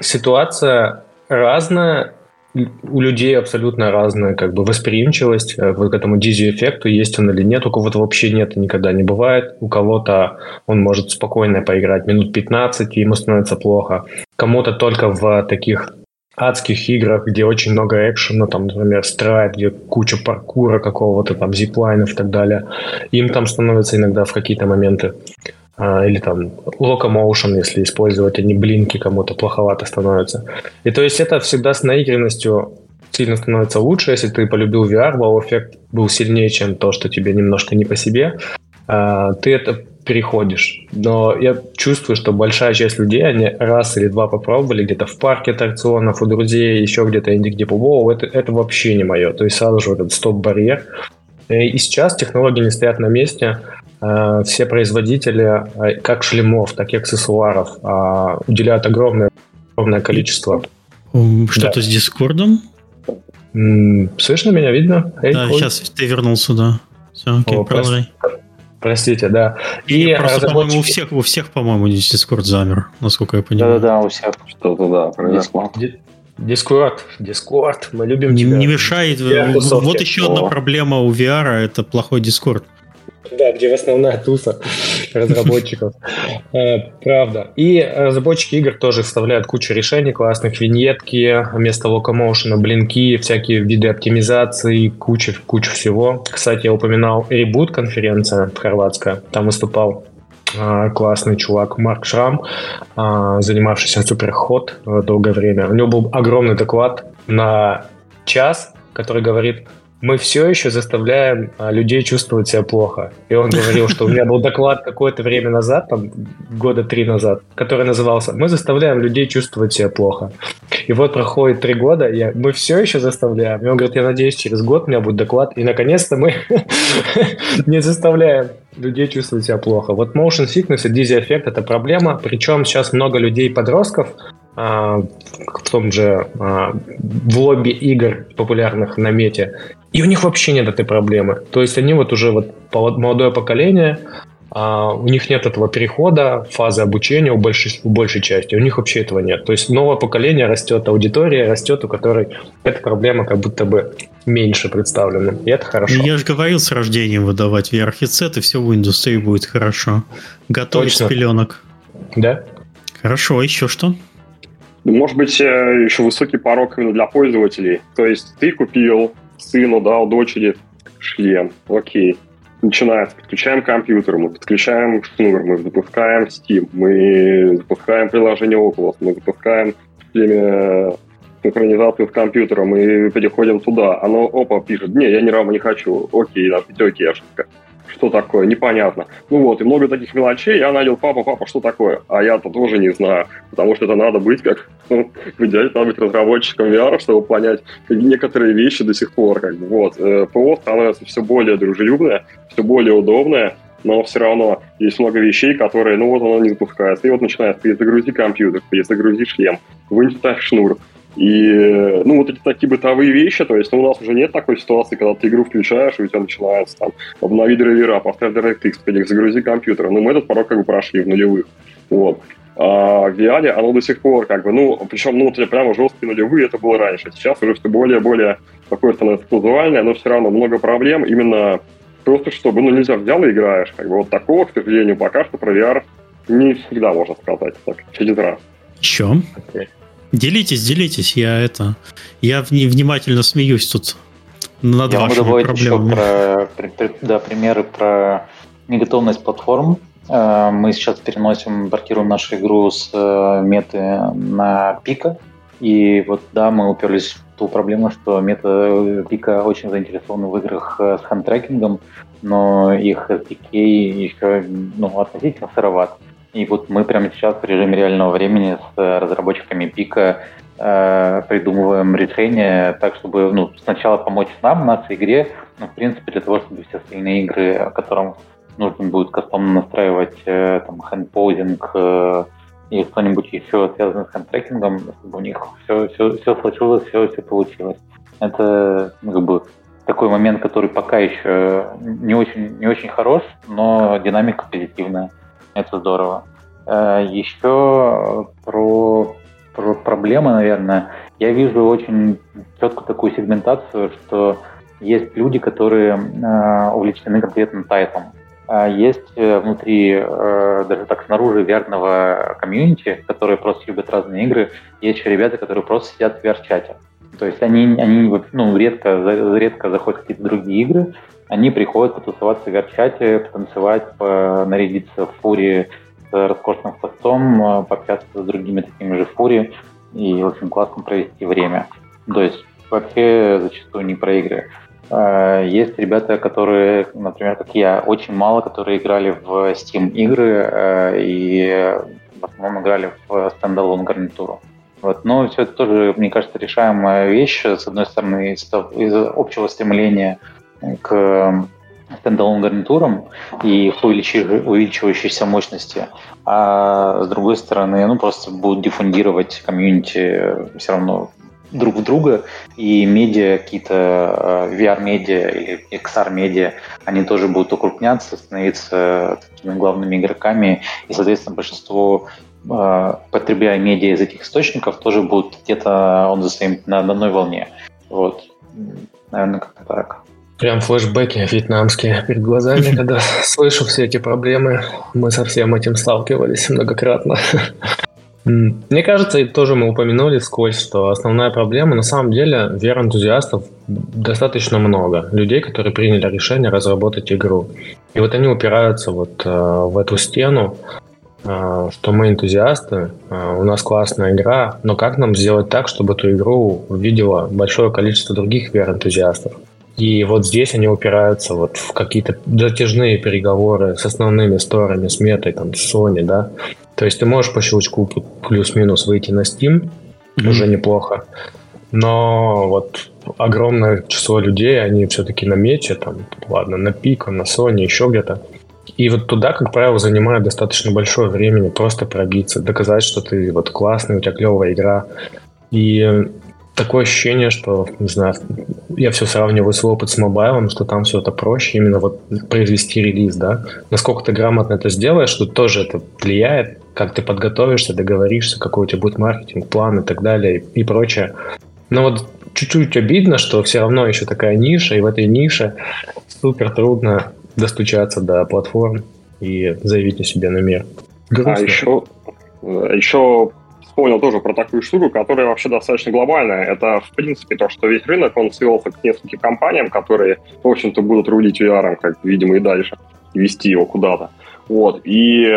Ситуация разная, у людей абсолютно разная как бы восприимчивость э, к этому дизи-эффекту, есть он или нет. У кого-то вообще нет никогда не бывает. У кого-то он может спокойно поиграть минут 15, и ему становится плохо. Кому-то только в таких адских играх, где очень много экшена, там, например, страйт, где куча паркура какого-то, там, зиплайнов и так далее, им там становится иногда в какие-то моменты или там locomotion, если использовать, они блинки кому-то плоховато становятся. И то есть это всегда с наигранностью сильно становится лучше, если ты полюбил VR, вау-эффект был сильнее, чем то, что тебе немножко не по себе, а, ты это переходишь. Но я чувствую, что большая часть людей, они раз или два попробовали где-то в парке аттракционов, у друзей, еще где-то инди где Воу, это, это вообще не мое. То есть сразу же этот стоп-барьер. И сейчас технологии не стоят на месте, все производители э, как шлемов, так и аксессуаров э, уделяют огромное, огромное количество. Что-то да. с Дискордом? Слышно меня, видно? Эй, да, Коль? сейчас ты вернулся, да. Все, окей, О, продолжай. Простите, да. И, и просто, разработчики... по-моему, у всех, у всех, по-моему, Discord замер, насколько я понимаю. Да-да-да, у всех что-то, да, произошло. Discord, Discord, мы любим не, тебя. Не мешает. Вот еще одна проблема у VR, это плохой Дискорд. Да, где основная туса разработчиков. Э, правда. И разработчики игр тоже вставляют кучу решений классных, виньетки, вместо локомоушена, блинки, всякие виды оптимизации, куча, куча всего. Кстати, я упоминал Reboot конференция хорватская, там выступал э, классный чувак Марк Шрам, э, занимавшийся суперход долгое время. У него был огромный доклад на час, который говорит, мы все еще заставляем а, людей чувствовать себя плохо. И он говорил, что у меня был доклад какое-то время назад, там, года три назад, который назывался «Мы заставляем людей чувствовать себя плохо». И вот проходит три года, и мы все еще заставляем. И он говорит, я надеюсь, через год у меня будет доклад, и наконец-то мы не заставляем людей чувствовать себя плохо. Вот motion sickness и dizzy эффект – это проблема, причем сейчас много людей, подростков, в том же а, в лобби игр популярных на мете, и у них вообще нет этой проблемы. То есть они вот уже вот молодое поколение, а у них нет этого перехода, фазы обучения у большей, у большей части. У них вообще этого нет. То есть новое поколение растет, аудитория растет, у которой эта проблема как будто бы меньше представлена. И это хорошо. Я же говорил с рождением выдавать VR-хедсет, и все в индустрии будет хорошо. Готовить с пеленок. Да. Хорошо, а еще что? Может быть, э, еще высокий порог именно для пользователей. То есть ты купил сыну, да, у дочери шлем. Окей. Начинается. Подключаем компьютер, мы подключаем шнур, мы запускаем Steam, мы запускаем приложение Oculus, мы запускаем шлеме синхронизацию с компьютером и переходим туда. Оно, опа, пишет, не, я ни разу не хочу. Окей, да, окей, ошибка что такое, непонятно. Ну вот, и много таких мелочей. Я надел, папа, папа, что такое? А я-то тоже не знаю, потому что это надо быть как, ну, в идеале надо быть разработчиком VR, чтобы понять некоторые вещи до сих пор. Как бы, вот. Э, ПО становится все более дружелюбное, все более удобное, но все равно есть много вещей, которые, ну вот оно не запускается. И вот начинает перезагрузи компьютер, перезагрузи шлем, вынь шнур, и, ну, вот эти такие бытовые вещи, то есть ну, у нас уже нет такой ситуации, когда ты игру включаешь, и у тебя начинается там обнови драйвера, поставь DirectX, загрузи компьютер. Ну, мы этот порог как бы прошли в нулевых. Вот. А в VR оно до сих пор как бы, ну, причем, ну, прямо жесткие нулевые это было раньше. Сейчас уже все более-более такое становится казуальное, но все равно много проблем именно просто чтобы, ну, нельзя взял и играешь. Как бы вот такого, к сожалению, пока что про VR не всегда можно сказать так, через раз. Еще? Okay. Делитесь, делитесь. Я это. Я внимательно смеюсь тут над Я вашими могу добавить еще про, да, примеры про неготовность платформ. Э, мы сейчас переносим, портируем нашу игру с э, меты на пика. И вот да, мы уперлись в ту проблему, что мета пика очень заинтересованы в играх э, с хандтрекингом, но их SDK еще ну, относительно сыроват. И вот мы прямо сейчас в режиме реального времени с э, разработчиками Пика э, придумываем решение так, чтобы ну, сначала помочь нам, нашей игре, но в принципе для того, чтобы все остальные игры, которым нужно будет кастомно настраивать э, там хэндпоузинг э, и что-нибудь еще связанное с хендтрекингом, чтобы у них все, все, все случилось, все, все получилось. Это ну, как бы такой момент, который пока еще не очень, не очень хорош, но динамика позитивная. Это здорово. Э, Еще про, про проблемы, наверное. Я вижу очень четкую такую сегментацию, что есть люди, которые э, увлечены конкретным тайтом. А есть э, внутри, даже так снаружи верного комьюнити, которые просто любят разные игры. Есть еще ребята, которые просто сидят в VR-чате. То есть они, они ну, редко, редко заходят в какие-то другие игры, они приходят потусоваться в VR-чате, потанцевать, нарядиться в фуре с роскошным хвостом, пообщаться с другими такими же фури и очень классно провести время. То есть вообще зачастую не про игры. Э, есть ребята, которые, например, как я, очень мало, которые играли в Steam игры э, и в основном играли в стендалон гарнитуру. Вот. Но все это тоже, мне кажется, решаемая вещь. С одной стороны, из, из общего стремления к standalone гарнитурам и увеличивающейся мощности, а с другой стороны, ну, просто будут диффундировать комьюнити все равно друг в друга, и медиа, какие-то э, VR-медиа или XR-медиа, они тоже будут укрупняться, становиться такими главными игроками, и, соответственно, большинство э, потребляя медиа из этих источников тоже будут где-то on the same, на одной волне. Вот. Наверное, как-то так. Прям флешбеки вьетнамские перед глазами, когда слышу все эти проблемы. Мы со всем этим сталкивались многократно. Мне кажется, и тоже мы упомянули сквозь, что основная проблема, на самом деле, VR-энтузиастов достаточно много. Людей, которые приняли решение разработать игру. И вот они упираются вот э, в эту стену, э, что мы энтузиасты, э, у нас классная игра, но как нам сделать так, чтобы эту игру увидело большое количество других VR-энтузиастов? И вот здесь они упираются вот в какие-то затяжные переговоры с основными сторами, с метой, там, с Sony, да. То есть ты можешь по щелчку плюс-минус выйти на Steam, mm-hmm. уже неплохо. Но вот огромное число людей, они все-таки на мете, там, ладно, на Pico, на Sony, еще где-то. И вот туда, как правило, занимает достаточно большое времени просто пробиться, доказать, что ты вот классный, у тебя клевая игра. И такое ощущение, что, не знаю, я все сравниваю свой опыт с мобайлом, что там все это проще, именно вот произвести релиз, да. Насколько ты грамотно это сделаешь, что тоже это влияет, как ты подготовишься, договоришься, какой у тебя будет маркетинг, план и так далее и прочее. Но вот чуть-чуть обидно, что все равно еще такая ниша, и в этой нише супер трудно достучаться до платформ и заявить о себе на мир. Грустно. А еще, еще вспомнил тоже про такую штуку, которая вообще достаточно глобальная. Это, в принципе, то, что весь рынок, он свелся к нескольким компаниям, которые, в общем-то, будут рулить VR, как, видимо, и дальше, вести его куда-то. Вот. И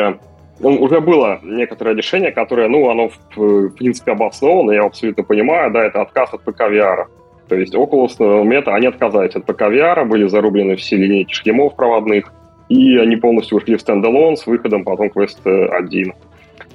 ну, уже было некоторое решение, которое, ну, оно, в, в принципе, обосновано, я абсолютно понимаю, да, это отказ от ПК VR. То есть Oculus, Meta, они отказались от ПК VR, были зарублены все линейки шлемов проводных, и они полностью ушли в стендалон с выходом потом Quest 1.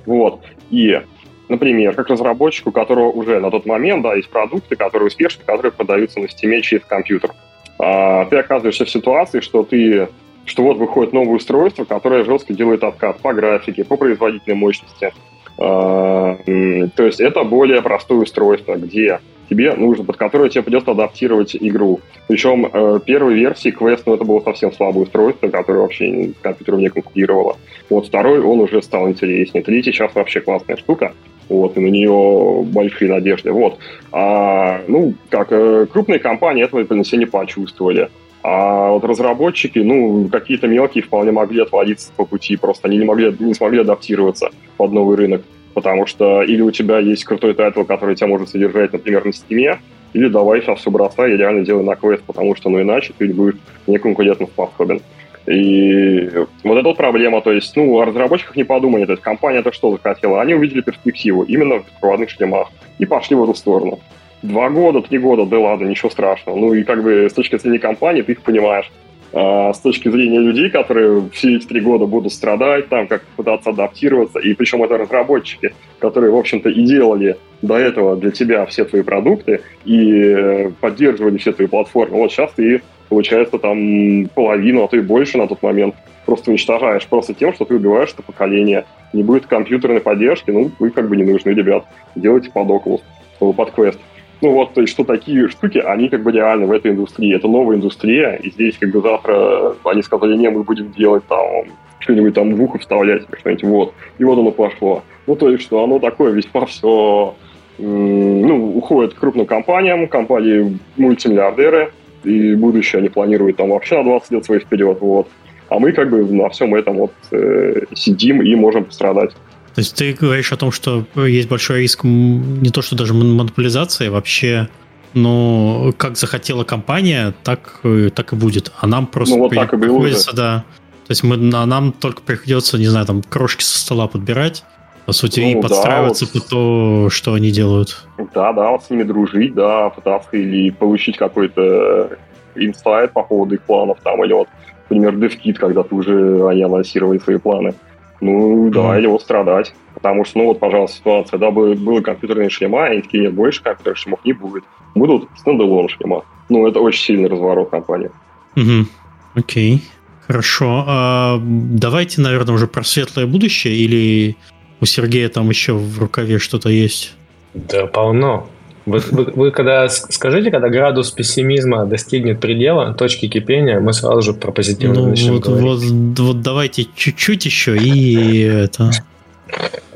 Вот. И Например, как разработчику, у которого уже на тот момент да, есть продукты, которые успешны, которые продаются на Steam через компьютер. А, ты оказываешься в ситуации, что ты что вот выходит новое устройство, которое жестко делает откат по графике, по производительной мощности. А, то есть это более простое устройство, где тебе нужно, под которое тебе придется адаптировать игру. Причем э, первой версии Quest, ну, это было совсем слабое устройство, которое вообще с компьютером не конкурировало. Вот второй, он уже стал интереснее. Третий сейчас вообще классная штука. Вот, и на нее большие надежды. Вот. А, ну, как э, крупные компании этого себе не почувствовали. А вот разработчики, ну, какие-то мелкие вполне могли отвалиться по пути, просто они не, могли, не смогли адаптироваться под новый рынок. Потому что или у тебя есть крутой тайтл, который тебя может содержать, например, на стиме, или давай сейчас все бросай и реально делай на квест, потому что, ну, иначе ты будешь неконкурентно способен. И вот эта вот проблема, то есть, ну, о разработчиках не подумали, то есть компания это что захотела? Они увидели перспективу именно в беспроводных шлемах и пошли в эту сторону. Два года, три года, да ладно, ничего страшного. Ну и как бы с точки зрения компании ты их понимаешь. А с точки зрения людей, которые все эти три года будут страдать, там как пытаться адаптироваться, и причем это разработчики, которые, в общем-то, и делали до этого для тебя все твои продукты и поддерживали все твои платформы. Вот сейчас ты получается, там половину, а то и больше на тот момент просто уничтожаешь просто тем, что ты убиваешь это поколение. Не будет компьютерной поддержки, ну, вы как бы не нужны, ребят. Делайте под Oculus, под Quest. Ну вот, то есть, что такие штуки, они как бы реально в этой индустрии. Это новая индустрия, и здесь как бы завтра они сказали, не, мы будем делать там что-нибудь там в ухо вставлять, что-нибудь, вот. И вот оно пошло. Ну, то есть, что оно такое весьма все ну, уходит крупным компаниям, компании мультимиллиардеры, и будущее они планируют там вообще на 20 лет своих вперед, вот. А мы как бы на всем этом вот э, сидим и можем пострадать. То есть ты говоришь о том, что есть большой риск не то, что даже монополизации, вообще, но как захотела компания, так, э, так и будет. А нам просто ну, вот так и приходится, да. То есть мы, а нам только приходится, не знаю, там крошки со стола подбирать, по сути, ну, и подстраиваться да, вот, под то, что они делают. Да, да, вот с ними дружить, да, пытаться или получить какой-то инсайт по поводу их планов там, или вот, например, DevKit, когда ты уже они анонсировали свои планы. Ну, да, mm. или вот страдать. Потому что, ну вот, пожалуйста, ситуация, да, было, было компьютерные шлема, и такие, нет, больше компьютерных шлемов не будет. Будут стендалон шлема. Ну, это очень сильный разворот компании. Угу. Окей, хорошо. А, давайте, наверное, уже про светлое будущее или у Сергея там еще в рукаве что-то есть? Да, полно. Вы, вы, вы когда скажите, когда градус пессимизма достигнет предела, точки кипения, мы сразу же про позитивное ну, начнем вот, говорить. Вот, вот давайте чуть-чуть еще и это.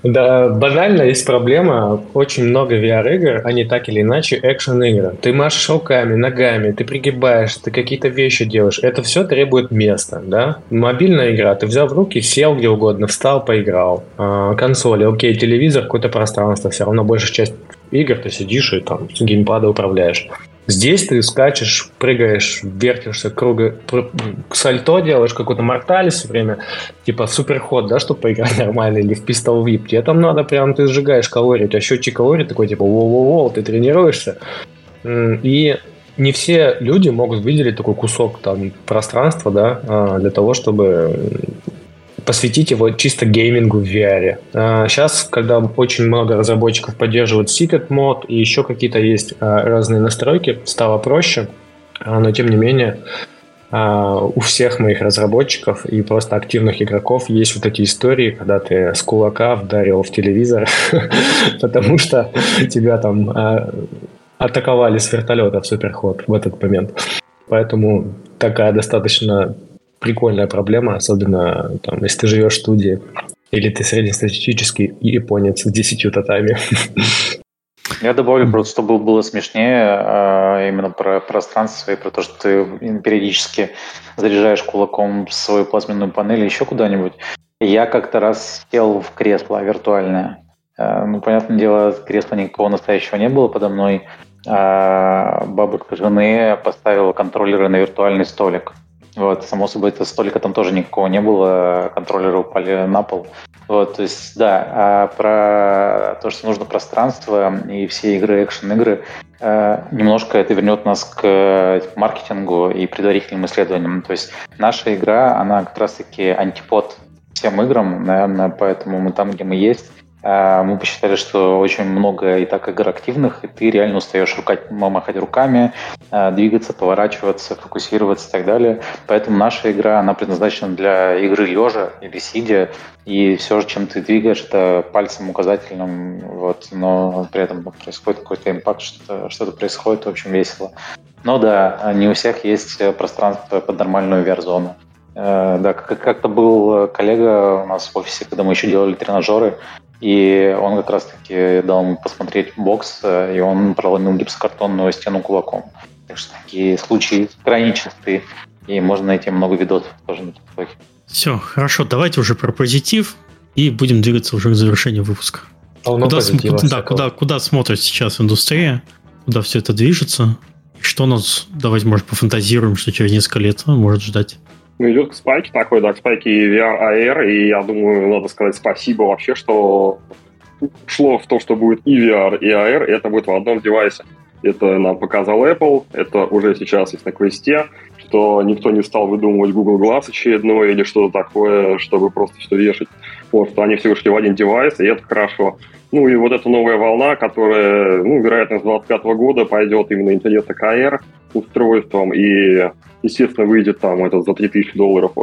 Да, банально есть проблема. Очень много VR-игр, они так или иначе экшен-игры. Ты машешь руками, ногами, ты пригибаешь, ты какие-то вещи делаешь. Это все требует места, да? Мобильная игра, ты взял в руки, сел где угодно, встал, поиграл. А, консоли, окей, телевизор, какое-то пространство, все равно большая часть игр ты сидишь и там с управляешь. Здесь ты скачешь, прыгаешь, вертишься, круга, сальто делаешь, какой-то морталь все время, типа суперход, да, чтобы поиграть нормально, или в пистол вип. Тебе там надо прям, ты сжигаешь калории, у тебя счетчик калорий такой, типа, воу-воу-воу, ты тренируешься. И не все люди могут выделить такой кусок там пространства, да, а, для того, чтобы посвятить его чисто геймингу в VR. Сейчас, а, когда очень много разработчиков поддерживают Secret мод и еще какие-то есть а, разные настройки, стало проще, а, но тем не менее у всех моих разработчиков и просто активных игроков есть вот эти истории, когда ты с кулака вдарил в телевизор, потому что тебя там атаковали с вертолета в суперход в этот момент. Поэтому такая достаточно прикольная проблема, особенно там, если ты живешь в студии, или ты среднестатистический японец с десятью татами. Я добавлю просто, чтобы было смешнее, а, именно про пространство и про то, что ты периодически заряжаешь кулаком свою плазменную панель еще куда-нибудь. Я как-то раз сел в кресло виртуальное. А, ну, понятное дело, кресла никакого настоящего не было подо мной. А бабушка жены поставила контроллеры на виртуальный столик. Вот, само собой, это столика там тоже никакого не было, контроллеры упали на пол. Вот, то есть, да, а про то, что нужно пространство и все игры, экшен-игры, э, немножко это вернет нас к маркетингу и предварительным исследованиям. То есть наша игра, она как раз-таки антипод всем играм, наверное, поэтому мы там, где мы есть, мы посчитали, что очень много и так игр активных, и ты реально устаешь рукать, махать руками, а, двигаться, поворачиваться, фокусироваться и так далее. Поэтому наша игра, она предназначена для игры лежа или сидя, и все, чем ты двигаешь, это пальцем указательным, вот, но при этом происходит какой-то импакт, что-то, что-то происходит, в общем, весело. Но да, не у всех есть пространство под нормальную VR-зону. Э, да, как-то был коллега у нас в офисе, когда мы еще делали тренажеры, и он как раз-таки дал ему посмотреть бокс, э, и он проломил гипсокартонную стену кулаком. Так что такие случаи крайне частые, и можно найти много видосов тоже на ТикТоке. Все, хорошо, давайте уже про позитив, и будем двигаться уже к завершению выпуска. Полно куда, куда, да, куда, куда смотрит сейчас индустрия, куда все это движется, и что нас, давайте, может, пофантазируем, что через несколько лет может ждать. Ну, идет к спайке такой, да, к спайке VR, AR, и я думаю, надо сказать спасибо вообще, что шло в то, что будет и VR, и AR, и это будет в одном девайсе. Это нам показал Apple, это уже сейчас есть на квесте, что никто не стал выдумывать Google Glass очередной или что-то такое, чтобы просто все вешать. Вот, что они все ушли в один девайс, и это хорошо. Ну и вот эта новая волна, которая, ну, вероятно, с 25 года пойдет именно интернета к AR устройствам, и естественно, выйдет там это за 3000 долларов э,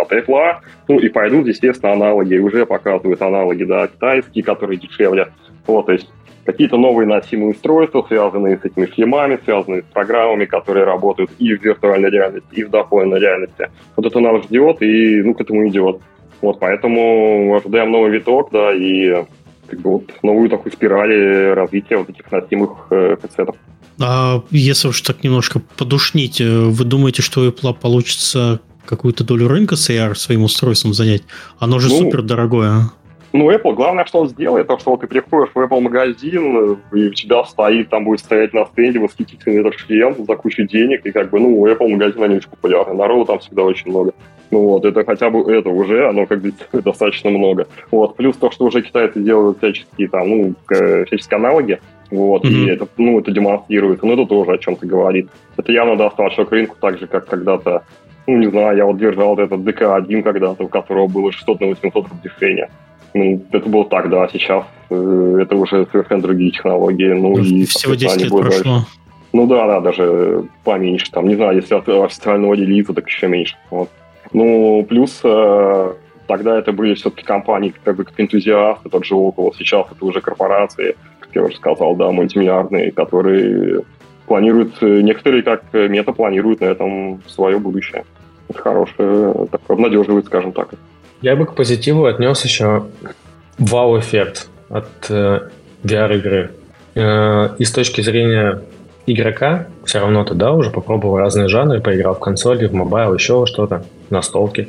от Apple, ну и пойдут, естественно, аналоги, уже показывают аналоги, да, китайские, которые дешевле. Вот, то есть какие-то новые носимые устройства, связанные с этими шлемами, связанные с программами, которые работают и в виртуальной реальности, и в дополненной реальности. Вот это нас ждет и, ну, к этому идет. Вот, поэтому ожидаем новый виток, да, и как бы вот новую такую спираль развития вот этих носимых э, headsetов. А если уж так немножко подушнить, э, вы думаете, что у Apple получится какую-то долю рынка с AR своим устройством занять? Оно же ну, супер дорогое. Ну, Apple, главное, что он сделает, то, что вот ты приходишь в Apple магазин, и у тебя стоит, там будет стоять на стенде восхитительный этот шлем за кучу денег, и как бы, ну, Apple магазин, они очень популярны, народу там всегда очень много. Ну вот, это хотя бы это уже, оно как бы достаточно много. Вот, плюс то, что уже китайцы делают всяческие там, ну, всяческие аналоги, вот, mm-hmm. и это, ну, это демонстрируется, но это тоже о чем-то говорит. Это явно даст толчок рынку так же, как когда-то, ну, не знаю, я вот держал этот ДК-1 когда-то, у которого было 600 на 800 разрешения. Ну, это было так, да, сейчас э, это уже совершенно другие технологии. Ну, и, Всего 10 лет прошло. Дальше. Ну да, да, даже поменьше. Там, не знаю, если от официального делиться, так еще меньше. Вот. Ну, плюс э, тогда это были все-таки компании как бы как энтузиасты, тот же около. Сейчас это уже корпорации, как я уже сказал, да, мультимиллиардные, которые планируют, некоторые как мета планируют на этом свое будущее. Это хорошее, так обнадеживает, скажем так. Я бы к позитиву отнес еще вау-эффект от э, VR-игры. Э, и с точки зрения игрока, все равно ты, да, уже попробовал разные жанры, поиграл в консоли, в mobile, еще что-то, настолки.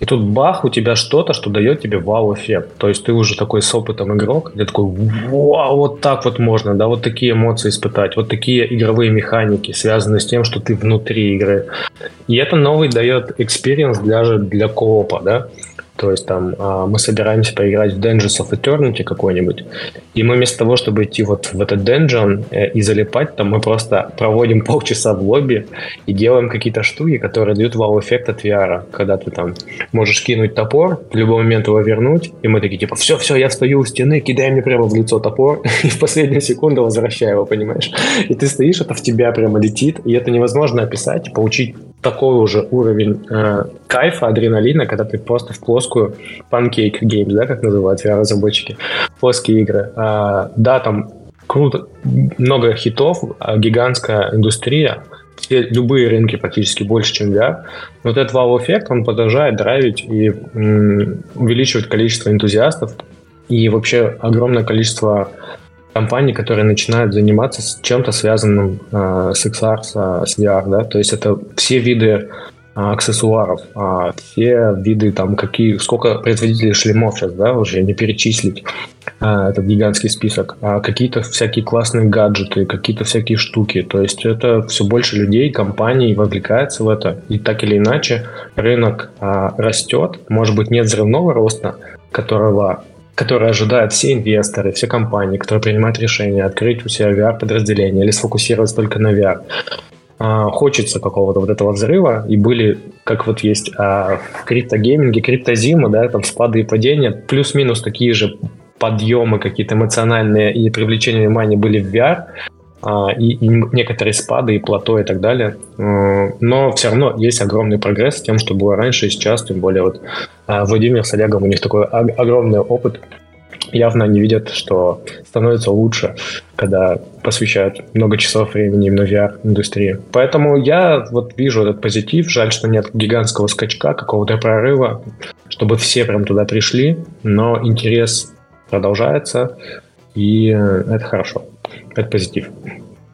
И тут бах, у тебя что-то, что дает тебе вау-эффект. То есть ты уже такой с опытом игрок, ты такой, вау, вот так вот можно, да, вот такие эмоции испытать, вот такие игровые механики, связанные с тем, что ты внутри игры. И это новый дает experience даже для коопа, да. То есть там а, мы собираемся поиграть в Dungeons of Eternity какой-нибудь, и мы вместо того, чтобы идти вот в этот dungeon э, и залипать, там мы просто проводим полчаса в лобби и делаем какие-то штуки, которые дают вау-эффект от VR. Когда ты там можешь кинуть топор, в любой момент его вернуть, и мы такие типа, все-все, я стою у стены, кидай мне прямо в лицо топор, и в последнюю секунду возвращаю его, понимаешь? И ты стоишь, это в тебя прямо летит, и это невозможно описать, получить такой уже уровень э, кайфа, адреналина, когда ты просто в плоскую pancake games, да, как называют разработчики, плоские игры. А, да, там круто, много хитов, а гигантская индустрия, все, любые рынки практически больше, чем VR. Но вот этот вау-эффект, он продолжает драйвить и м, увеличивать количество энтузиастов и вообще огромное количество компаний, которые начинают заниматься чем-то связанным э, с XR, с, с VR, да, то есть это все виды э, аксессуаров, э, все виды там какие, сколько производителей шлемов сейчас, да, уже не перечислить э, этот гигантский список, а какие-то всякие классные гаджеты, какие-то всякие штуки, то есть это все больше людей, компаний вовлекается в это, и так или иначе рынок э, растет, может быть нет взрывного роста, которого которые ожидают все инвесторы, все компании, которые принимают решение открыть у себя VR-подразделение или сфокусироваться только на VR. А, хочется какого-то вот этого взрыва, и были, как вот есть а, в криптогейминге, криптозима, да, там спады и падения, плюс-минус такие же подъемы какие-то эмоциональные и привлечение внимания были в VR, и, и некоторые спады и плато и так далее. Но все равно есть огромный прогресс тем, что было раньше и сейчас, тем более вот а, Владимир с Олегом, у них такой огромный опыт. Явно они видят, что становится лучше, когда посвящают много часов времени именно VR-индустрии. Поэтому я вот вижу этот позитив. Жаль, что нет гигантского скачка, какого-то прорыва, чтобы все прям туда пришли. Но интерес продолжается, и это хорошо. Это позитив.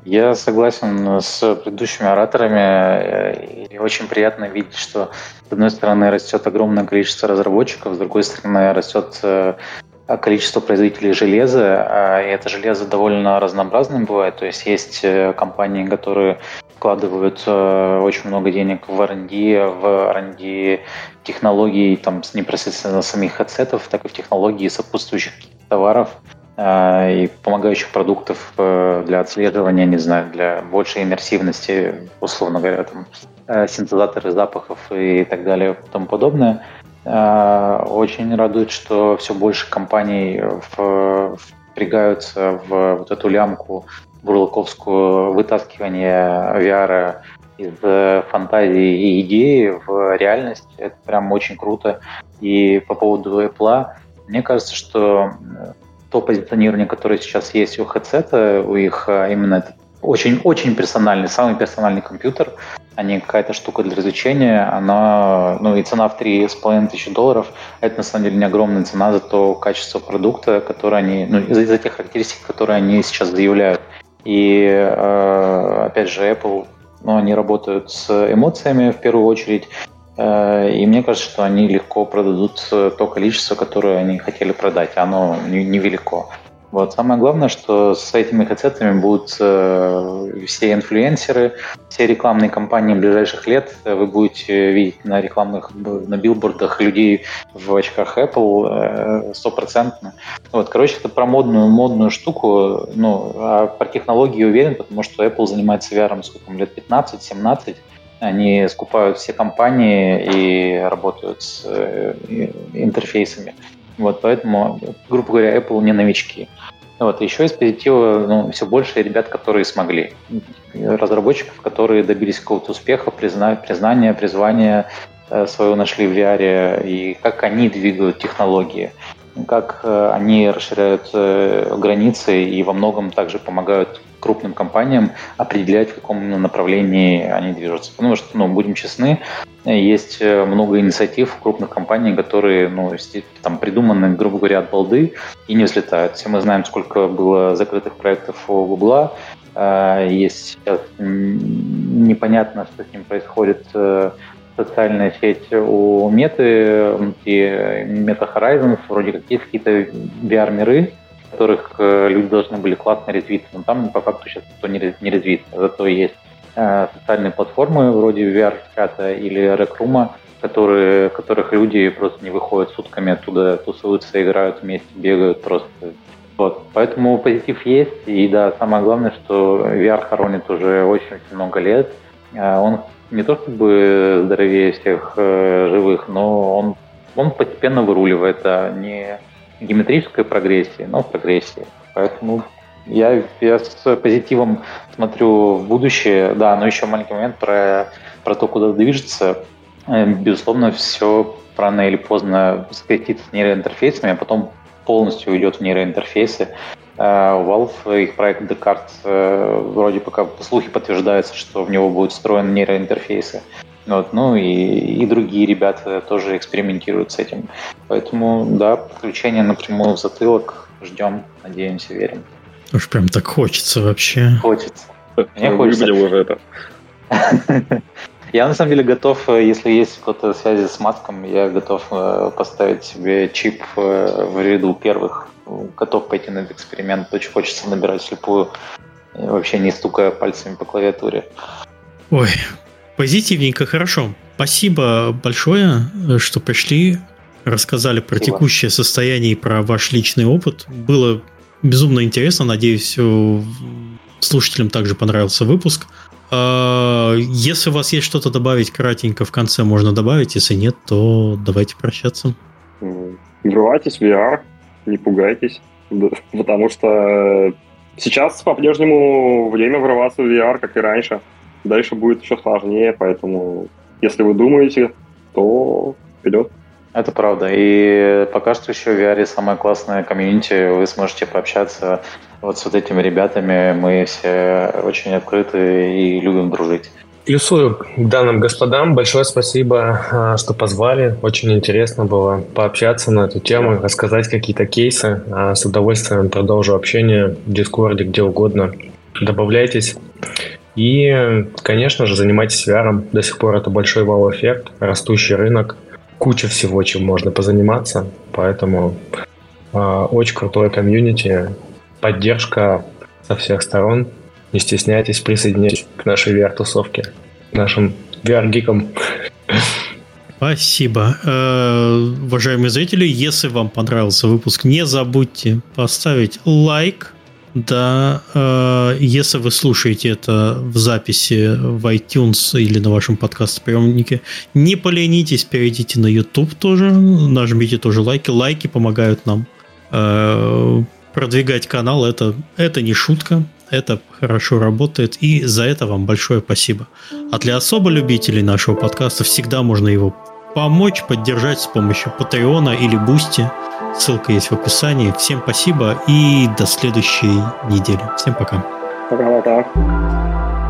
Я согласен с предыдущими ораторами. И очень приятно видеть, что с одной стороны растет огромное количество разработчиков, с другой стороны растет э, количество производителей железа, а, и это железо довольно разнообразным бывает. То есть есть э, компании, которые вкладывают э, очень много денег в R&D, в R&D технологий, там, непосредственно самих хедсетов, так и в технологии сопутствующих товаров. А, и помогающих продуктов э, для отслеживания, не знаю, для большей иммерсивности, условно говоря, там, э, синтезаторы запахов и так далее и тому подобное. А, очень радует, что все больше компаний впрягаются в вот эту лямку бурлаковскую вытаскивание VR из фантазии и идеи в реальность. Это прям очень круто. И по поводу Apple, мне кажется, что то позиционирование, которое сейчас есть у headset, у их а, именно это очень, очень персональный, самый персональный компьютер, а не какая-то штука для развлечения, она, ну и цена в 3,5 тысячи долларов, это на самом деле не огромная цена за то качество продукта, которое они, ну из-за, из тех характеристик, которые они сейчас заявляют. И э, опять же, Apple, ну, они работают с эмоциями в первую очередь, и мне кажется, что они легко продадут э, то количество, которое они хотели продать. Оно невелико. Вот. Самое главное, что с этими хедсетами будут э, все инфлюенсеры, все рекламные кампании ближайших лет. Вы будете видеть на рекламных, на билбордах людей в очках Apple стопроцентно. вот, короче, это про модную, модную штуку. Ну, а про технологии уверен, потому что Apple занимается VR сколько, лет 15-17. Они скупают все компании и работают с э, интерфейсами. Вот, поэтому, грубо говоря, Apple не новички. Вот. Еще из позитива ну, все больше ребят, которые смогли. Разработчиков, которые добились какого-то успеха, призна, признания, призвания э, своего нашли в VR, и как они двигают технологии, как э, они расширяют э, границы и во многом также помогают крупным компаниям определять, в каком направлении они движутся. Потому что, ну, будем честны, есть э, много инициатив крупных компаний, которые, ну, там придуманы, грубо говоря, от балды и не взлетают. Все мы знаем, сколько было закрытых проектов у Гугла. Есть непонятно, что с ним происходит социальная сеть у Меты, и Meta Horizons, вроде как есть какие-то VR-миры, в которых э, люди должны были классно развиться, но там по факту сейчас никто не, не развит. Зато есть э, социальные платформы вроде VR-чата или Rec которые, которых люди просто не выходят сутками оттуда, тусуются, играют вместе, бегают просто. Вот. Поэтому позитив есть, и да, самое главное, что VR хоронит уже очень-очень много лет. Э, он не то чтобы здоровее всех живых, но он, он постепенно выруливает, а не геометрической прогрессии, но в прогрессии. Поэтому я, я с позитивом смотрю в будущее. Да, но еще маленький момент про, про то, куда движется. Э, безусловно, все рано или поздно скрестится с нейроинтерфейсами, а потом полностью уйдет в нейроинтерфейсы. У э, Valve их проект Descartes э, вроде пока слухи подтверждаются, что в него будут встроены нейроинтерфейсы. Вот, ну и, и другие ребята тоже экспериментируют с этим. Поэтому, да, подключение напрямую в затылок ждем, надеемся, верим. Уж прям так хочется вообще. Хочется. Мне хочется. уже это. Я на самом деле готов, если есть кто-то связи с Маском, я готов э, поставить себе чип э, в ряду первых. Готов пойти на этот эксперимент. Очень хочется набирать слепую, вообще не стукая пальцами по клавиатуре. Ой, Позитивненько, хорошо. Спасибо большое, что пришли, рассказали про Спасибо. текущее состояние и про ваш личный опыт. Было безумно интересно. Надеюсь, слушателям также понравился выпуск. А, если у вас есть что-то добавить кратенько в конце, можно добавить. Если нет, то давайте прощаться. Врывайтесь в VR, не пугайтесь, потому что сейчас по-прежнему время врываться в VR, как и раньше. Дальше будет еще сложнее, поэтому если вы думаете, то вперед. Это правда. И пока что еще в VR самая классная комьюнити. Вы сможете пообщаться вот с вот этими ребятами. Мы все очень открыты и любим дружить. Плюсую к данным господам. Большое спасибо, а, что позвали. Очень интересно было пообщаться на эту тему, рассказать какие-то кейсы. А, с удовольствием продолжу общение в Дискорде, где угодно. Добавляйтесь. И, конечно же, занимайтесь VR. До сих пор это большой вау-эффект, растущий рынок, куча всего, чем можно позаниматься. Поэтому э, очень крутое комьюнити, поддержка со всех сторон. Не стесняйтесь, присоединяйтесь к нашей VR-тусовке, к нашим VR-гикам. Спасибо. Э, уважаемые зрители, если вам понравился выпуск, не забудьте поставить лайк, да, э, если вы слушаете это в записи в iTunes или на вашем подкаст-приемнике, не поленитесь, перейдите на YouTube тоже, нажмите тоже лайки. Лайки помогают нам э, продвигать канал. Это, это не шутка, это хорошо работает, и за это вам большое спасибо. А для особо любителей нашего подкаста всегда можно его помочь, поддержать с помощью Патреона или Boosty. Ссылка есть в описании. Всем спасибо и до следующей недели. Всем пока. Пока-пока.